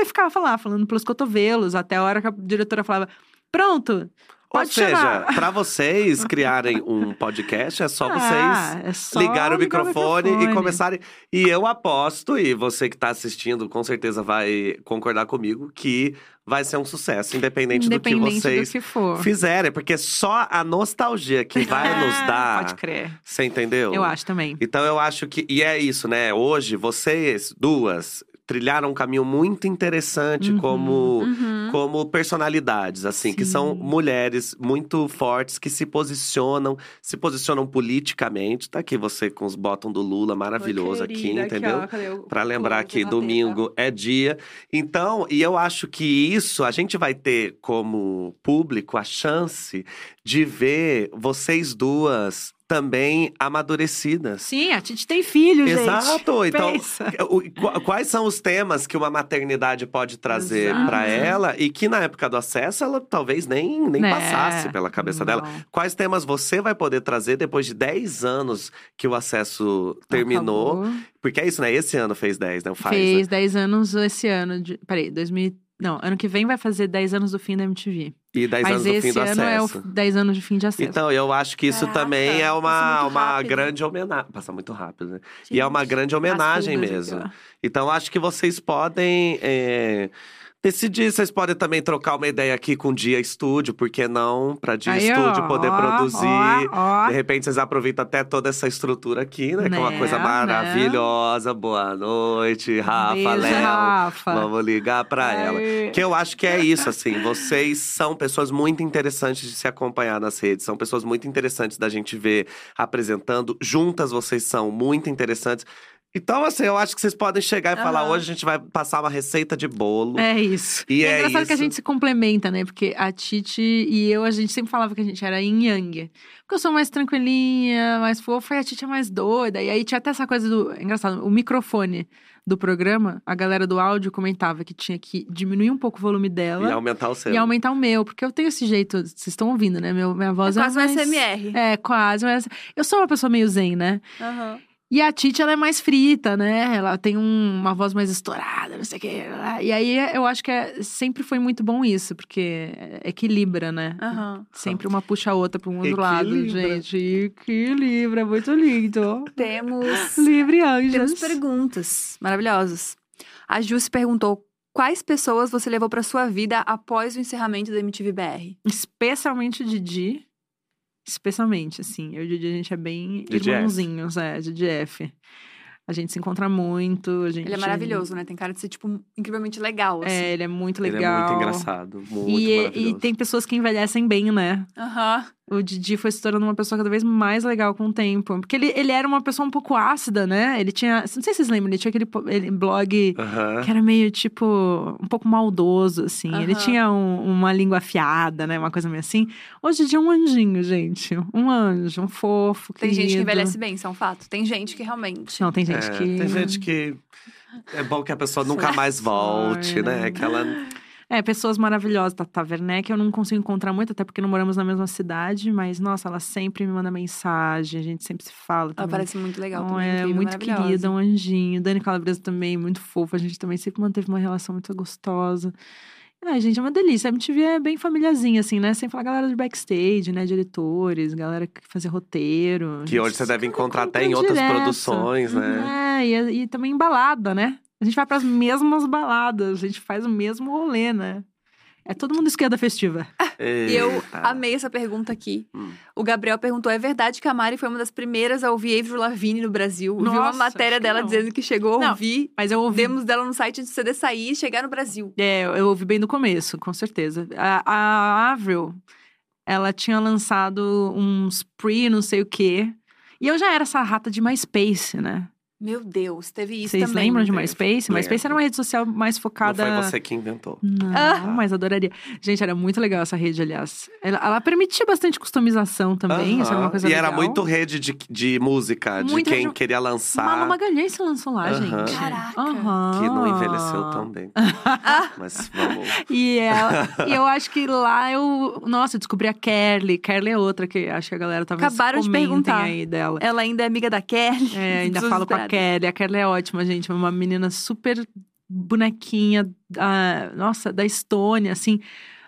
E ficava lá, falando pelos cotovelos, até a hora que a diretora falava, pronto. Ou Pode seja, chamar. pra vocês criarem um podcast, é só Ah, vocês é só ligar o ligar o microfone, e microfone. começarem. E eu aposto, e você que tá assistindo com certeza vai concordar comigo, que vai ser um sucesso, independente, do que Independente vocês do que fizerem. Porque só a nostalgia que vai nos dar. Pode crer. Você entendeu? Eu acho também. Então eu acho que. E é isso, né? Hoje, vocês duas trilharam um caminho muito interessante Uhum. como Uhum. como personalidades, assim, que são Sim. mulheres muito fortes que se posicionam, se posicionam politicamente. Tá aqui você com os botões do Lula maravilhoso aqui, Querida, entendeu? Pra lembrar que domingo é dia. Então, e eu acho que isso a gente vai ter como público a chance de ver vocês duas também amadurecidas. Sim, a Titi tem filho, gente. Exato. Então, o- quais são os temas que uma maternidade pode trazer Exato. pra ela e que na época do acesso ela talvez nem, nem Né? passasse pela cabeça dela? Não. Quais temas você vai poder trazer depois de 10 anos que o acesso terminou? Acabou. Porque é isso, né? Esse ano fez 10, né? O Faz, né? Fez 10 anos esse ano. De... Peraí, 2000. Não, ano que vem vai fazer 10 anos do fim da MTV. E 10 Mas anos do esse fim do ano é o acesso. 10 anos de fim de acesso. Então, eu acho que isso Caraca, também é uma, uma grande homenagem. Passa muito rápido, né? E é uma Gente, grande homenagem mesmo. Então, acho que vocês podem é, decidir. Vocês podem também trocar uma ideia aqui com o Dia Estúdio, por que não? Pra Dia Aí, Estúdio ó, poder ó, produzir. ó. De repente, vocês aproveitam até toda essa estrutura aqui, né? Que é uma Né, coisa né? maravilhosa. Boa noite, Rafa, Beijo, Léo. Rafa. Vamos ligar pra ela. Que eu acho que é isso, assim. Vocês são pessoas muito interessantes de se acompanhar nas redes. São pessoas muito interessantes da gente ver apresentando. Juntas vocês são muito interessantes. Então, assim, eu acho que vocês podem chegar e falar: hoje a gente vai passar uma receita de bolo. É isso. E é é engraçado que a isso. gente se complementa, né? Porque a Titi e eu, a gente sempre falava que a gente era yin yang. Porque eu sou mais tranquilinha, mais fofa, e a Titi é mais doida. E aí tinha até essa coisa do. é Engraçado, o microfone do programa, a galera do áudio comentava que tinha que diminuir um pouco o volume E dela aumentar o seu. e aumentar o meu. Porque eu tenho esse jeito, vocês estão ouvindo, né? Meu, minha É voz é, quase um mais... SMR. É, quase. Mas eu sou uma pessoa meio zen, né? Aham. E a Titi, ela é mais frita, né? Ela tem um- uma voz mais estourada, não sei o quê. E aí, eu acho que é- sempre foi muito bom isso, porque equilibra, né? Aham. Sempre uma puxa a outra para um outro lado, Equilibra. gente. Equilibra, muito lindo. Temos, Livre anjos. temos perguntas maravilhosas. A Ju se perguntou quais pessoas você levou pra sua vida após o encerramento da MTV BR. Especialmente Didi. Especialmente, assim. Eu e o Didi, a gente é bem Didi F. irmãozinhos, é, Didi F. A gente se encontra muito, a gente... Ele é maravilhoso, né? Tem cara de ser, tipo, incrivelmente legal, assim. É, ele é muito Ele legal. é muito engraçado. Muito E, e maravilhoso. tem pessoas que envelhecem bem, né? Aham. O Didi foi se tornando uma pessoa cada vez mais legal com o tempo. Porque ele, ele era uma pessoa um pouco ácida, né? Ele tinha. Não sei se vocês lembram, ele tinha aquele ele- blog que era meio, tipo, um pouco maldoso, assim. Ele tinha um- uma língua afiada, né? Uma coisa meio assim. Hoje o Didi é um anjinho, gente. Um anjo, um fofo. Tem gente que querido. envelhece bem, isso é um fato. Tem gente que realmente. Não, tem gente É, que. Tem gente que. É bom que a pessoa nunca mais volte, né? né? Que ela. É, pessoas maravilhosas. Tata Werneck eu não consigo encontrar muito, até porque não moramos na mesma cidade. Mas, nossa, ela sempre me manda mensagem. A gente sempre se fala Ela também. parece muito legal Então, também. é incrível, muito querida, um anjinho. Dani Calabresa também, muito fofa. A gente também sempre manteve uma relação muito gostosa. Ai, gente, é uma delícia. A MTV é bem famíliazinha, assim, né? Sem falar galera de backstage, né? Diretores, galera que fazia roteiro. Que hoje você deve encontrar até em outras direto. produções, né? É, e, e também em balada, né? A gente vai pras mesmas baladas, a gente faz o mesmo rolê, né? É todo mundo esquerda festiva. E eu amei essa pergunta aqui. Hum. O Gabriel perguntou: é verdade que a Mari foi uma das primeiras a ouvir Avril Lavigne no Brasil? Vi uma Nossa, matéria acho que dela não. dizendo que chegou a Não. ouvir Mas eu ouvi demos dela no site antes do CD sair e chegar no Brasil. É, eu ouvi bem no começo, com certeza. A, a Avril, ela tinha lançado uns pre não sei o quê. E eu já era essa rata de MySpace, né? Meu Deus, teve isso Vocês também. lembram de Lembro, MySpace? MySpace era uma rede social mais Não focada... foi você que inventou. Não, Ah. mas adoraria. Gente, era muito legal essa rede, aliás. Ela, ela permitia bastante customização também, isso era uma coisa E legal. era muito rede de, de música, de Muito quem rede- queria Mala lançar. Magalhães se lançou lá, Aham. gente. Caraca. Aham. Que não envelheceu tão bem. Mas vamos. E, ela- e eu acho que lá eu. Nossa, eu descobri a Kelly. Kelly é outra que acho que a galera talvez Acabaram de perguntar. aí dela. Ela ainda é amiga da Kelly. É, ainda falo com a esperadas. Kelly. A Kelly é ótima, gente. Uma menina super bonequinha, da, nossa, da Estônia, assim.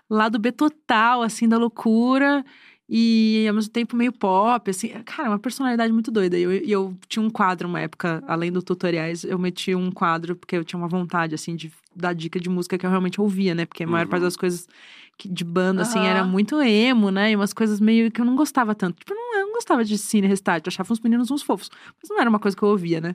lado B total, assim, da loucura. E ao mesmo tempo meio pop, assim. Cara, uma personalidade muito doida. E eu, eu tinha um quadro uma época, além do tutoriais, eu meti um quadro, porque eu tinha uma vontade, assim, de dar dica de música que eu realmente ouvia, né? Porque a maior Uhum. parte das coisas de banda, assim, Aham. era muito emo, né? E umas coisas meio que eu não gostava tanto. Tipo, eu não, eu não gostava de cine restart, eu achava uns meninos uns fofos. Mas não era uma coisa que eu ouvia, né?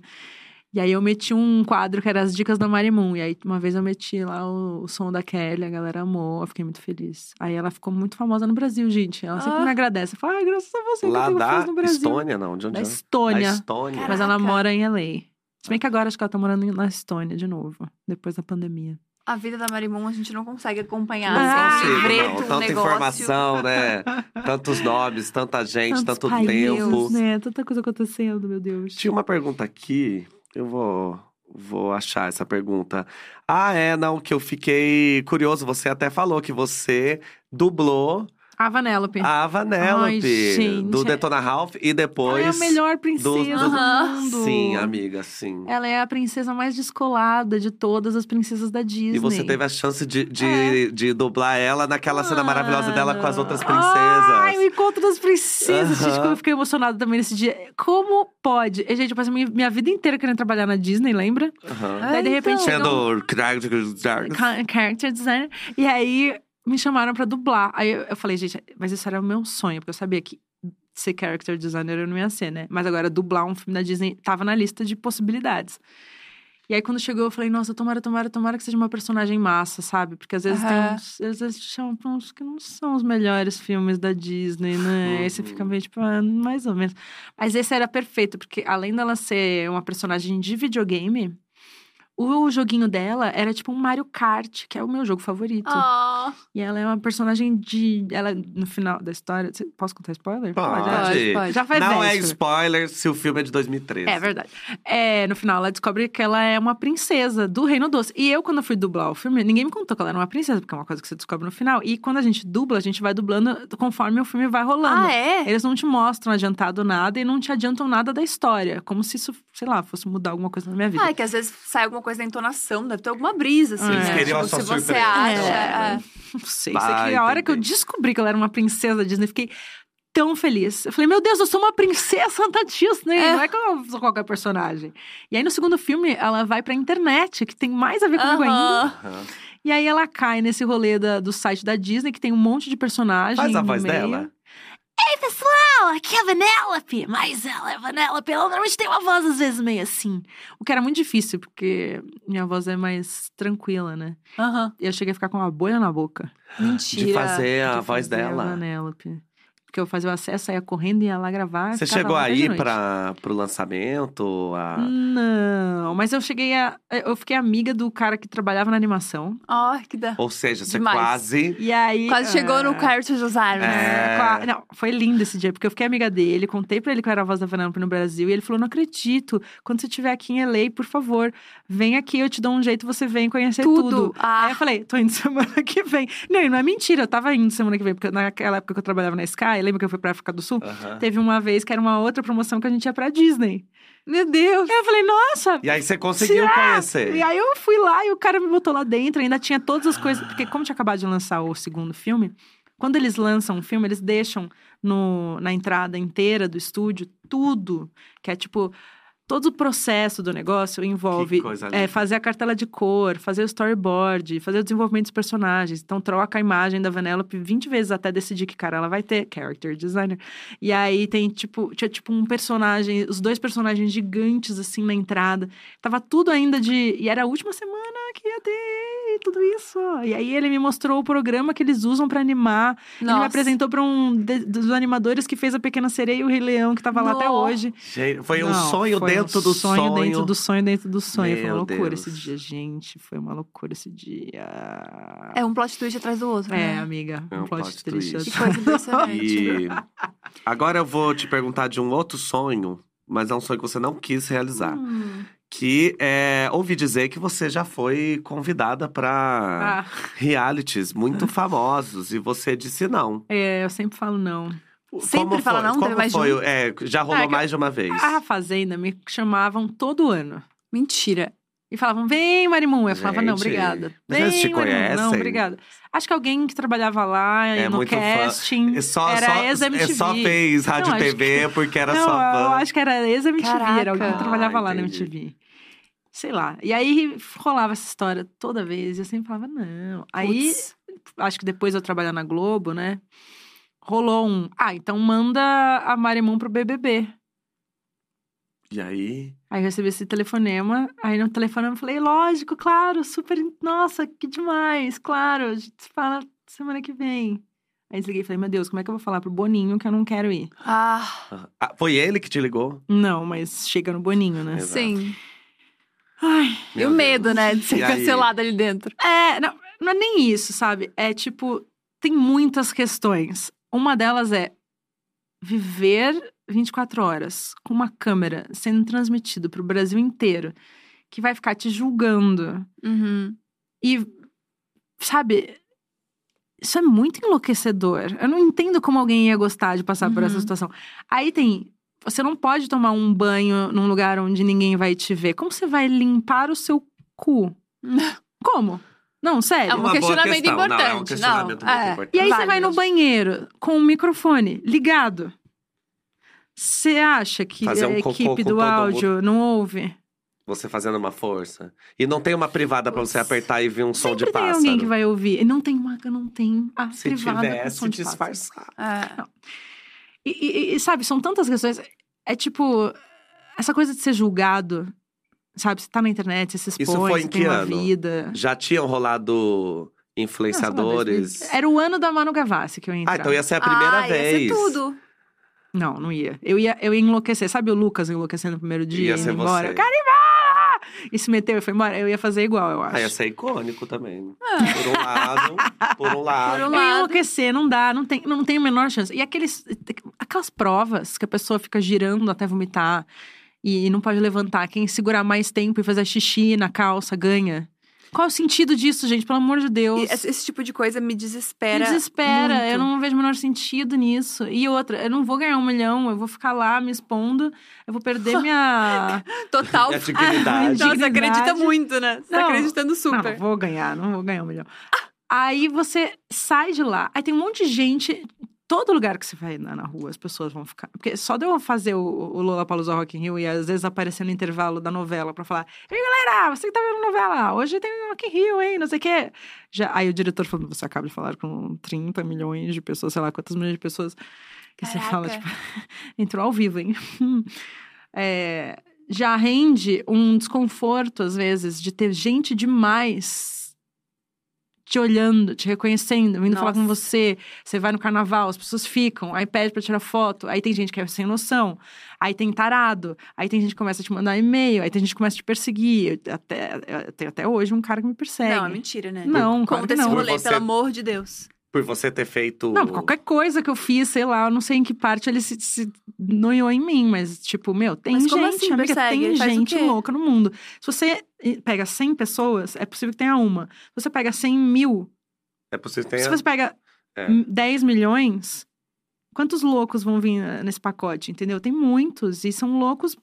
E aí eu meti um quadro que era as dicas da Marimun. E aí uma vez eu meti lá o, o som da Kelly, a galera amou, eu fiquei muito feliz. Aí ela ficou muito famosa no Brasil, gente. Ela sempre Ah. me agradece. Fala, ai, graças a você que eu Lá tenho da no Brasil. Estônia, não? De onde Da é? Estônia. Da Estônia. Cara, Mas ela Caraca. mora em LA. Se bem que agora acho que ela tá morando na Estônia de novo, depois da pandemia. A vida da Marimun a gente não consegue acompanhar. Não assim, um consigo, não. Tanta negócio. informação, né? Tantos nomes, tanta gente, Tantos tanto países, tempo. né? Tanta coisa acontecendo, meu Deus. Tinha uma pergunta aqui, eu vou, vou achar essa pergunta. Ah, é, não, que eu fiquei curioso. Você até falou que você dublou A Vanellope. a Vanellope Ai, gente. do Detona Ralph e Ela depois. é a melhor princesa do, Aham. mundo. Sim, amiga, sim. Ela é a princesa mais descolada de todas as princesas da Disney. E você teve a chance de, de, É. de dublar ela naquela cena maravilhosa dela com as outras Ai, princesas. o encontro das princesas. Gente, Aham. como eu fiquei emocionada também nesse dia. Como pode? E, gente, eu passei minha, minha vida inteira querendo trabalhar na Disney, lembra? Aham. É, Daí, de repente, então. chegou Sendo. Character designer. E aí me chamaram pra dublar. Aí eu, eu falei, gente, mas isso era o meu sonho, porque eu sabia que ser character designer eu não ia ser, né? Mas agora dublar um filme da Disney tava na lista de possibilidades. E aí, quando chegou, eu falei, nossa, tomara, tomara, tomara que seja uma personagem massa, sabe? Porque às vezes tem Aham. uns. Às vezes chamam pra uns que não são os melhores filmes da Disney, né? Aí você fica Uhum. meio tipo, ah, mais ou menos. Mas esse era perfeito, porque além dela ser uma personagem de videogame, o joguinho dela era tipo um Mario Kart, que é o meu jogo favorito. Ah, E ela é uma personagem de. Ela, no final da história. Posso contar spoiler? Pode. Já- pode, pode. Já faz Não é véspera. spoiler se o filme é de 2013. É verdade. É, no final, ela descobre que ela é uma princesa do Reino Doce. E eu, quando eu fui dublar o filme, ninguém me contou que ela era uma princesa, porque é uma coisa que você descobre no final. E quando a gente dubla, a gente vai dublando conforme o filme vai rolando. ah, é? Eles não te mostram adiantado nada e não te adiantam nada da história. Como se isso, sei lá, fosse mudar alguma coisa na minha vida. Ah, é que às vezes sai alguma coisa da entonação, deve ter alguma brisa, assim, Eles né? queriam Tipo, a sua se você acha. É. é. Não sei. Vai, sei que a hora que eu descobri que ela era uma princesa da Disney, fiquei tão feliz. Eu falei, meu Deus, eu sou uma princesa da Disney. É. Não é que eu sou qualquer personagem. E aí, no segundo filme, ela vai pra internet, que tem mais a ver comigo ainda. Aham. Aham. E aí, ela cai nesse rolê da- do site da Disney, que tem um monte de personagem Faz a voz meio. dela. Ei, pessoal, aqui é a Vanellope. Mas ela é a Vanellope. Ela normalmente tem uma voz, às vezes, meio assim. O que era muito difícil, porque minha voz é mais tranquila, né? Aham. E eu cheguei a ficar com uma bolha na boca. Mentira. De fazer a de voz fazer A dela. Vanellope. Porque eu fazia o acesso, ia correndo, ia lá gravar. Você chegou aí pra, pro lançamento? A... Não, mas eu cheguei a. Eu fiquei amiga do cara que trabalhava na animação. Ó, que da... Ou seja, você Demais. quase. E aí. Quase chegou no ah, Character Design, né? É. Não, foi lindo esse dia, porque eu fiquei amiga dele, contei pra ele que eu era a voz da Vanellope no Brasil, e ele falou: Não acredito, quando você estiver aqui em LA, por favor, vem aqui, eu te dou um jeito, você vem conhecer tudo. Tudo. Ah. Aí eu falei: Tô indo semana que vem. Não, e não é mentira, eu tava indo semana que vem, porque naquela época que eu trabalhava na Sky, lembra que eu fui pra África do Sul? Aham. Teve uma vez que era uma outra promoção que a gente ia pra Disney. Meu Deus. Aí eu falei, nossa! E aí você conseguiu será? conhecer. E aí eu fui lá e o cara me botou lá dentro, ainda tinha todas as coisas. Porque, como tinha acabado de lançar o segundo filme, quando eles lançam um filme, eles deixam no, na entrada inteira do estúdio tudo, que é tipo. Todo o processo do negócio envolve é, fazer a cartela de cor, fazer o storyboard, fazer o desenvolvimento dos personagens. Então, troca a imagem da Vanellope 20 vezes até decidir que cara ela vai ter, character designer. E aí tem, tipo, tinha tipo um personagem, os dois personagens gigantes, assim, na entrada. Tava tudo ainda de. E era a última semana que ia ter tudo isso. E aí ele me mostrou o programa que eles usam pra animar. Ele me Nossa. apresentou pra um de- dos animadores que fez a Pequena Sereia e o Rei Leão, que tava lá até Nossa. hoje. Gente, Foi um Não, sonho foi dentro um do sonho. dentro do sonho, dentro do sonho. foi Meu uma loucura Deus. esse dia, gente. Foi uma loucura esse dia. É um plot twist atrás do outro, É, né? amiga. É um um plot, plot twist. twist. Que coisa impressionante. E agora eu vou te perguntar de um outro sonho, mas é um sonho que você não quis realizar. Hum. Que é ouvi dizer que você já foi convidada pra Ah, realities muito famosos e você disse não. é, eu sempre falo não. Sempre Como fala foi? não? Como mais de foi? um? É, já rolou Ah, mais de uma vez. A Fazenda me chamavam todo ano. Mentira. E falavam, vem, Marimun. Eu falava, não, Gente, obrigada. mas Vem, te Marimun. Não, obrigada. Acho que alguém que trabalhava lá É no casting É só, era só, ex-MTV. é só fez rádio Não, TV porque era não, eu fã. acho que era ex-MTV, era alguém que trabalhava Ah, lá na. MTV. Sei lá. E aí rolava essa história toda vez. E eu sempre falava, não. Aí, acho que depois de eu trabalhar na Globo, né? Rolou um. Ah, então manda a Marimun pro BBB. E aí? Aí eu recebi esse telefonema. Aí no telefonema eu falei, lógico, claro, super. Nossa, que demais, claro. A gente se fala semana que vem. Aí desliguei e falei, meu Deus, como é que eu vou falar pro Boninho que eu não quero ir? Ah, Ah, foi ele que te ligou? Não, mas chega no Boninho, né? Exato. sim. Ai. E Meu o medo, né, de ser E aí? cancelado ali dentro. É, não, não é nem isso, sabe? É tipo, tem muitas questões. Uma delas é viver 24 horas com uma câmera sendo transmitido pro Brasil inteiro, que vai ficar te julgando. Uhum. E, sabe, isso é muito enlouquecedor. Eu não entendo como alguém ia gostar de passar por essa Uhum. situação. Aí tem. Você não pode tomar um banho num lugar onde ninguém vai te ver. Como você vai limpar o seu cu? Como? Não, sério. É um questionamento questão. Não, é um importante. questionamento Não, muito é. importante. E aí você vai no banheiro com o microfone ligado. Você acha que Fazer um a equipe com do áudio não ouve? Você fazendo uma força. E não tem uma privada pra você apertar e vir um som Sempre de tem pássaro. alguém que vai ouvir. E não tem uma, não tem a Se privada com tivesse, som de disfarçar. É. E, e- e, sabe, são tantas questões. É tipo, essa coisa de ser julgado, sabe? Você tá na internet, você se expõe, Isso foi em você tem que uma ano? vida. Já tinham rolado influenciadores? Nossa, Era o ano da Manu Gavassi que eu ia entrar. ah, então ia ser a primeira ah, vez. Ia ser tudo. Não, não ia. Eu ia, eu ia enlouquecer. Sabe o Lucas enlouquecendo no primeiro dia, Ia ser embora? você. E se meteu e foi embora. Eu ia fazer igual, eu acho. Ah, ia ser icônico também. Por um lado, por um lado. Por um Eu enlouquecer, não dá, não tem, não tem a menor chance. E aqueles, aquelas provas que a pessoa fica girando até vomitar e não pode levantar. Quem segurar mais tempo e fazer xixi na calça ganha. Qual é o sentido disso, gente? Pelo amor de Deus. E esse, tipo de coisa me Me desespera. desespera, muito. eu não vejo o menor sentido nisso. E outra, eu não vou ganhar um milhão, eu vou ficar lá me expondo, eu vou perder minha. Total. E a dignidade. Nossa, você acredita muito, né? Você tá Não. acreditando Não, super. não vou ganhar, não vou ganhar um milhão. Aí você sai de lá, aí tem um monte de gente. Todo lugar que você vai na, na rua, as pessoas vão ficar. Porque só de eu fazer o, o Lola Palusa Rock in Rio e às vezes aparecer no intervalo da novela pra falar: Ei, galera, você que tá vendo novela, hoje tem Rock in Rio, hein? Não sei o quê. Já, aí o diretor falou: Você acaba de falar com 30 milhões de pessoas, sei lá quantas milhões de pessoas. Que você fala, Caraca. tipo, entrou ao vivo, hein? É, já rende um desconforto, às vezes, de ter gente demais te olhando, te reconhecendo, vindo falar com Nossa. você. Você vai no carnaval, as pessoas ficam, aí pede pra tirar foto, aí tem gente que é sem noção, aí tem tarado, aí tem gente que começa a te mandar e-mail, aí tem gente que começa a te perseguir. Eu- Até, eu- tem até hoje um cara que me persegue. Não, é mentira, né? Não, claro Conta que esse não. rolê, você- pelo amor de Deus. Por você ter feito. Não, qualquer coisa que eu fiz, sei lá, eu não sei em que parte ele se, se noiou em mim, mas, tipo, meu, tem Mas gente, como assim amiga, persegue? tem faz gente louca no mundo. Se você eh, pega 100 pessoas, é possível que tenha uma. Se você pega 100 mil, É possível que se tenha. você pega É. hum, 10 milhões, quantos loucos vão vir eh, nesse pacote, entendeu? Tem muitos, e são loucos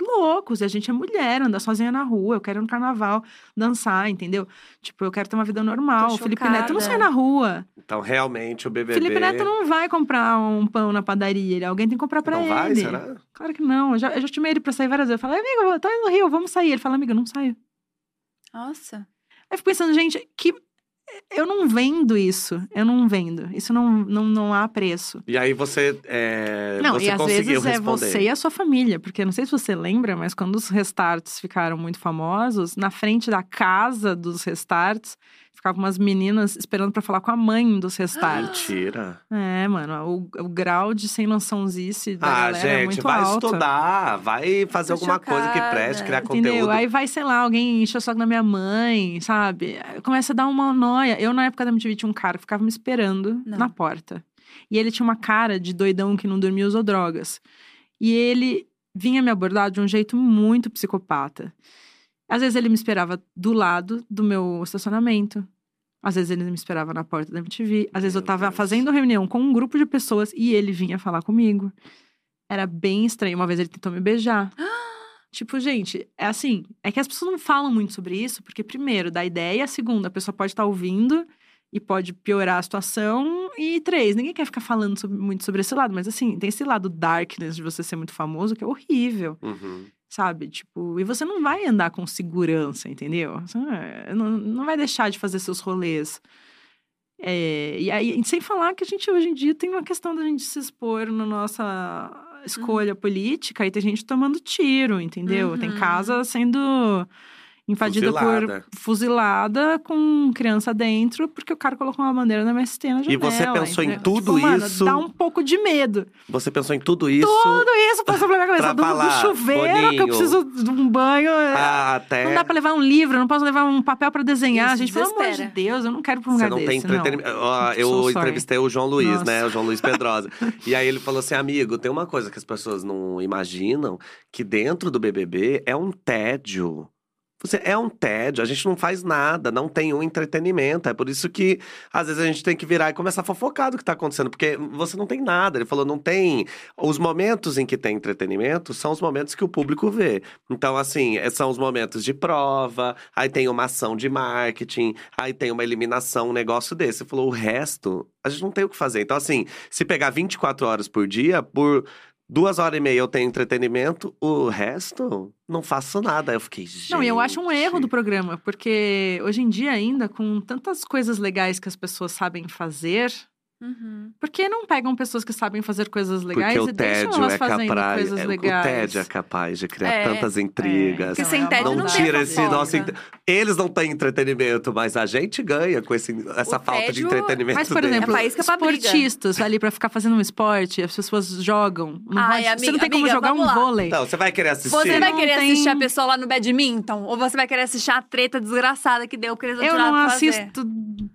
loucos, e a gente é mulher, anda sozinha na rua, eu quero ir no carnaval dançar, entendeu? Tipo, eu quero ter uma vida normal. O Felipe Neto não sai na rua. Então, realmente, o BBB. Felipe Neto não vai comprar um pão na padaria. Alguém tem que comprar pra Não ele. vai, será? Claro que não. Eu já, eu já chamei ele pra sair várias vezes. Eu falei, amigo, eu tô indo no Rio, vamos sair. Ele fala, amiga, não saio. Nossa. Aí eu fico pensando, gente, que eu não vendo isso. Eu não vendo. Isso não, não, não há preço. E aí você. é, não, você e às vezes é responder. você e a sua família. Porque não sei se você lembra, mas quando os restarts ficaram muito famosos, na frente da casa dos restarts, ficavam umas meninas esperando pra falar com a mãe dos restarts. Mentira. É, mano, o, o grau de sem noçãozice da Ah, galera é gente, muito vai alto. estudar, vai fazer Tô alguma coisa que chocada. preste, criar Entendeu? conteúdo. Aí vai, sei lá, alguém enche o saco da minha mãe, sabe? Começa a dar uma noia. Eu, na época da MTV, tinha um cara que ficava me esperando Não. na porta. E ele tinha uma cara de doidão que não dormia e usou drogas. E ele vinha me abordar de um jeito muito psicopata. Às vezes ele me esperava do lado do meu estacionamento. Às vezes ele me esperava na porta da MTV. Às vezes eu Meu tava Deus. fazendo reunião com um grupo de pessoas e ele vinha falar comigo. Era bem estranho. Uma vez ele tentou me beijar. Tipo, gente, é assim, é que as pessoas não falam muito sobre isso, porque, primeiro, dá ideia, segundo, a pessoa pode estar ouvindo e pode piorar a situação, e três, ninguém quer ficar falando sobre- muito sobre esse lado, mas assim, tem esse lado darkness de você ser muito famoso, que é horrível, Uhum. Sabe? Tipo, e você não vai andar com segurança, entendeu? Você não, não vai deixar de fazer seus rolês. É, e aí, sem falar que a gente hoje em dia tem uma questão da gente se expor na nossa escolha política e tem gente tomando tiro, entendeu? Tem Uhum. casa sendo invadida Fuzilada. por fuzilada com criança dentro porque o cara colocou uma bandeira na MST na janela. E você pensou em entendeu? tudo tipo, mano, isso? dá um pouco de medo. Você pensou em tudo isso Tudo isso passou pela minha cabeça. Do, do chuveiro, que eu Boninho. preciso de um banho. Ah, até. Não dá pra levar um livro, não posso levar um papel pra desenhar. Isso gente, pelo amor de. Deus, eu não quero ir pra um Você lugar não desse. tem entretenimento. So eu entrevistei o João Luiz, Nossa. né? O João Luiz Pedrosa. e aí ele falou assim: amigo, tem uma coisa que as pessoas não imaginam: que dentro do BBB é um tédio. Você é um tédio, a gente não faz nada, não tem um entretenimento. É por isso que às vezes a gente tem que virar e começar a fofocar do que tá acontecendo, porque você não tem nada. Ele falou, não tem. Os momentos em que tem entretenimento são os momentos que o público vê. Então, assim, é- são os momentos de prova, aí tem uma ação de marketing, aí tem uma eliminação, um negócio desse. Ele falou, o resto, a gente não tem o que fazer. Então, assim, se pegar 24 horas por dia, por duas horas e meia eu tenho entretenimento, o resto, não faço nada. Eu fiquei, gente. Não, e eu acho um erro do programa, porque hoje em dia, ainda, com tantas coisas legais que as pessoas sabem fazer, Uhum. por que não pegam pessoas que sabem fazer coisas legais Porque o e deixam elas é fazendo capaz. coisas é, legais? O tédio é capaz de criar É, tantas intrigas. Porque Não, sem é uma tédio não não tira esse nosso. Eles não têm entretenimento, mas a gente ganha com esse, essa O falta de tédio- entretenimento. Mas, por deles. exemplo, É briga. esportistas ali pra ficar fazendo um esporte, as pessoas jogam. Não Ai, você amiga- não tem como amiga, jogar um lá. vôlei. Então, você vai querer assistir? Você vai Não querer tem- assistir a pessoa lá no badminton? Ou você vai querer assistir a treta desgraçada que deu porque eles Eu não assisto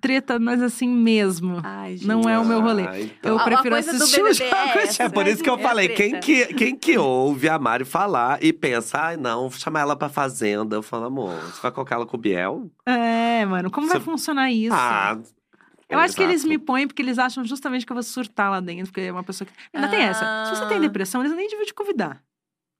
treta, mas assim mesmo. Ai, gente. Não é o meu rolê. Ah, então. Eu prefiro assistir o BBB jogo. é essa. É por isso que eu É falei, quem que, quem que ouve a Mari falar e pensa, ai não, vou chamar ela pra fazenda. Eu falo, amor, você vai colocar ela com o Biel? É, mano, como vai Você- funcionar isso? Ah. Eu acho que eles exato. me põem porque eles acham justamente que eu vou surtar lá dentro, porque é uma pessoa que. Ainda tem essa. Se você tem Ah. depressão, eles nem deviam te convidar.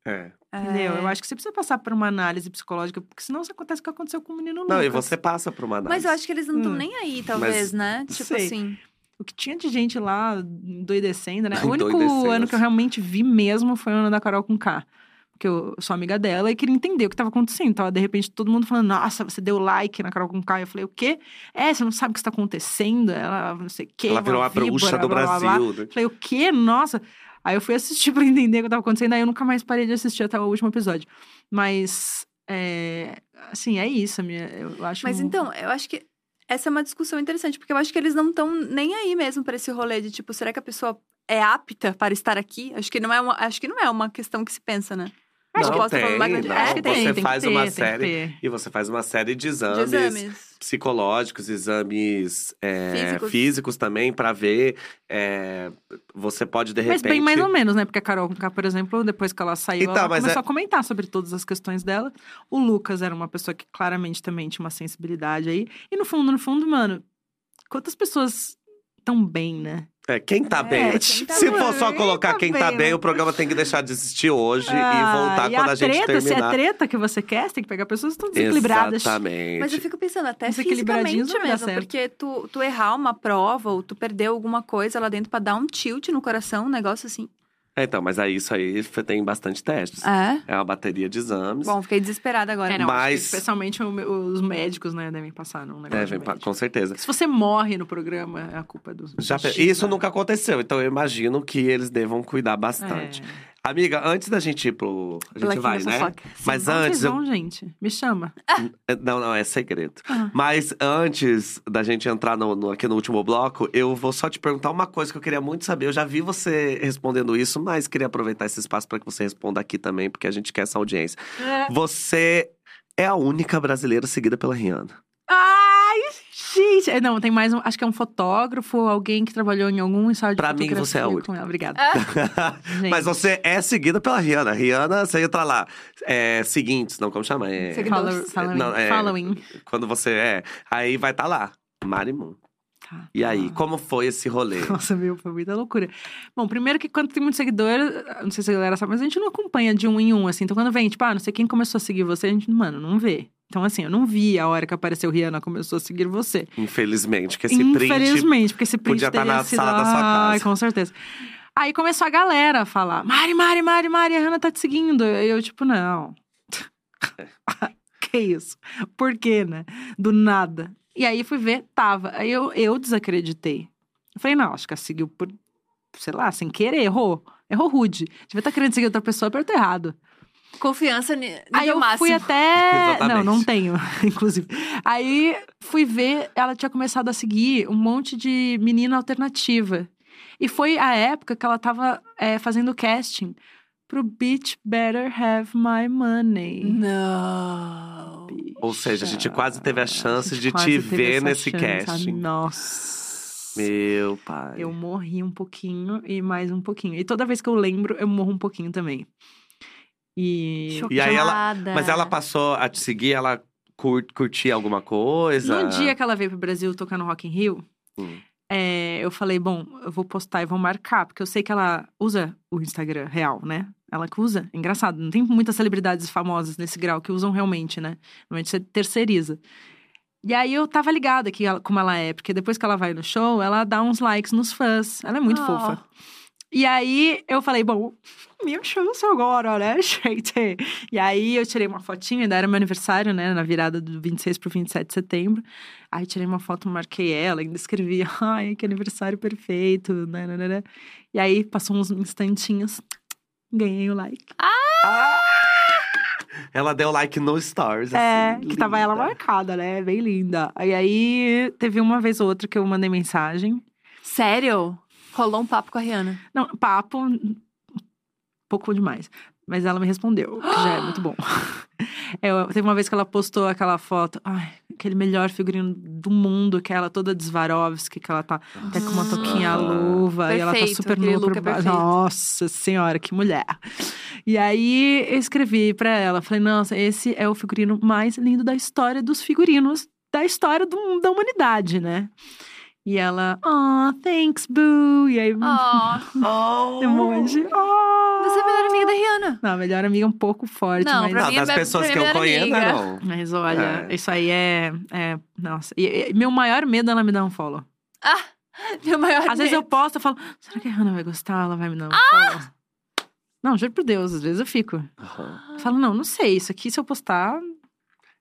É. Entendeu? É. Eu acho que você precisa passar por uma análise psicológica, porque senão isso acontece o que aconteceu com o menino Não, e Lucas. você passa por uma análise. Mas eu acho que eles não estão Hum. nem aí, talvez, né? Tipo sei. assim. O que tinha de gente lá endoidecendo, né? O único ano que eu realmente vi mesmo foi o ano da Carol com K. Porque eu sou amiga dela e queria entender o que estava acontecendo. Tava, de repente, todo mundo falando, nossa, você deu like na Carol com K. Eu falei, o quê? É, você não sabe o que está acontecendo? Ela, não sei o quê. ela virou uma víbora, bruxa do blá, blá, blá. Brasil. né? Falei, o quê? Nossa. Aí eu fui assistir pra entender o que estava acontecendo. Aí eu nunca mais parei de assistir até o último episódio. Mas, é, assim, é isso. Minha, eu acho Mas um- então, eu acho que essa é uma discussão interessante, porque eu acho que eles não estão nem aí mesmo pra esse rolê de tipo, será que a pessoa é apta para estar aqui? Acho que não é uma, acho que não é uma questão que se pensa, né? Não, posso tem, uma- não. Acho que você tem faz que ter, uma tem série e você faz uma série de De exames, exames. psicológicos, exames é, Físicos. físicos. também pra ver. é, você pode de Mas repente. bem mais ou menos, né? Porque a Carol Conká, por exemplo, depois que ela saiu, Então, ela mas começou é- a comentar sobre todas as questões dela. O Lucas era uma pessoa que claramente também tinha uma sensibilidade aí. E no fundo, no fundo, mano, quantas pessoas estão bem, né? É, quem tá É, bem? quem tá Se bem. for só colocar Tá quem tá bem, bem, o programa tem que deixar de existir hoje Ah, e voltar e quando a, a gente treta, se é terminar. treta que você quer, você tem que pegar pessoas que estão desequilibradas. Exatamente. Mas eu fico pensando, até Desequilibradinhos fisicamente não vai dar mesmo, certo. porque tu, tu errar uma prova ou tu perder alguma coisa lá dentro pra dar um tilt no coração, um negócio assim. É, então, mas aí isso aí tem bastante testes. É? É uma bateria de exames. Bom, fiquei desesperada agora. É, não, Mas- especialmente os médicos, né, devem passar num negócio Devem, de com certeza. Se você morre no programa, é a culpa do. Já, X, isso né? nunca aconteceu, então eu imagino que eles devam cuidar bastante. É. Amiga, antes da gente ir pro. A gente vai, né? fofoca. Mas antes. vocês eu- vão, gente? Me chama. Não, não, é segredo. Ah. Mas antes da gente entrar no, no- aqui no último bloco, eu vou só te perguntar uma coisa que eu queria muito saber. Eu já vi você respondendo isso, mas queria aproveitar esse espaço para que você responda aqui também, porque a gente quer essa audiência. Você é a única brasileira seguida pela Rihanna. Ai, gente! É, Não, tem mais um. Acho que é um fotógrafo, alguém que trabalhou em algum ensaio de Pra mim, você é a única. Obrigada. Gente. Mas você é seguida pela Rihanna. Rihanna, você entra lá. É, seguintes, não, como chama? É, Seguidores. Follow- following. Não, é- following. quando você é. Aí vai estar lá. Marimun. Tá. E aí, como foi esse rolê? Nossa, meu, foi muita loucura. Bom, primeiro que quando tem muito seguidor, não sei se a galera sabe, mas a gente não acompanha de um em um, assim. Então quando vem, tipo, ah, não sei quem começou a seguir você, a gente, mano, não vê. Então, assim, eu não vi a hora que apareceu Rihanna começou a seguir você. Infelizmente, que esse print Infelizmente, porque esse print podia tá teria na sala da sua Ai, casa. com certeza. Aí começou a galera a falar: Mari, Mari, Mari, Mari, a Hannah tá te seguindo. E eu, tipo, não. que isso? Por quê, né? Do nada. E aí fui ver, tava. Aí eu, eu desacreditei. Eu falei, não, acho que ela seguiu por, sei lá, sem querer, errou. Errou rude. Devia estar querendo seguir outra pessoa, apertou errado. Confiança nível Aí eu máximo. fui até. Exatamente. Não, não tenho, inclusive. Aí fui ver, ela tinha começado a seguir um monte de menina alternativa. E foi a época que ela tava é, fazendo casting pro Bitch Better Have My Money. Não. Ou seja, a gente quase teve a chance gente de te ver nesse chance, casting. Nossa. Meu pai. Eu morri um pouquinho e mais um pouquinho. E toda vez que eu lembro, eu morro um pouquinho também. E. E aí ela-. Mas ela passou a te seguir, ela cur- curtia alguma coisa? No dia que ela veio pro Brasil tocar no Rock in Rio, Hum. é, eu falei, bom, eu vou postar e vou marcar, porque eu sei que ela usa o Instagram real, né? Ela que usa. Engraçado, não tem muitas celebridades famosas nesse grau que usam realmente, né? Normalmente você terceiriza. E aí eu tava ligada que ela- como ela é, porque depois que ela vai no show, ela dá uns likes nos fãs. Ela é muito Oh. fofa. E aí eu falei, bom, meu show agora, né, gente? E aí eu tirei uma fotinha, ainda era meu aniversário, né, na virada do 26 pro 27 de setembro. Aí tirei uma foto, marquei ela, ainda escrevi, ai, que aniversário perfeito, né, né, né, né. E aí passou uns instantinhos, ganhei o like. Ah! Ela deu like no Stories. É, assim, que tava ela linda. marcada, né, bem linda. E aí teve uma vez ou outra que eu mandei mensagem. Sério? Rolou um papo com a Rihanna. Não, papo, um pouco demais. Mas ela me respondeu, que já é muito bom. Eu, teve uma vez que ela postou aquela foto, ai, aquele melhor figurino do mundo, que é ela toda de Swarovski, que ela tá até com uma toquinha à luva, e ela tá Perfeito, super nua por é baixo. perfeito. Nossa senhora, que mulher. E aí eu escrevi pra ela, falei, nossa, esse é o figurino mais lindo da história dos figurinos, da história do- da humanidade, né? E ela, oh, thanks, boo. E aí, Oh, Oh! emoji. Oh. você é a melhor amiga da Rihanna. Não, a melhor amiga é um pouco forte, Não, mas... pra Não, mim é das minha- pessoas pra que eu conheço, amiga. não. Mas olha, É. isso aí é, é- Nossa, e, e meu maior medo é ela me dar um follow. Ah, meu maior Às vezes eu medo. posto, eu falo, será que a Hannah vai gostar? Ela vai me dar um Ah! follow? Não, juro por Deus, às vezes eu fico. Aham. Eu falo, não, não sei, isso aqui se eu postar.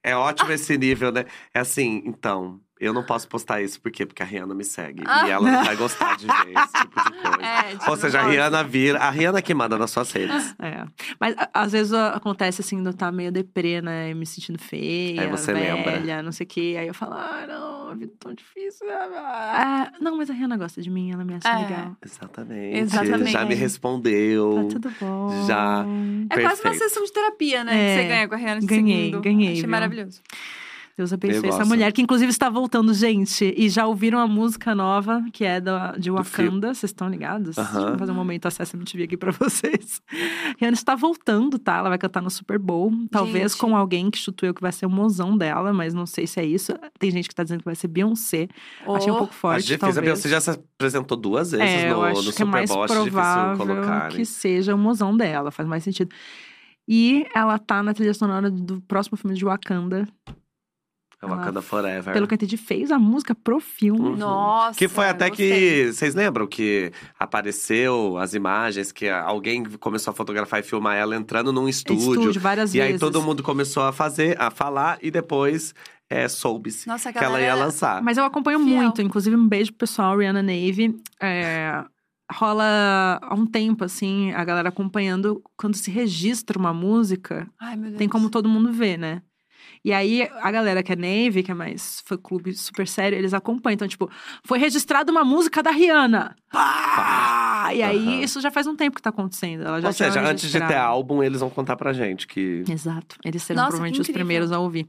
É ótimo esse nível, né? É assim, então, eu não posso postar isso, por quê? Porque a Rihanna me segue. Ah. E ela não vai gostar de ver esse tipo de coisa. É, tipo, Ou seja, a Rihanna vira. A Rihanna que manda nas suas redes. É. Mas às vezes acontece assim, de eu estar meio deprê, né? Me sentindo feia, Aí você velha, lembra. não sei o quê. Aí eu falo, ah, não, a vida é tão difícil. Ah, não, mas a Rihanna gosta de mim, ela me acha É. legal. Exatamente. Exatamente. Já me Tá respondeu. tudo bom. Já. É quase uma Perfeito. sessão de terapia, né? É, que você ganha com a Rihanna te ganhei, seguindo. ganhei, Achei viu? maravilhoso. Deus abençoe Eu essa mulher, que inclusive está voltando, gente. E já ouviram a música nova, que é da, de Wakanda. Vocês estão ligados? Aham. Deixa eu fazer um momento acesso MTV aqui pra vocês. Rihanna está voltando, tá? Ela vai cantar no Super Bowl. Talvez Gente. com alguém que chuto eu que vai ser o mozão dela, mas não sei se é isso. Tem gente que tá dizendo que vai ser Beyoncé. Achei um Oh, pouco Acho forte, difícil. talvez. A Beyoncé já se apresentou duas vezes É, no, eu acho no que é Super mais Bowl. Acho difícil provável colocar. que seja o mozão dela, faz mais sentido. E ela tá na trilha sonora do próximo filme de Wakanda. É Wakanda Forever. Pelo que eu entendi, fez a música pro filme. Uhum. Nossa. Que foi até gostei. que. Vocês lembram que apareceu as imagens que alguém começou a fotografar e filmar ela entrando num estúdio. Estúdio, várias e aí vezes. todo mundo começou a fazer, a falar, e depois é, soube-se Nossa, a que ela ia lançar. Mas eu acompanho Fiel. muito, inclusive um beijo pro pessoal, Rihanna Navy. É, rola há um tempo, assim, a galera acompanhando. Quando se registra uma música, Ai, meu Deus. tem como todo mundo ver, né? E aí, a galera que é Navy, que é mais fã clube super sério, eles acompanham. Então, tipo, foi registrada uma música da Rihanna. Pá! E aí, isso já faz um tempo que tá acontecendo. Ela já Ou seja, antes de ter álbum, eles vão contar pra gente que. Exato. Eles serão Nossa, provavelmente os primeiros a ouvir.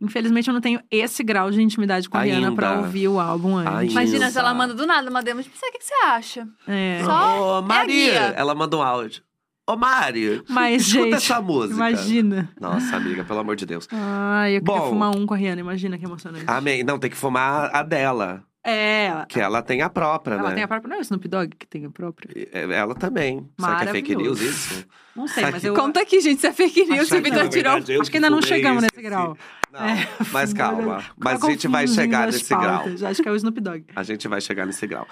Infelizmente, eu não tenho esse grau de intimidade com a Rihanna pra ouvir o álbum antes. Ainda. Imagina se ela manda do nada uma demo, tipo, "Sabe o que que você acha? É. Só Ô, Maria! guia. ela mandou um áudio. Ô, Mário! Mas, escuta gente, essa música. Imagina. Nossa, amiga, pelo amor de Deus. Ai, eu queria Bom. fumar um com a Rihanna, imagina que emocionante. Amém. Não, tem que fumar a dela. É, ela, Que ela tem a própria, ela né? tem a própria. Não é o Snoop Dogg que tem a própria? É, Ela também. Será que é fake news isso? Não sei, Sabe mas que- eu. Conta aqui, gente, se é fake news, se o Vitor tirou. Acho que ainda não chegamos nesse grau. Não, É, mas calma. Mas a gente vai chegar nesse grau. pautas. Acho que é o Snoop Dogg. A gente vai chegar nesse grau.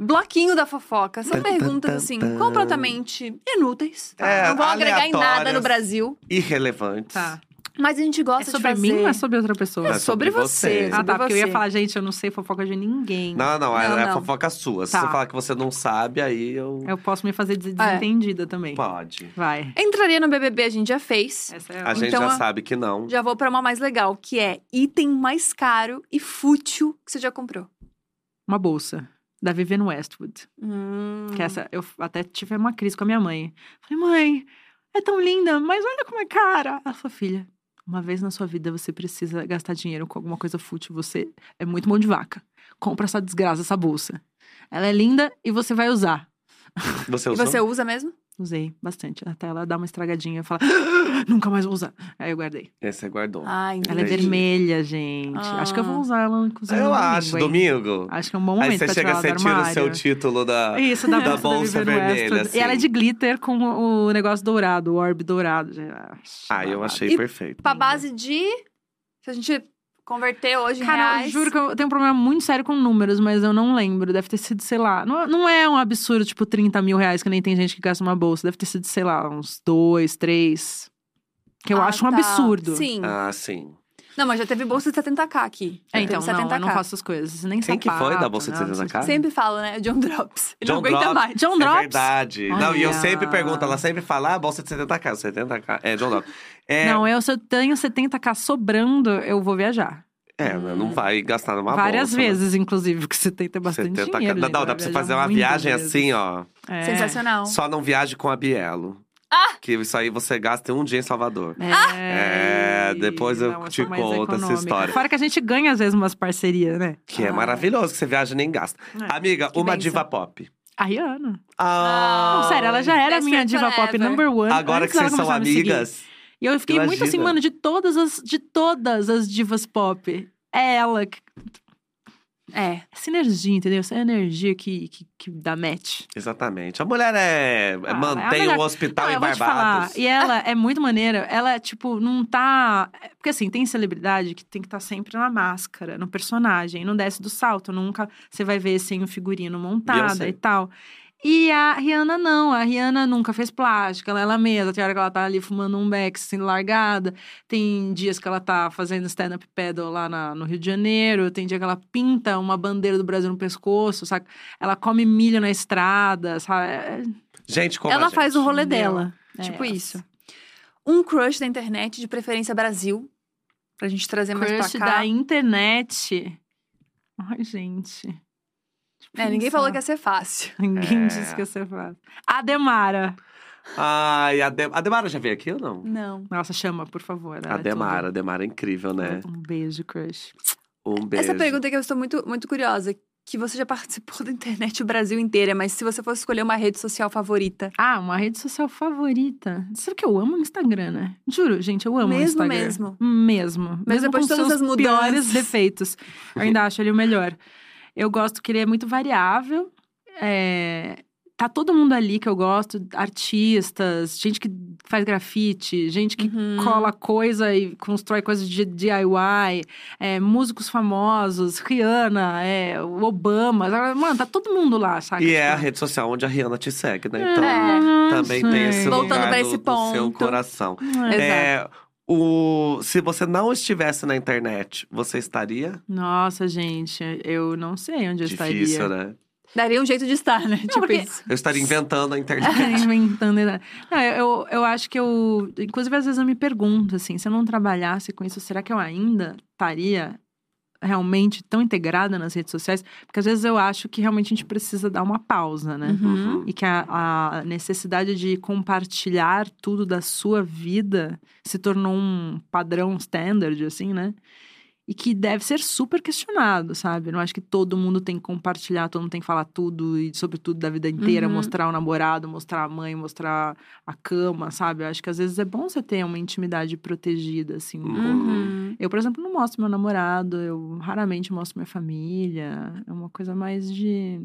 Bloquinho da fofoca. São perguntas, assim, completamente inúteis. tá? É, não vão agregar em nada no Brasil. Irrelevantes. Tá. Mas a gente É gosta sobre de mim fazer... ou é sobre outra pessoa? É É sobre sobre você. você. Ah, sobre tá. Porque eu ia falar, gente, eu não sei fofoca de ninguém. Não, não, é, Não, é não. fofoca sua. Se Tá. você falar que você não sabe, aí eu. Eu posso me fazer des- desentendida também. Pode. Vai. Entraria no BBB, a gente já fez. Essa é A gente Então, já a- sabe que não. Já vou pra uma mais legal, que é item mais caro e fútil que você já comprou. uma bolsa da Vivienne Westwood. Hum. Que essa, eu até tive uma crise com a minha mãe. Falei, mãe, é tão linda, mas olha como é cara. Ela falou, filha, uma vez na sua vida você precisa gastar dinheiro com alguma coisa fútil. Você é muito mão de vaca. Compra essa desgraça, essa bolsa. Ela é linda e você vai usar. Você E usou? você usa mesmo? Usei bastante. Até ela dar uma estragadinha e falar, "Ah, nunca mais vou usar. Aí eu guardei. Você guardou. Ah, entendi. Ela é vermelha, gente. Acho que eu Ah. vou usar ela, inclusive, eu acho, domingo. domingo. Acho que é um bom momento Aí você pra chega, tirar você ela do tira o seu título da. Isso, da, da bolsa, Vivienne vermelha, Westwood. E ela é assim. de glitter com o, negócio dourado, o orbe dourado. Ah, eu achei E- perfeito. Pra base de... Se a gente converter hoje em Cara, eu reais... juro que eu tenho um problema muito sério com números, mas eu não lembro. Deve ter sido, sei lá. Não, não é um absurdo, tipo, 30 mil reais, que nem tem gente que gasta uma bolsa. Deve ter sido, sei lá, uns dois, três. Que eu Ah, acho um tá. absurdo. Sim. Ah, sim. Não, mas já teve bolsa de 70k aqui. É, então, teve não, eu 70K. não faço essas coisas. Nem Quem que foi sapato, da bolsa de não, 70K? Sempre falo, né? John Drops. Ele John não aguenta Drops. mais. John É Drops. verdade. Não, e eu Olha. sempre pergunto, ela sempre fala, ah, bolsa de 70k, 70k. É, John Drops. É, Não, eu, se eu tenho 70k sobrando, eu vou viajar. é, não vai gastar numa Várias bolsa. né? vezes, inclusive, porque 70 é bastante 70K. dinheiro. Não, gente, não, vai dá pra você fazer uma viagem vezes. assim, ó. É. Sensacional. Só não viaje com a Bielo. Ah! Que isso aí você gasta em um dia em Salvador. É, É, depois eu não, te conto essa história. Fora que a gente ganha, às vezes, umas parcerias, né? Que é Ah, maravilhoso, que você viaja e nem gasta. É. Amiga, que uma benção. diva pop. A Rihanna. Ah, Não, sério, ela já era minha diva pop forever. number one. Agora que vocês são amigas. E eu fiquei muito assim, Imagina. mano, de todas as, de todas as divas pop. É ela. que- É. Essa energia, entendeu? Essa energia que, que, que dá match. Exatamente. A mulher é, Ah, mantém é o hospital Não, em Barbados. falar. E ela é muito maneira. Ela, tipo, não tá. Porque assim, tem celebridade que tem que estar sempre na máscara, no personagem. Não desce do salto. Nunca você vai ver sem o figurino montada Beyoncé. e tal. E a Rihanna não, a Rihanna nunca fez plástica, ela é ela mesma. Tem hora que ela tá ali fumando um beck assim, largada. Tem dias que ela tá fazendo stand-up paddle lá na- no Rio de Janeiro. Tem dia que ela pinta uma bandeira do Brasil no pescoço, sabe? Ela come milho na estrada, sabe? É- Gente, como a Ela gente. faz o rolê dela. É tipo essa. isso. Um crush da internet, de preferência Brasil. Pra gente trazer mais Crush pra cá. da internet. Ai, gente. É, ninguém falou que ia ser fácil. Ninguém É. disse que ia ser fácil. Ademara. Ai, a, De... a Demara já veio aqui ou não? Não. Nossa, chama, por favor. A é Demara, a Demara é incrível, né? Um beijo, crush. Um beijo. Essa pergunta que eu estou muito, muito curiosa. Que você já participou da internet o Brasil inteira, mas se você fosse escolher uma rede social favorita. Ah, uma rede social favorita. Sabe que eu amo o Instagram, né? Juro, gente, eu amo o Mesmo, Instagram. mesmo? Mesmo. Mas mesmo depois de todas as mudanças. piores defeitos. Eu ainda acho ele o melhor. Eu gosto que ele é muito variável. É, Tá todo mundo ali que eu gosto, artistas, gente que faz grafite, gente que Uhum. cola coisa e constrói coisas de DIY, é, músicos famosos, Rihanna, é, o Obama. Mano, tá todo mundo lá, sabe? E é a rede social onde a Rihanna te segue, né? Então, É. também tem esse Voltando lugar pra do, esse do seu ponto. coração. É. É, o, se você não estivesse na internet, você estaria? Nossa, gente, eu não sei onde eu Difícil, estaria. né? Daria um jeito de estar, né? tipo porque- isso. Eu estaria inventando a internet. Inventando. Não, eu, eu acho que eu. Inclusive, às vezes eu me pergunto assim: se eu não trabalhasse com isso, será que eu ainda estaria realmente tão integrada nas redes sociais? Porque às vezes eu acho que realmente a gente precisa dar uma pausa, né? Uhum. E que a, a necessidade de compartilhar tudo da sua vida se tornou um padrão standard, assim, né? E que deve ser super questionado, sabe? Eu não acho que todo mundo tem que compartilhar, todo mundo tem que falar tudo e sobre tudo da vida inteira, Uhum. mostrar o namorado, mostrar a mãe, mostrar a cama, sabe? Eu acho que às vezes é bom você ter uma intimidade protegida, assim, um pouco. Uhum. Eu, por exemplo, não mostro meu namorado, eu raramente mostro minha família. É uma coisa mais de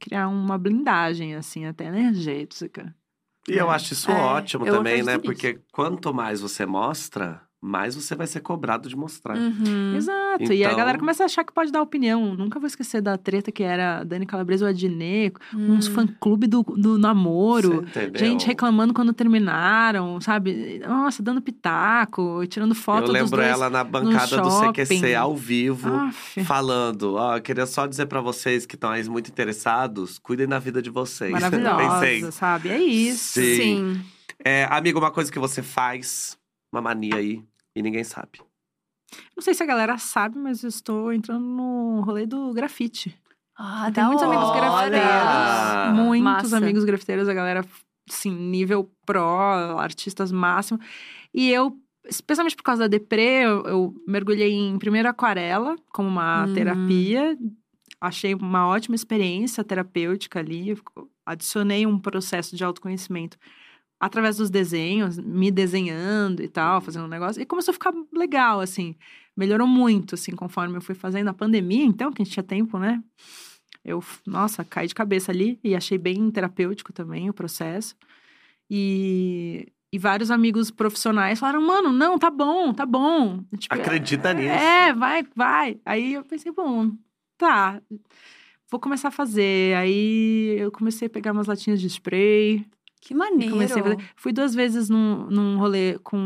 criar uma blindagem, assim, até energética. E eu acho isso É, ótimo eu também, né? Porque quanto mais você mostra, mais você vai ser cobrado de mostrar. Uhum. Exato. E a Então- galera começa a achar que pode dar opinião. Nunca vou esquecer da treta que era Dani Calabresa e o Adnet, uns Hum. fã-clube do, do namoro. Gente reclamando quando terminaram, sabe? Nossa, dando pitaco, tirando foto Eu dos lembro dois. ela na bancada do CQC ao vivo. Aff, Falando, ó, eu queria só dizer pra vocês que estão aí muito interessados, cuidem da vida de vocês. maravilhosa, Pensei. sabe? É isso. Sim. Sim. É, amigo, uma coisa que você faz, uma mania aí, e ninguém sabe. Não sei se a galera sabe, mas eu estou entrando no rolê do grafite. Ah, da muitos amigos hora. grafiteiros. Muitos Massa. amigos grafiteiros, a galera, assim, nível pro, artistas máximo. E eu, especialmente por causa da deprê, eu, eu mergulhei em primeiro aquarela, como uma Hum. terapia. Achei uma ótima experiência terapêutica ali. Adicionei um processo de autoconhecimento através dos desenhos, me desenhando e tal, fazendo um negócio. E começou a ficar legal, assim. Melhorou muito, assim, conforme eu fui fazendo a pandemia, então, que a gente tinha tempo, né? Eu, nossa, caí de cabeça ali e achei bem terapêutico também o processo. E, e vários amigos profissionais falaram, mano, não, tá bom, tá bom. Tipo, Acredita nisso. É, vai, vai. Aí eu pensei, bom, tá, vou começar a fazer. Aí eu comecei a pegar umas latinhas de spray. Que maneiro. Comecei a fazer. Fui duas vezes num, num rolê com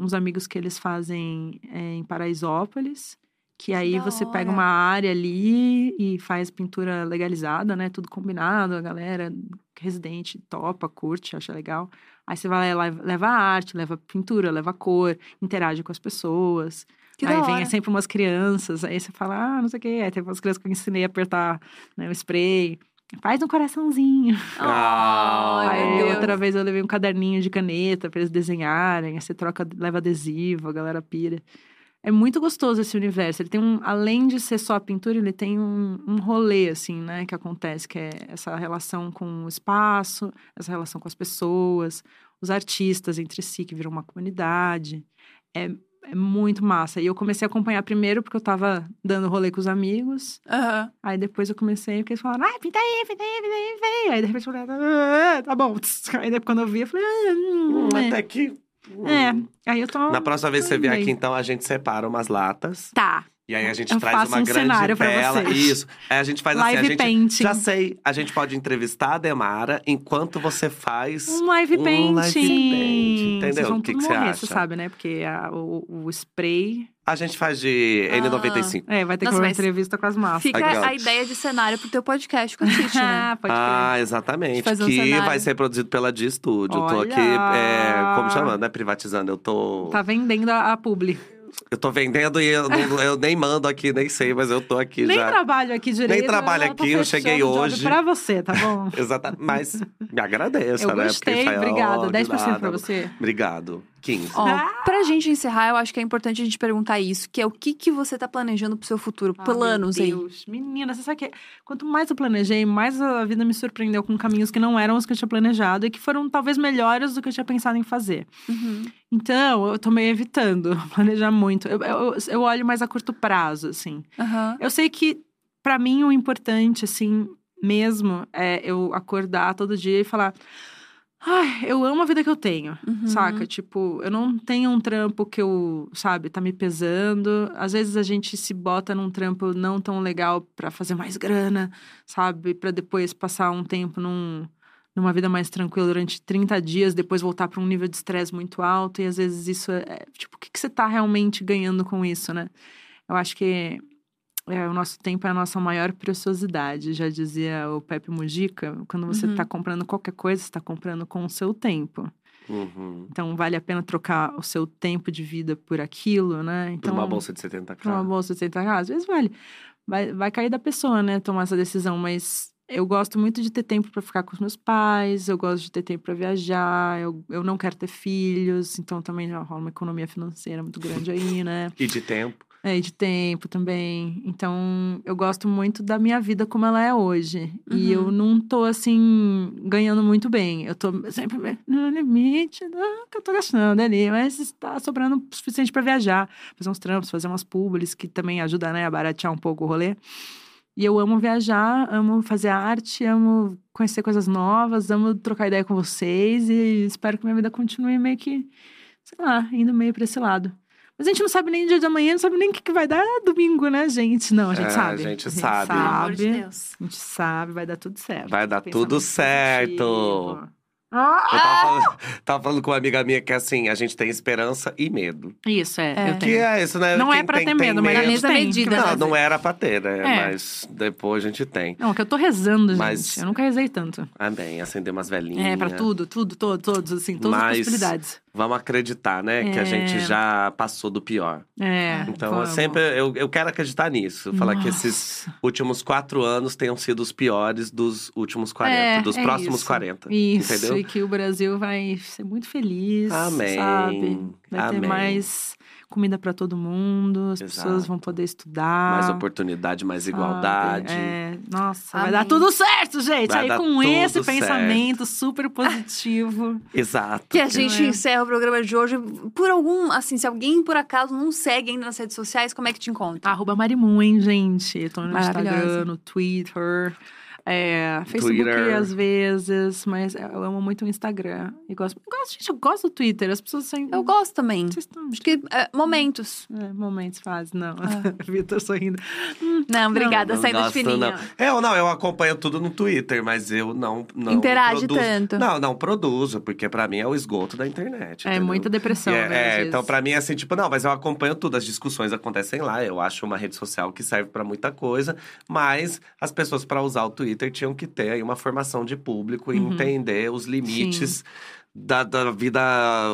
uns amigos que eles fazem é, em Paraisópolis. Que aí da você pega uma área ali e faz pintura legalizada, né? Tudo combinado, a galera residente topa, curte, acha legal. Aí você vai lá, leva arte, leva pintura, leva cor, interage com as pessoas. Que aí vem sempre umas crianças, aí você fala, ah, não sei o quê. Aí tem umas crianças que eu ensinei a apertar né, o spray. Faz um coraçãozinho. Ah, Aí outra vez eu levei um caderninho de caneta pra eles desenharem. Aí você troca, leva adesivo, a galera pira. É muito gostoso esse universo. Ele tem um, além de ser só a pintura, ele tem um, um rolê, assim, né, que acontece, que é essa relação com o espaço, essa relação com as pessoas, os artistas entre si, que viram uma comunidade. É, é muito massa. E eu comecei a acompanhar primeiro porque eu tava dando rolê com os amigos. Aham. Aí depois eu comecei, porque eles falaram, ah, pinta aí, pinta aí, pinta aí, vem. Aí de repente eu falei, ah, tá bom. Aí depois quando eu vi, eu falei, ah, hum, Hum, é. até que. hum. É, aí eu tô. Na próxima vez que você vier aqui, então, a gente separa umas latas. Tá. E aí a gente Eu traz faço uma um grande cenário pra tela. vocês. Isso. Aí a gente faz assim, a Live gente. painting. Já sei, a gente pode entrevistar a Demara enquanto você faz. Um live Um painting. live painting, entendeu? Vocês vão O que tudo que você morrer, acha? você sabe, né? Porque a- o, o spray. A gente faz de Ah. N95. É, vai ter Nossa, que fazer uma entrevista com as massas. Fica Legal. a ideia de cenário pro teu podcast com a Titi, né? Ah, pode. Ah, exatamente. Um que cenário. vai ser produzido pela Di Studio. Tô aqui, é, como chama? Não é privatizando, eu tô. Tá vendendo a, a publi. Eu tô vendendo e eu, não- eu nem mando aqui, nem sei, mas eu tô aqui Nem já. trabalho aqui direito. Nem trabalho eu aqui, eu cheguei hoje. Pra você, tá bom? Exatamente. Mas me agradeça, Eu né? gostei, Porque, obrigada. de 10% pra nada. você. Obrigado. 15. Ó, Ah! pra gente encerrar, eu acho que é importante a gente perguntar isso, que é o que, que você tá planejando pro seu futuro, Ah, planos meu aí. Deus. Menina, você sabe que quanto mais eu planejei, mais a vida me surpreendeu com caminhos que não eram os que eu tinha planejado e que foram talvez melhores do que eu tinha pensado em fazer. Uhum. Então, eu tô meio evitando planejar muito. Eu, eu, eu olho mais a curto prazo, assim. Aham. Eu sei que, pra mim, o importante, assim, mesmo, é eu acordar todo dia e falar. Ai, eu amo a vida que eu tenho. Uhum. Saca? Tipo, eu não tenho um trampo que eu, sabe, tá me pesando. Às vezes a gente se bota num trampo não tão legal pra fazer mais grana, sabe? Pra depois passar um tempo num, numa vida mais tranquila durante 30 dias, depois voltar pra um nível de estresse muito alto. E às vezes isso é. é, tipo, o que, que você tá realmente ganhando com isso, né? Eu acho que é, o nosso tempo é a nossa maior preciosidade, já dizia o Pepe Mujica. Quando você Uhum. tá comprando qualquer coisa, você tá comprando com o seu tempo. Uhum. Então, vale a pena trocar o seu tempo de vida por aquilo, né? Por Então, uma bolsa de 70k. por uma bolsa de 70 reais. Às vezes vale. Vai, vai cair da pessoa, né? Tomar essa decisão. Mas eu gosto muito de ter tempo para ficar com os meus pais. Eu gosto de ter tempo para viajar. Eu, eu não quero ter filhos. Então, também já rola uma economia financeira muito grande aí, né? E de tempo. É, de tempo também. Então, eu gosto muito da minha vida como ela é hoje. E Uhum. eu não tô, assim, ganhando muito bem. Eu tô sempre no limite do que eu tô gastando ali. Mas está sobrando o suficiente pra viajar. Fazer uns trampos, fazer umas publis, que também ajuda, né, a baratear um pouco o rolê. E eu amo viajar, amo fazer arte, amo conhecer coisas novas, amo trocar ideia com vocês. E espero que minha vida continue meio que, sei lá, indo meio pra esse lado. Mas a gente não sabe nem o dia de amanhã, não sabe nem o que, que vai dar domingo, né, gente? Não, a gente É, sabe. a gente sabe. Pelo amor de sabe. Deus. A gente sabe, vai dar tudo certo. Vai dar tudo certo. positivo. Ah! Eu tava falando, tava falando com uma amiga minha que assim, a gente tem esperança e medo. Isso, é. É. eu Que é isso, né? Não é Quem pra tem- ter medo, mas a Na gente mesma tem. medida, que né? Não, não era pra ter, né? É. Mas depois a gente tem. Não, que eu tô rezando, gente. Mas- Eu nunca rezei tanto. Amém. Acender umas velhinhas. É, pra tudo, tudo, todo, todos, assim, todas Mas- as possibilidades. Vamos acreditar, né? Que a É. gente já passou do pior. É. Então, eu sempre eu, eu quero acreditar nisso. Falar que esses Nossa. últimos quatro anos tenham sido os piores dos últimos 40, É, dos é próximos isso. 40. Isso, Entendeu? e que o Brasil vai ser muito feliz, Amém. sabe? Vai ter Amém. mais comida pra todo mundo, as Exato. pessoas vão poder estudar. Mais oportunidade, mais sabe? igualdade. É, nossa, Amém. vai dar tudo certo, gente. Vai Aí dar com tudo esse certo. pensamento super positivo. Exato. Que a gente é. encerra o programa de hoje. Por algum, assim, se alguém por acaso não segue ainda nas redes sociais, como é que te encontra? Arroba Marimun, hein, gente? Eu tô no. Instagram, no Twitter. É, Facebook Twitter. às vezes, mas eu amo muito o Instagram. E gosto, eu gosto, gente, eu gosto do Twitter. As pessoas assim. Eu gosto também. Vocês estão. Acho que é, momentos. É, momentos fazem, não. Ah. Vitor sorrindo. Não, obrigada, Não saindo de gosto, fininho. não. É, eu não, eu acompanho tudo no Twitter, mas eu não. não Interage produzo. tanto. Não, não produzo, porque pra mim é o esgoto da internet. É entendeu? muita depressão, é, né? é, então pra mim é assim, tipo, não, mas eu acompanho tudo, as discussões acontecem lá. Eu acho uma rede social que serve pra muita coisa, mas as pessoas pra usar o Twitter tinham que ter aí uma formação de público e Uhum. entender os limites da, da vida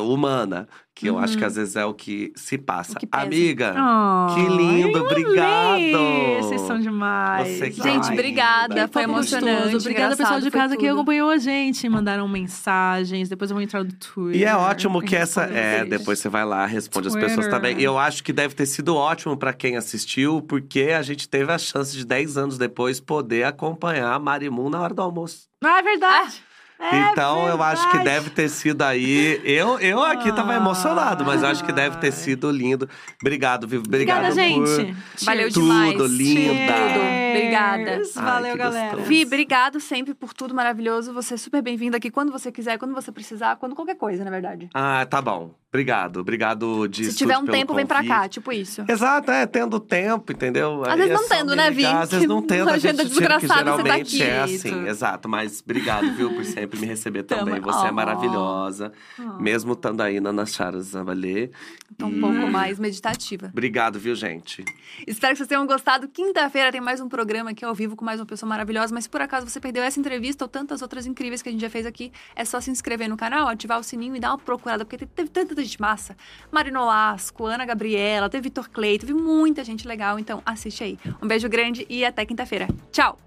humana, que eu acho que às vezes é o que se passa. Uhum. O que. Amiga, Oh, que lindo, obrigado! Vocês são demais. Você que Gente, Ai, obrigada. linda. Foi Foi emocionante. gostoso. Obrigada, pessoal de casa que acompanhou a gente. Mandaram mensagens. Depois eu vou entrar no Twitter. E é ótimo que essa. É, vocês. depois você vai lá, responde as pessoas Twitter. também. E eu acho que deve ter sido ótimo pra quem assistiu, porque a gente teve a chance de 10 anos depois poder acompanhar a Marimun na hora do almoço. Ah, é verdade. É então eu acho que verdade. deve ter sido aí. Eu, eu aqui tava Ah. emocionado, mas eu acho que deve ter sido lindo. Obrigado, Vivo. Obrigado Obrigada, por. gente. Valeu Tudo demais. linda. Tudo. Obrigada. Cheers. Ai, Valeu, galera. gostoso. Vi, obrigado sempre por tudo maravilhoso. Você é super bem-vindo aqui quando você quiser, quando você precisar, quando qualquer coisa, na verdade. Ah, tá bom. Obrigado. Obrigado de Se tiver um tempo, vem pra convite. cá, tipo isso. Exato, é, tendo tempo, entendeu? Às Aí vezes é não tendo, né, ligar, Vi? Às vezes não tendo, a gente agenda que desgraçada, você tá geralmente é aqui. assim, exato. Mas obrigado, viu, por sempre me receber também. Você é Oh. maravilhosa, mesmo estando aí na Nas Charas Zabalê. Então, um E pouco mais meditativa. Obrigado, viu, gente? Espero que vocês tenham gostado. Quinta-feira tem mais um programa aqui ao vivo com mais uma pessoa maravilhosa. Mas se por acaso você perdeu essa entrevista ou tantas outras incríveis que a gente já fez aqui, é só se inscrever no canal, ativar o sininho e dar uma procurada, porque teve tanta gente massa. Marino Lasco, Ana Gabriela, teve Vitor Clay, teve muita gente legal. Então assiste aí. Um beijo grande e até quinta-feira. Tchau!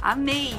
Amei!